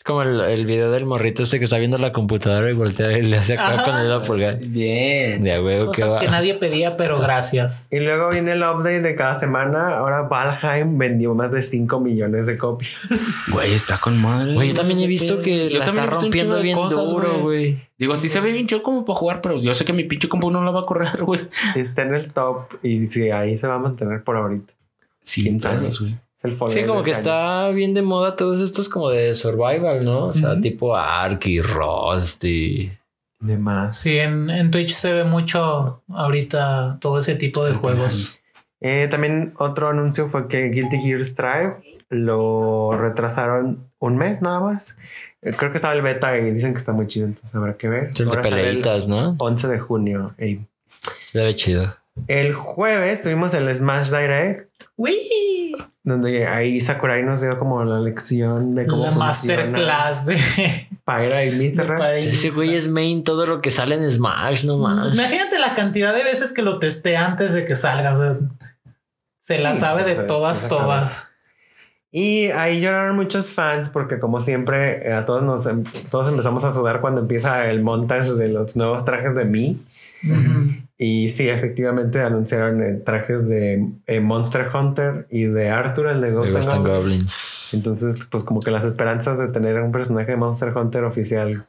Es como el, el video del morrito este que está viendo la computadora y voltea y le hace acá con el dedo pulgar. Bien. De huevo que va. que nadie pedía, pero gracias. Y luego viene el update de cada semana. Ahora Valheim vendió más de 5 millones de copias. Güey, está con madre. Güey, yo también he visto Yo que la también está rompiendo bien cosas, duro, güey. güey. Digo, sí se ve bien chido como para jugar, pero yo sé que mi pinche compu no la va a correr, güey. Está en el top y sí, ahí se va a mantener por ahorita. Sí, ¿Quién sabe? güey. Es el Sí, como que este año. está bien de moda todos estos como de survival, ¿no? O sea, tipo Ark y Rust y... De más. Sí, en, en Twitch se ve mucho ahorita todo ese tipo de juegos. Eh, también otro anuncio fue que Guilty Gear Strive lo retrasaron un mes nada más. Eh, Creo que estaba el beta y dicen que está muy chido, entonces habrá que ver. Ahora el peleitas, ¿no? 11 de junio. Ey. Se ve chido. El jueves tuvimos el Smash Direct, ¡Uy! donde ahí Sakurai nos dio como la lección de cómo La funciona masterclass de, Pyra y. Parade. Ese güey es main todo lo que sale en Smash, no más. Imagínate la cantidad de veces que lo testé antes de que salga. o sea, se la Sí, sabe se de sabe, todas, todas. sabe. Y ahí lloraron muchos fans porque como siempre eh, a todos nos em- todos empezamos a sudar cuando empieza el montage de los nuevos trajes de Mi. Ujú. Y sí, efectivamente anunciaron eh, trajes de eh, Monster Hunter y de Arthur, el de De Ghost, and Goblins. Goblins. Entonces, pues como que las esperanzas de tener un personaje de Monster Hunter oficial.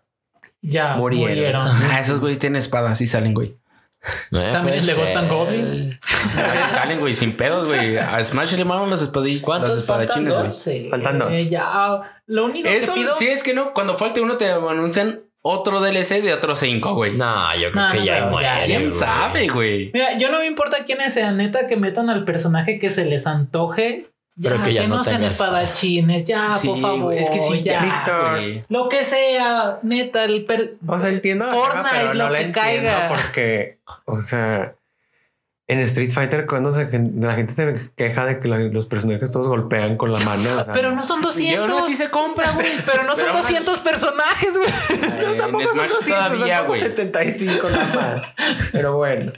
Ya Murieron. murieron. Ah, esos güeyes tienen espadas, sí salen, güey. Eh, También el de Ghost and ser. Goblins. Salen, güey, sin pedos, güey. A Smash le maman los espadillas. ¿Cuántos espadachines, güey. Faltan dos. eh, ya. Lo único Eso, que pido... sí es que no, cuando falte uno te anuncian otro DLC de otros cinco, güey. No, yo creo No, que no, ya muere. ya. ¿Quién güey. sabe, güey? Mira, yo no me importa quiénes sean, neta, que metan al personaje que se les antoje. Ya, Pero que que, ya no no sean espadachines, ya, Sí, por favor. güey, es que sí, ya, güey. Lo que sea, neta, el per- O sea, entiendo la Fortnite, queja, pero lo no la que entiendo caiga. porque, o sea, en Street Fighter cuando se, la gente se queja de que la- los personajes todos golpean con la mano. o sea, Pero no son Y 200. aún así se compra, güey. Pero no son Pero aún así- 200 personajes, güey. No, En tampoco son Smash 200, todavía, güey. 75 nada más. Pero bueno.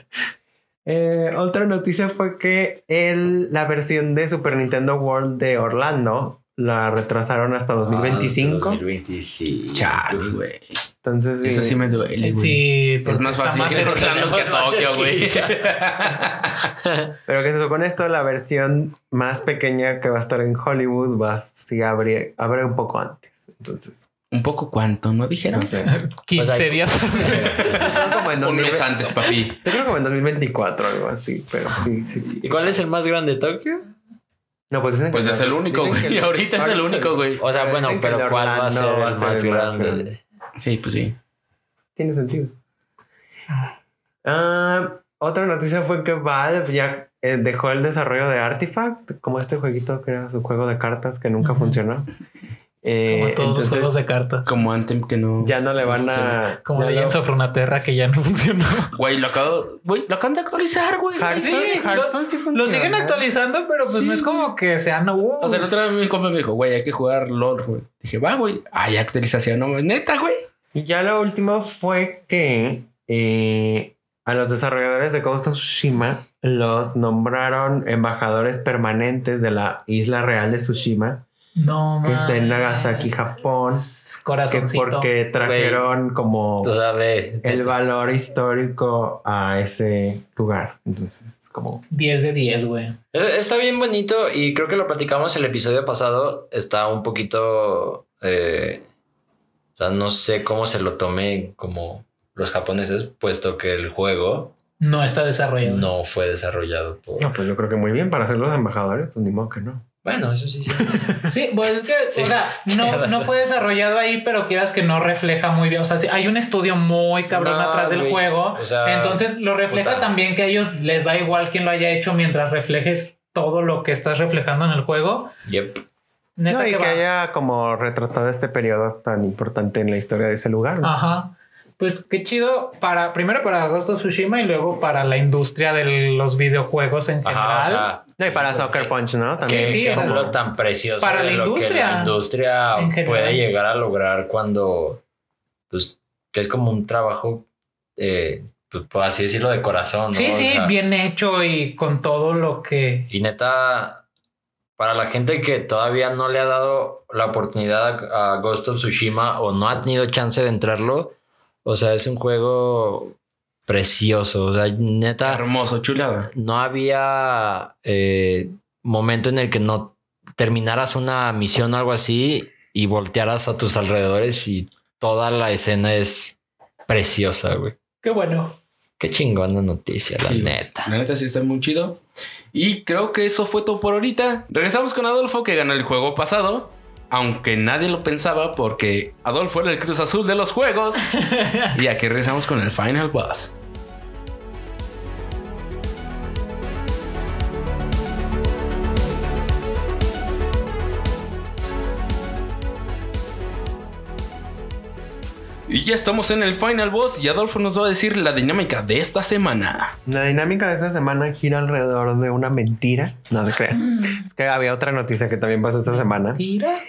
Eh, otra noticia fue que el, la versión de Super Nintendo World de Orlando la retrasaron hasta 2025. Ah, 2025. Chale, güey. Entonces, Eso sí me duele, güey. Sí, Es más fácil más que. Orlando que Tokio, güey. Pero que se con esto, la versión más pequeña que va a estar en Hollywood va sí abre, abre un poco antes. Entonces, Un poco cuánto, ¿no dijeron? no sé. 15 Pues hay- días. Son como en Un 2020 mes antes, papi. Yo creo como en 2024 algo así, pero sí, sí. ¿Y cuál es el más grande, Tokio? No, pues dicen Pues es el único, güey. que Ahorita es el único, güey. O sea, bueno, pero ¿cuál va a ser el más grande? Sí, pues sí. Tiene sentido. Ah, otra noticia fue que Valve ya eh, dejó el desarrollo de Artifact, como este jueguito que era su juego de cartas que nunca funcionó. Eh, Como todos los entonces juegos de cartas. Como Anthem que no. ya no le van funciona. a. Como ya Legends no- of Runeterra que ya no funcionó. Güey, lo acabo. Güey, lo acaban de actualizar, güey. Hearthstone, Sí, Hearthstone sí funciona. Lo siguen actualizando, pero pues Sí. no es como que sean. Uh, O sea, la otra vez mi compa me dijo, güey, hay que jugar LOL, güey. Dije, va, güey. Hay actualización, no, neta, güey. Y ya lo último fue que eh, a los desarrolladores de Ghost of Tsushima los nombraron embajadores permanentes de la isla real de Tsushima, no, que está en. Nagasaki, Japón, que Corazoncito. porque trajeron como O sea, ve. el valor histórico a ese lugar. Entonces, como 10 de 10, güey. Es- Está bien bonito y creo que lo platicamos el episodio pasado. Está un poquito. eh, o sea, no sé cómo se lo tome como los japoneses, puesto que el juego No está desarrollado. no fue desarrollado por. No, pues yo creo que muy bien para ser los embajadores, pues ni modo que no. Bueno, eso sí. sí. Sí, pues es que, Sí. o sea, no, no fue desarrollado ahí, pero quieras que no refleja muy bien. O sea, sí, hay un estudio muy cabrón No, atrás del güey. juego. O sea, entonces lo refleja puta. también que a ellos les da igual quién lo haya hecho mientras reflejes todo lo que estás reflejando en el juego. Yep. Neta No, y que haya como retratado este periodo tan importante en la historia de ese lugar. ¿no? Ajá. Pues qué chido para, primero para Ghost of Tsushima y luego para la industria de los videojuegos en general. Ajá, o sea. No, y para Soccer Punch, ¿no? También. Sí, sí, qué o sea, ejemplo tan precioso para de la lo que industria, la industria puede llegar a lograr cuando, pues, que es como un trabajo, eh, pues, por así decirlo, de corazón. ¿no? Sí, O sí, sea, bien hecho y con todo lo que... Y neta, para la gente que todavía no le ha dado la oportunidad a, a Ghost of Tsushima o no ha tenido chance de entrarlo, o sea, es un juego precioso. O sea, neta, Hermoso, chulada. no había eh, momento en el que no terminaras una misión o algo así y voltearas a tus alrededores y toda la escena es preciosa, güey. Qué bueno. Qué chingona noticia, la Sí, neta. La neta sí está muy chido. Y creo que eso fue todo por ahorita. Regresamos con Adolfo que ganó el juego pasado. Aunque nadie lo pensaba porque Adolfo era el Cruz Azul de los juegos. y aquí regresamos con el Final Boss. Y ya estamos en el Final Boss y Adolfo nos va a decir la dinámica de esta semana. La dinámica de esta semana gira alrededor de una mentira. No se crean. Es que había otra noticia que también pasó esta semana. Mira.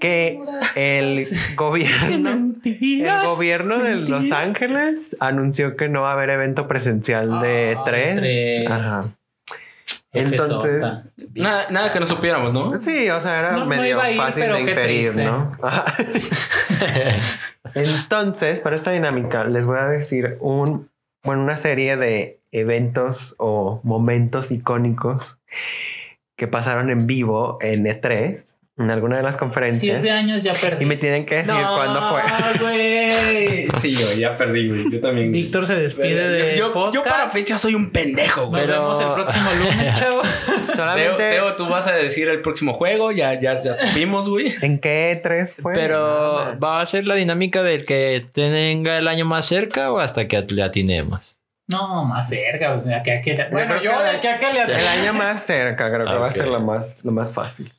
Que el gobierno, el gobierno de Los Ángeles anunció que no va a haber evento presencial de Ah, tres. tres. Ajá. Entonces, Nada, nada que no supiéramos, ¿no? sí, o sea, era No, medio ir, fácil de inferir, triste. ¿no? Entonces, para esta dinámica, les voy a decir un, bueno, una serie de eventos o momentos icónicos que pasaron en vivo en E3, en alguna de las conferencias. Siete años ya perdí. Y me tienen que decir cuándo fue. güey. Sí, güey, ya perdí, güey. Yo también. Víctor se despide de yo, yo para fecha soy un pendejo, Nos güey. Pero- vemos el próximo lunes, chavo. Teo, Solamente Teo, tú vas a decir el próximo juego, ya, ya, ya supimos, güey. en qué E3 fue. Pero va a ser la dinámica del que tenga el año más cerca o hasta que le atinemos. No, más cerca. pues, que- Bueno, yo de aquí a que le El año más cerca, creo que va a ser lo más, lo más fácil.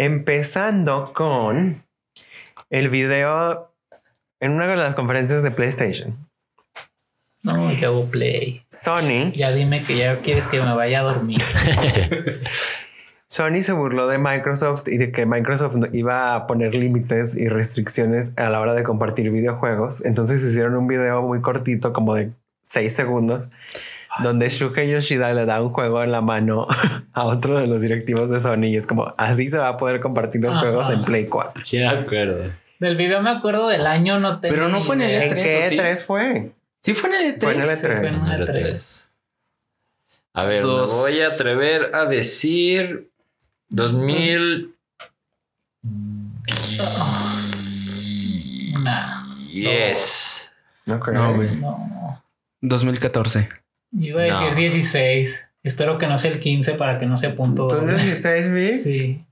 Empezando con el video en una de las conferencias de PlayStation. No, yo hago play. Sony, Ya dime que ya quieres que me vaya a dormir. Sony se burló de Microsoft y de que Microsoft iba a poner límites y restricciones a la hora de compartir videojuegos. Entonces hicieron un video muy cortito, como de 6 segundos, donde Shuhei Yoshida le da un juego en la mano a otro de los directivos de Sony y es como así se va a poder compartir los Ajá. juegos en Play 4. Sí, de acuerdo. Del video me acuerdo del año, no tengo Pero no fue en el idea. ¿En E3, qué ¿o sí? E3 fue? Sí, fue en el E3. Fue en el Fue E3. en un Número E3. tres. A ver, Dos. me voy a atrever a decir 2000. Nah, Yes. No creo. No, güey. no. 2014. Yo iba a decir No. 16. Espero que no sea el 15 para que no sea punto. ¿Tú doble. 16, vi? Sí.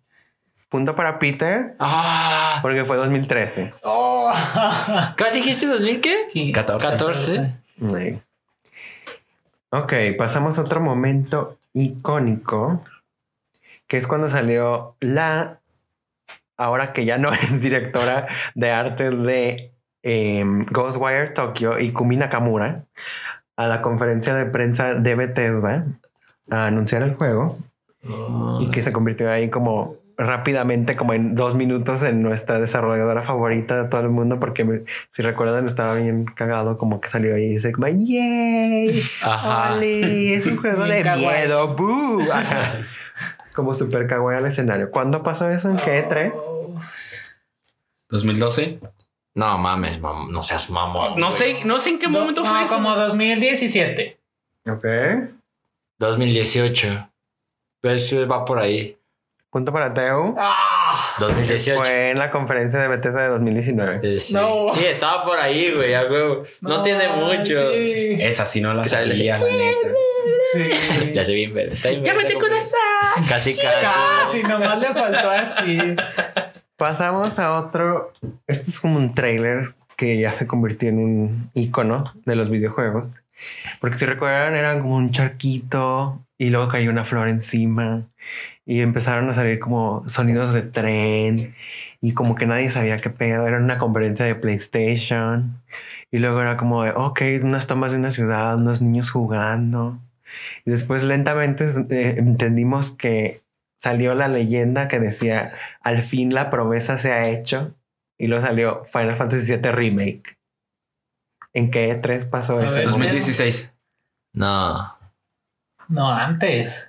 Punto para Peter, Ah, porque fue 2013. Oh. ¿Cuál dijiste? ¿2000 qué? Sí. 14. 14. Sí. Ok, pasamos a otro momento icónico, que es cuando salió la ahora que ya no es directora de arte de em, Ghostwire Tokyo y Kumi Nakamura, a la conferencia de prensa de Bethesda a anunciar el juego y que se convirtió ahí como rápidamente, como en dos minutos, en nuestra desarrolladora favorita de todo el mundo, porque me- si recuerdan estaba bien cagado, como que salió ahí y dice como ¡Yay! Es un juego de kawaii. miedo. ¡Boo! Ajá. Como super kawaii al escenario. ¿Cuándo pasó eso? ¿En qué? ¿Tres? 2012. No mames, mam- no seas mamón. No sé, no sé en qué No, momento no, fue eso. como 2017. Ok. 2018. Pues va por ahí. Punto para Teo. ¡Ah! 2018. Fue en la conferencia de Bethesda de 2019. Eh, sí. No. Sí, estaba por ahí, güey. huevo. No, tiene mucho. Sí. Esa sí no la sabía, la neta. sí. Ya se bien, pero está bien. ¡Llámate verga, como- Kudasai! Casi, casi. Casi, nomás le faltó así. Pasamos a otro. Este es como un trailer que ya se convirtió en un icono de los videojuegos. Porque si recuerdan, era como un charquito y luego cayó una flor encima y empezaron a salir como sonidos de tren y como que nadie sabía qué pedo. Era una conferencia de PlayStation y luego era como de, ok, unas tomas de una ciudad, unos niños jugando. Y después lentamente eh, entendimos que salió la leyenda que decía, al fin la promesa se ha hecho. Y luego salió Final Fantasy VII Remake. ¿En qué E3 pasó eso? ver, 2016. No. No, antes.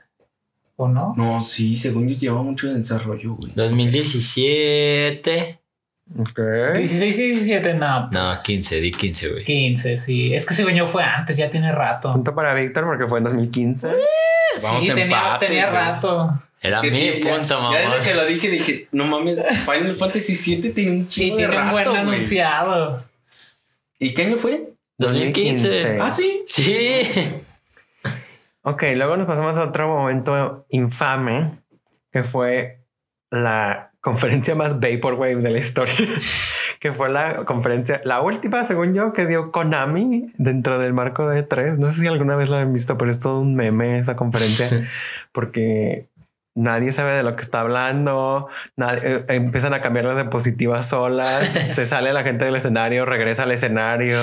¿O no? No, sí, según yo lleva mucho en desarrollo, güey. 2017. Ok. 16 y 17, no. No, 15, di 15, güey. 15, sí. Es que según yo fue antes, ya tiene rato. Punto para Víctor porque fue en 2015. Vamos sí, a tenía, empates, tenía güey. rato. Era Es que mi sí, ya- punto, Ya mamá. desde que lo dije, dije, no mames, Final Fantasy VII tiene un Sí, chingo de tiene un buen rato, güey. anunciado. ¿Y qué año fue? 2015. Ah, sí. Sí. Ok, luego nos pasamos a otro momento infame que fue la conferencia más Vaporwave de la historia, que fue la conferencia, la última, según yo, que dio Konami dentro del marco de E3. No sé si alguna vez lo han visto, pero es todo un meme esa conferencia, porque nadie sabe de lo que está hablando, nadie- eh, empiezan a cambiar las diapositivas solas, se sale la gente del escenario, regresa al escenario,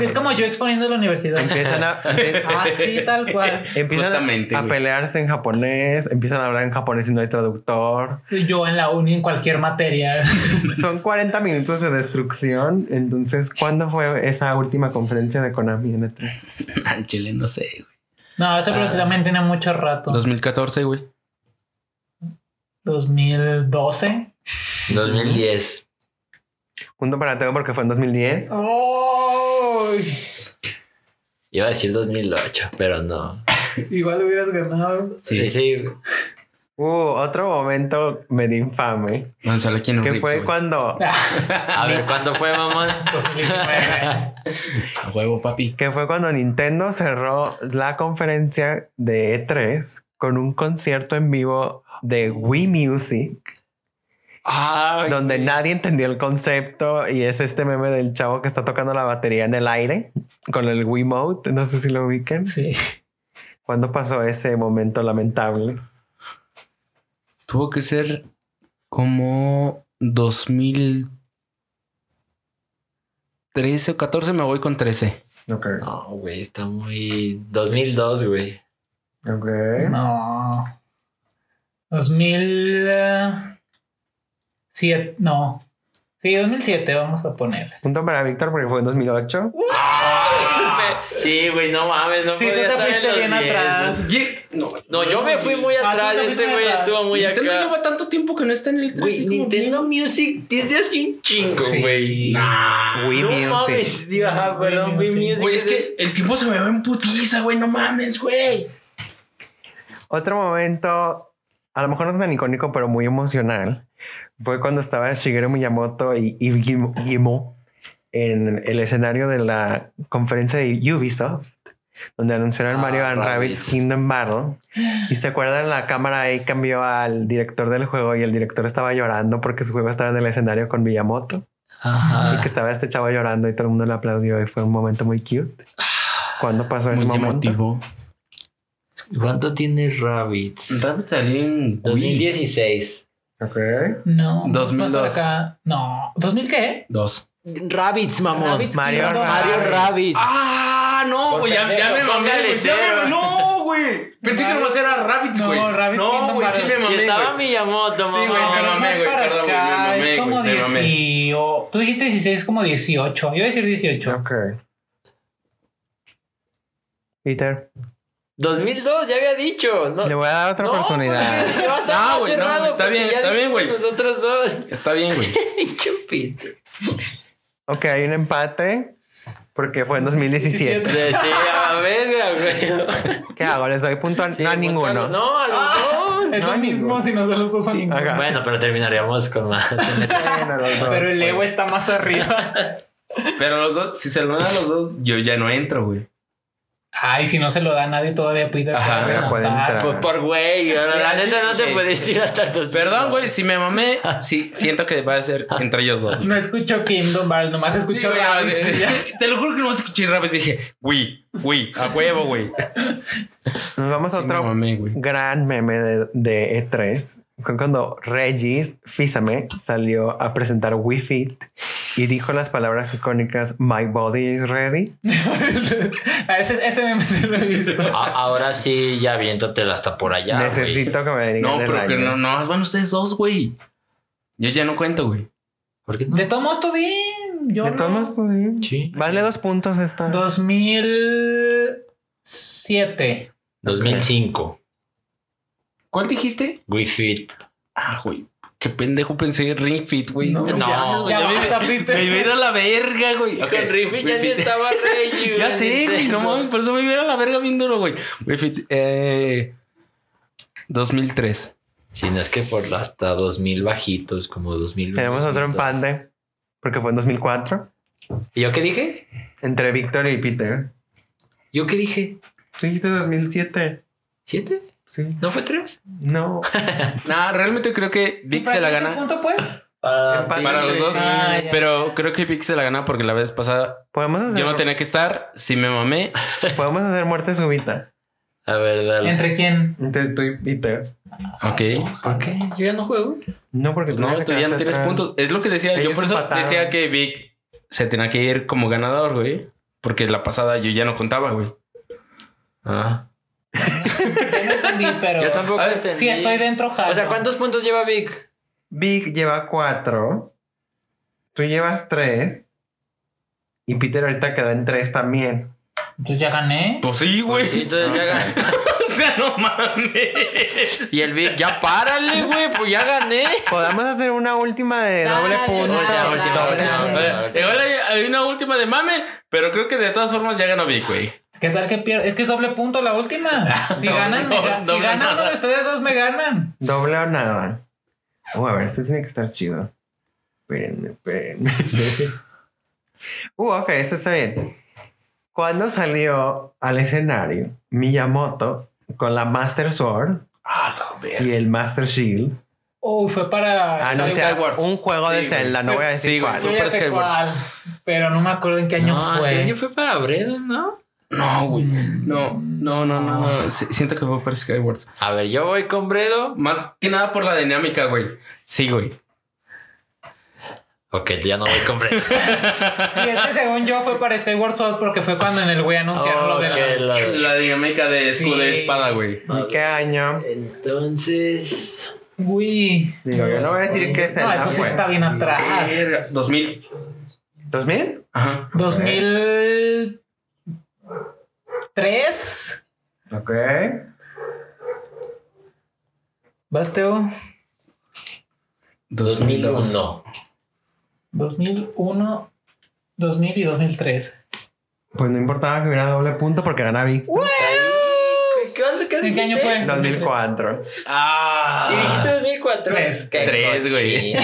Es como yo exponiendo en la universidad. empiezan a... Ah, sí, tal cual. Empiezan a- Justamente, a, güey. pelearse en japonés, empiezan a hablar en japonés y no hay traductor. Yo en la uni, en cualquier materia. Son 40 minutos de destrucción. Entonces, ¿cuándo fue esa última conferencia de Konami en E3? Al chile no sé, güey. No, eso precisamente tiene mucho rato. 2014, güey. 2012. 2010. Punto para Teo porque fue en 2010. Iba a decir 2008, pero no. Igual hubieras ganado. Sí, sí. Uh, otro momento medio infame. Aquí en Que fue güey. cuando, A ver, ¿cuándo fue, mamón? 2019. A huevo, papi. que fue cuando Nintendo cerró la conferencia de E3 con un concierto en vivo de Wii Music. Ah, donde nadie entendió el concepto y es este meme del chavo que está tocando la batería en el aire con el Wiimote, no sé si lo ubiquen. Sí. ¿Cuándo pasó ese momento lamentable? Tuvo que ser como 2013 o 14, me voy con 13. Ok. No, güey, está muy. 2002, güey. Ok. No. 2007. No. Sí, 2007 vamos a poner. Punto para Víctor porque fue en 2008. Sí, güey, no mames, no Sí, tú podía te estar en los bien 10. atrás. No, No, yo me fui muy Ah, tú atrás. Este muy güey atrás. estuvo muy Nintendo acá. lleva tanto tiempo que no está en el 3. Güey, Nintendo Music desde hace un chingo, Sí. güey. Wii no Music. mames, digo, ajá, perdón, Wii Wii Music. Music. Güey, es que el tiempo se me va en putiza, güey. No mames, güey. Otro momento, a lo mejor no es tan icónico, pero muy emocional, fue cuando estaba Shigeru Miyamoto y Yves Guillemot- en el escenario de la conferencia de Ubisoft, donde anunciaron Ah, Mario and Rabbids. Kingdom Battle. Y se acuerdan, la cámara ahí cambió al director del juego y el director estaba llorando porque su juego estaba en el escenario con Miyamoto y que estaba este chavo llorando y todo el mundo le aplaudió y fue un momento muy cute. ¿Cuándo pasó ese Muy momento? ¿Cuánto tiene Rabbits? Rabbit salió en Wii. 2016. Ok. No. 2002. más para acá. No. ¿2000 qué? Dos. Rabbits, mamón. Rabbids Mario Rabbit. Mario Rabbit. Ah, no, güey, ya, ya me mamé. Ya me No, güey. Pensé que nomás era Rabbits, No, güey. No, Kingdom güey, sí me mamé. Si estaba. Miyamoto, Sí, güey, me No, mamé, güey, perdón, güey, me mamé, Es como güey, me mamé. 18. Tú dijiste 16, como 18. Yo iba a decir 18. Ok. Peter, 2002, ya había dicho. No, le voy a dar otra no, oportunidad. está No, más güey, no, cerrado. está porque bien, está bien, güey. Nosotros dos. Está bien, güey. Chupito. Ok, hay un empate porque fue en 2017. Sí, a ver, güey. ¿Qué hago? ¿Les doy punto a, Sí, no a ninguno? No, a los dos. Es no, lo mismo si nos da los dos a. Bueno, pero terminaríamos con más. Pero el. Evo está más arriba. Pero los dos, si se lo dan a los dos, yo ya no entro, güey. Ay, si no se lo da a nadie todavía, Peter. Ajá, puede ya puede remontar. entrar. Pues por güey, la neta no te puedes ir hasta tus. Perdón, güey, si me mamé, sí, siento que va a ser entre ellos dos. No escucho Kingdom Hearts, nomás escucho Sí, güey, Rabbids. sí, sí. Te lo juro que no vas a escuchar Rabbits. Dije, güey, güey, a huevo, güey. Nos vamos a Sí me otro mamé, gran meme de, de E3. Fue cuando Regis Físame salió a presentar Wii Fit y dijo las palabras icónicas My body is ready. Ese, ese meme sí lo he visto. A- ahora sí, ya viéntotela hasta por allá. Necesito que me digan No, el pero que no, no, van ustedes dos, güey. Yo ya no cuento, güey. ¿Por qué no? De todos tú di. Yo De no. todos modos, pues, Sí. Vale dos puntos esta. 2007. 2005. ¿Cuál dijiste? Wii Fit. Ah, güey. Qué pendejo pensé Ring Fit, güey. No, no. güey, Ya ya me-. Me a a la verga, güey. Ok, Con Wii Fit ya ni estaba Reggie. Ya sé, güey, no mames, por eso me iba a ir a la verga bien duro, güey. Wii Fit, eh, 2003. Si no es que por hasta 2000 bajitos, como 2000. Tenemos otro 2002. empate porque fue en 2004 ¿Y yo qué dije? entre Víctor y Peter. ¿Yo qué dije? Dijiste 2007. ¿Siete? Sí. ¿No fue tres? No. Nah, realmente creo que Vic se la ¿Para qué gana. punto, pues? Empate. Para los dos. Ah, ya, pero ya. creo que Vic se la gana porque la vez pasada Podemos hacer, yo no tenía que estar. Si me mamé, podemos hacer muerte súbita A ver, dale. ¿Entre quién? entre tú y Peter. ok. ¿Por qué? Yo ya no juego. No, porque No, te tú ya no tienes puntos. Es lo que decía. yo por eso empataron. decía que Vic se tenía que ir como ganador, güey. Porque la pasada yo ya no contaba, güey. Ah. Yo no entendí, pero. Yo tampoco ver, entendí. Si estoy dentro, jalo. O sea, ¿cuántos puntos lleva Vic? Vic lleva cuatro. Tú llevas tres. Y Peter ahorita quedó en tres también. Entonces ya gané. Pues sí, güey. Sí, entonces ya gané. o sea, no mames. Y el Vic, ya párale, güey, pues ya gané. Podemos hacer una última de doble punto. Igual hay, hay una última de mame, pero creo que de todas formas ya ganó Vic, güey. ¿Qué tal que pierdo? Es que es doble punto la última. Si ganan, me ga- si ganan nada. uno de ustedes dos, me ganan. Doble o nada. Uh, a ver, este tiene que estar chido. Espérenme, espérenme. uh, ok, este está bien. Cuando salió al escenario Miyamoto con la Master Sword Ah, y el Master Shield Uy, fue para. anunciar Skyward. un juego de Sí. Zelda, no voy a decir Sí, cuál. Fue para Skyward. pero no me acuerdo en qué año no, fue. ese año fue para Bredo, ¿no? No, güey. No, no, no, no. no. Sí, Siento que fue para Skywards. A ver, yo voy con Bredo. Más que nada por la dinámica, güey. Sí, güey. Ok, ya no voy con Bredo. Sí, es que según yo fue para Skyward Sword porque fue cuando en el Wii anunciaron lo de la. la- La dinámica de escudo de Sí. espada, güey. ¿Y qué año? Entonces. Uy. Digo, yo no voy a decir qué No, Zelda eso sí fue. está bien atrás. Verga, 2000. ¿2000? Ajá. 2003. Ok. ¿Vas, Teo? 2002. 2001. 2001, 2000 y 2003. Pues no importaba que hubiera doble punto porque Vic. ¿Qué, onda? ¿Qué ¿En qué año fue? 2004. Ah. ¿Y dijiste 2004? Tres. Qué Tres, güey.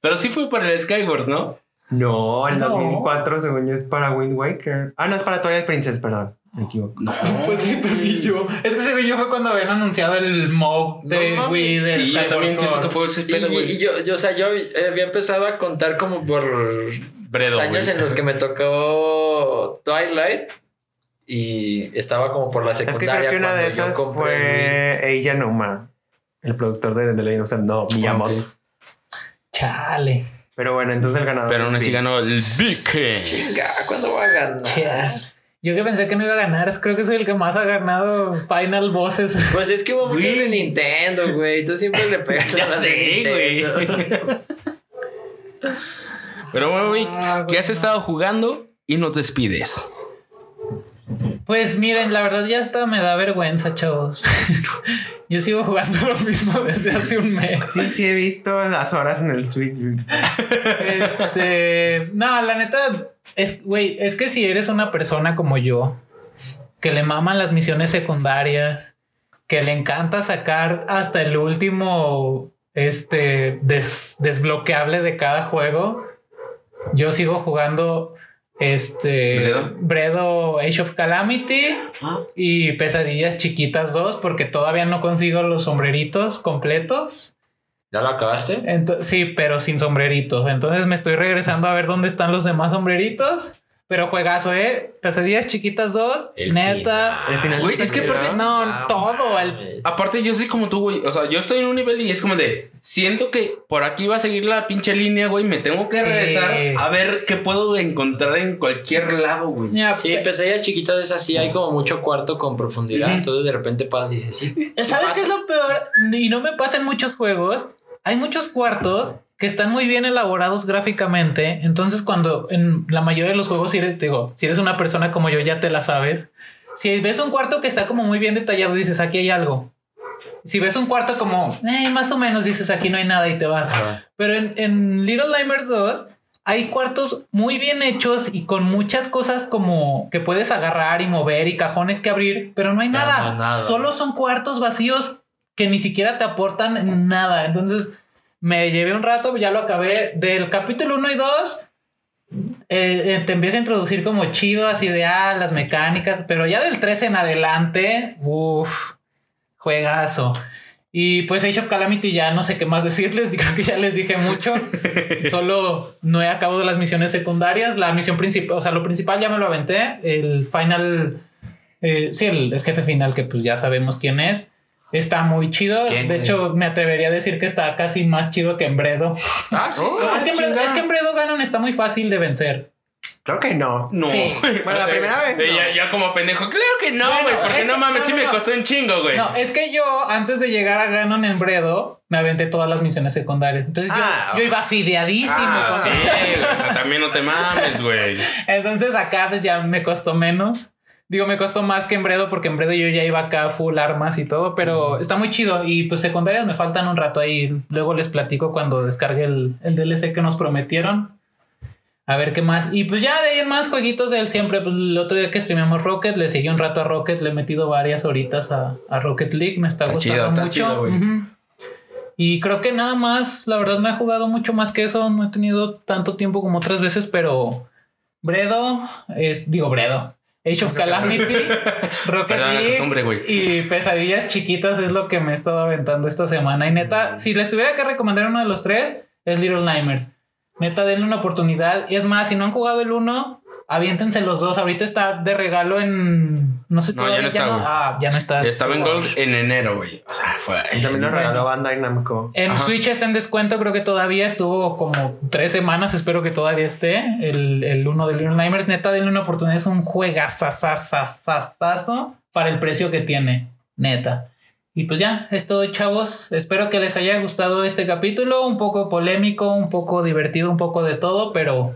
Pero sí fue para el Skywars, ¿no? No, el No. 2004 según yo es para Wind Waker. Ah, no, es para Twilight Princess, perdón. Me equivoco. No. Pues sí, también yo. Es que según yo fue cuando habían anunciado el mob de No. Wii de Sí, yo Skyward también siento Sword. que fue ese Y, pedo, y- yo, yo, o sea, yo había empezado a contar como por Bredo, años en los que me tocó Twilight y estaba como por la Es que secundaria creo que una de esas fue Ella Numa. el productor de The Legend of Zelda, no, Miyamoto. Ok. Chale. Pero bueno, entonces el ganador. Pero aún así ganó el Big. Chinga, ¿cuándo va a ganar? Yo que pensé que no iba a ganar, es- creo que soy el que más ha ganado Final Bosses. Pues es que hubo muchos de Güey. Nintendo, güey. Tú siempre le pegas a las sé, Nintendo. Pero bueno, Vic, Ah, ¿qué has estado jugando? Y nos despides. Pues miren, la verdad ya hasta me da vergüenza, chavos. Yo sigo jugando lo mismo desde hace un mes. Sí, sí, he visto las horas en el Switch. Este, no, la neta, es, güey, es que si eres una persona como yo, que le maman las misiones secundarias, que le encanta sacar hasta el último, este, des- desbloqueable de cada juego, yo sigo jugando, este, ¿Bredo? Bredo Age of Calamity y Pesadillas Chiquitas 2, porque todavía no consigo los sombreritos completos. ¿Ya lo acabaste? Ento- sí, pero sin sombreritos. Entonces me estoy regresando a ver dónde están los demás sombreritos. Pero juegazo, ¿eh? Pesadillas chiquitas 2. El neta. El final Güey, es que aparte- No, Ah, todo. El. Aparte, yo soy como tú, güey. O sea, yo estoy en un nivel y es como de. Siento que por aquí va a seguir la pinche línea, güey. Me tengo que Sí. regresar a ver qué puedo encontrar en cualquier lado, güey. Sí, pe- pesadillas chiquitas es así, hay como mucho cuarto con profundidad. Entonces de repente pasas y dices, sí. ¿Sabes qué es lo peor? Y no me pasa en muchos juegos. Hay muchos cuartos que están muy bien elaborados gráficamente. Entonces, cuando en la mayoría de los juegos, si eres, digo, si eres una persona como yo, ya te la sabes. Si ves un cuarto que está como muy bien detallado, dices, aquí hay algo. Si ves un cuarto como, eh, más o menos, dices, aquí no hay nada y te vas. Pero en, en Little Nightmares 2 hay cuartos muy bien hechos y con muchas cosas como que puedes agarrar y mover y cajones que abrir, pero no hay Pero nada. no hay nada. Solo son cuartos vacíos que ni siquiera te aportan nada. Entonces me llevé un rato, ya lo acabé. Del capítulo 1 y 2 eh, eh, te empieza a introducir como chido, así de ah, las mecánicas, pero ya del 3 en adelante, uff, juegazo. Y pues Age of Calamity ya no sé qué más decirles, creo que ya les dije mucho. Solo no he acabado las misiones secundarias. La misión principal, o sea, lo principal ya me lo aventé. El final, eh, sí, el, el jefe final, que pues ya sabemos quién es. Está muy chido. ¿Quién, de hecho, me atrevería a decir que está casi más chido que en Bredo. Ah, sí. Oh, es, que en Bredo chinga. es que en Bredo Ganon está muy fácil de vencer. Creo que no. No. Sí. Bueno, la primera vez. Eh, no. ya, ya como pendejo. Claro que no, Bueno, güey. porque es no mames, no, sí no, me costó un chingo, güey. No, es que yo, antes de llegar a Ganon en Bredo, me aventé todas las misiones secundarias. Entonces yo, Ah. yo iba fideadísimo. Ah, con- sí, güey. También no te mames, güey. Entonces acá pues ya me costó menos. Digo, me costó más que en Bredo porque en Bredo yo ya iba acá full armas y todo, pero está muy chido. Y pues secundarias me faltan un rato ahí. Luego les platico cuando descargue el, el DLC que nos prometieron. A ver qué más. Y pues ya de ahí en más jueguitos de él siempre. Pues el otro día que streamamos Rocket, le seguí un rato a Rocket, le he metido varias horitas a, a Rocket League. Me está, Está gustando chido, está mucho. chido, güey. Ujú. Y creo que nada más, la verdad no he jugado mucho más que eso, no he tenido tanto tiempo como otras veces, pero Bredo, es, digo Bredo, Age of Calamity, Rocket League y Pesadillas Chiquitas es lo que me he estado aventando esta semana. Y neta, si les tuviera que recomendar uno de los tres, es Little Nightmares. Neta, denle una oportunidad. Y es más, si no han jugado el uno, aviéntense los dos. Ahorita está de regalo en... No sé No, ya todavía, no está, güey. Ah, ya no está. Sí, estaba en Gold en enero, güey. O sea, fue. Y también lo regaló Bandai Namco. En Ajá. Switch está en descuento, creo que todavía estuvo como tres semanas, espero que todavía esté. El, el uno de Little Nightmares, neta, denle una oportunidad, es un juegazazazazazo para el precio que tiene, neta. Y pues ya, es todo, chavos. Espero que les haya gustado este capítulo, un poco polémico, un poco divertido, un poco de todo, pero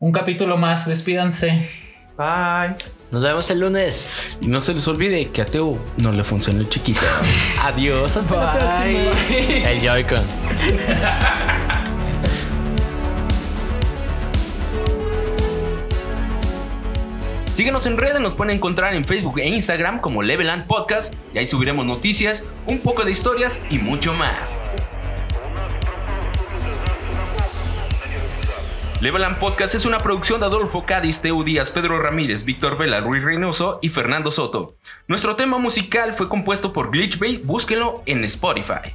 un capítulo más, despídanse. Bye. Nos vemos el lunes. Y no se les olvide que a Teo no le funcionó el chiquito. Adiós, hasta la Bye. próxima. El Joy-Con. Síguenos en redes, nos pueden encontrar en Facebook e Instagram como Leveland Podcast y ahí subiremos noticias, un poco de historias y mucho más. Leveland Podcast es una producción de Adolfo Cádiz, Teo Díaz, Pedro Ramírez, Víctor Vela, Ruiz Reynoso y Fernando Soto. Nuestro tema musical fue compuesto por Glitch Bay, búsquenlo en Spotify.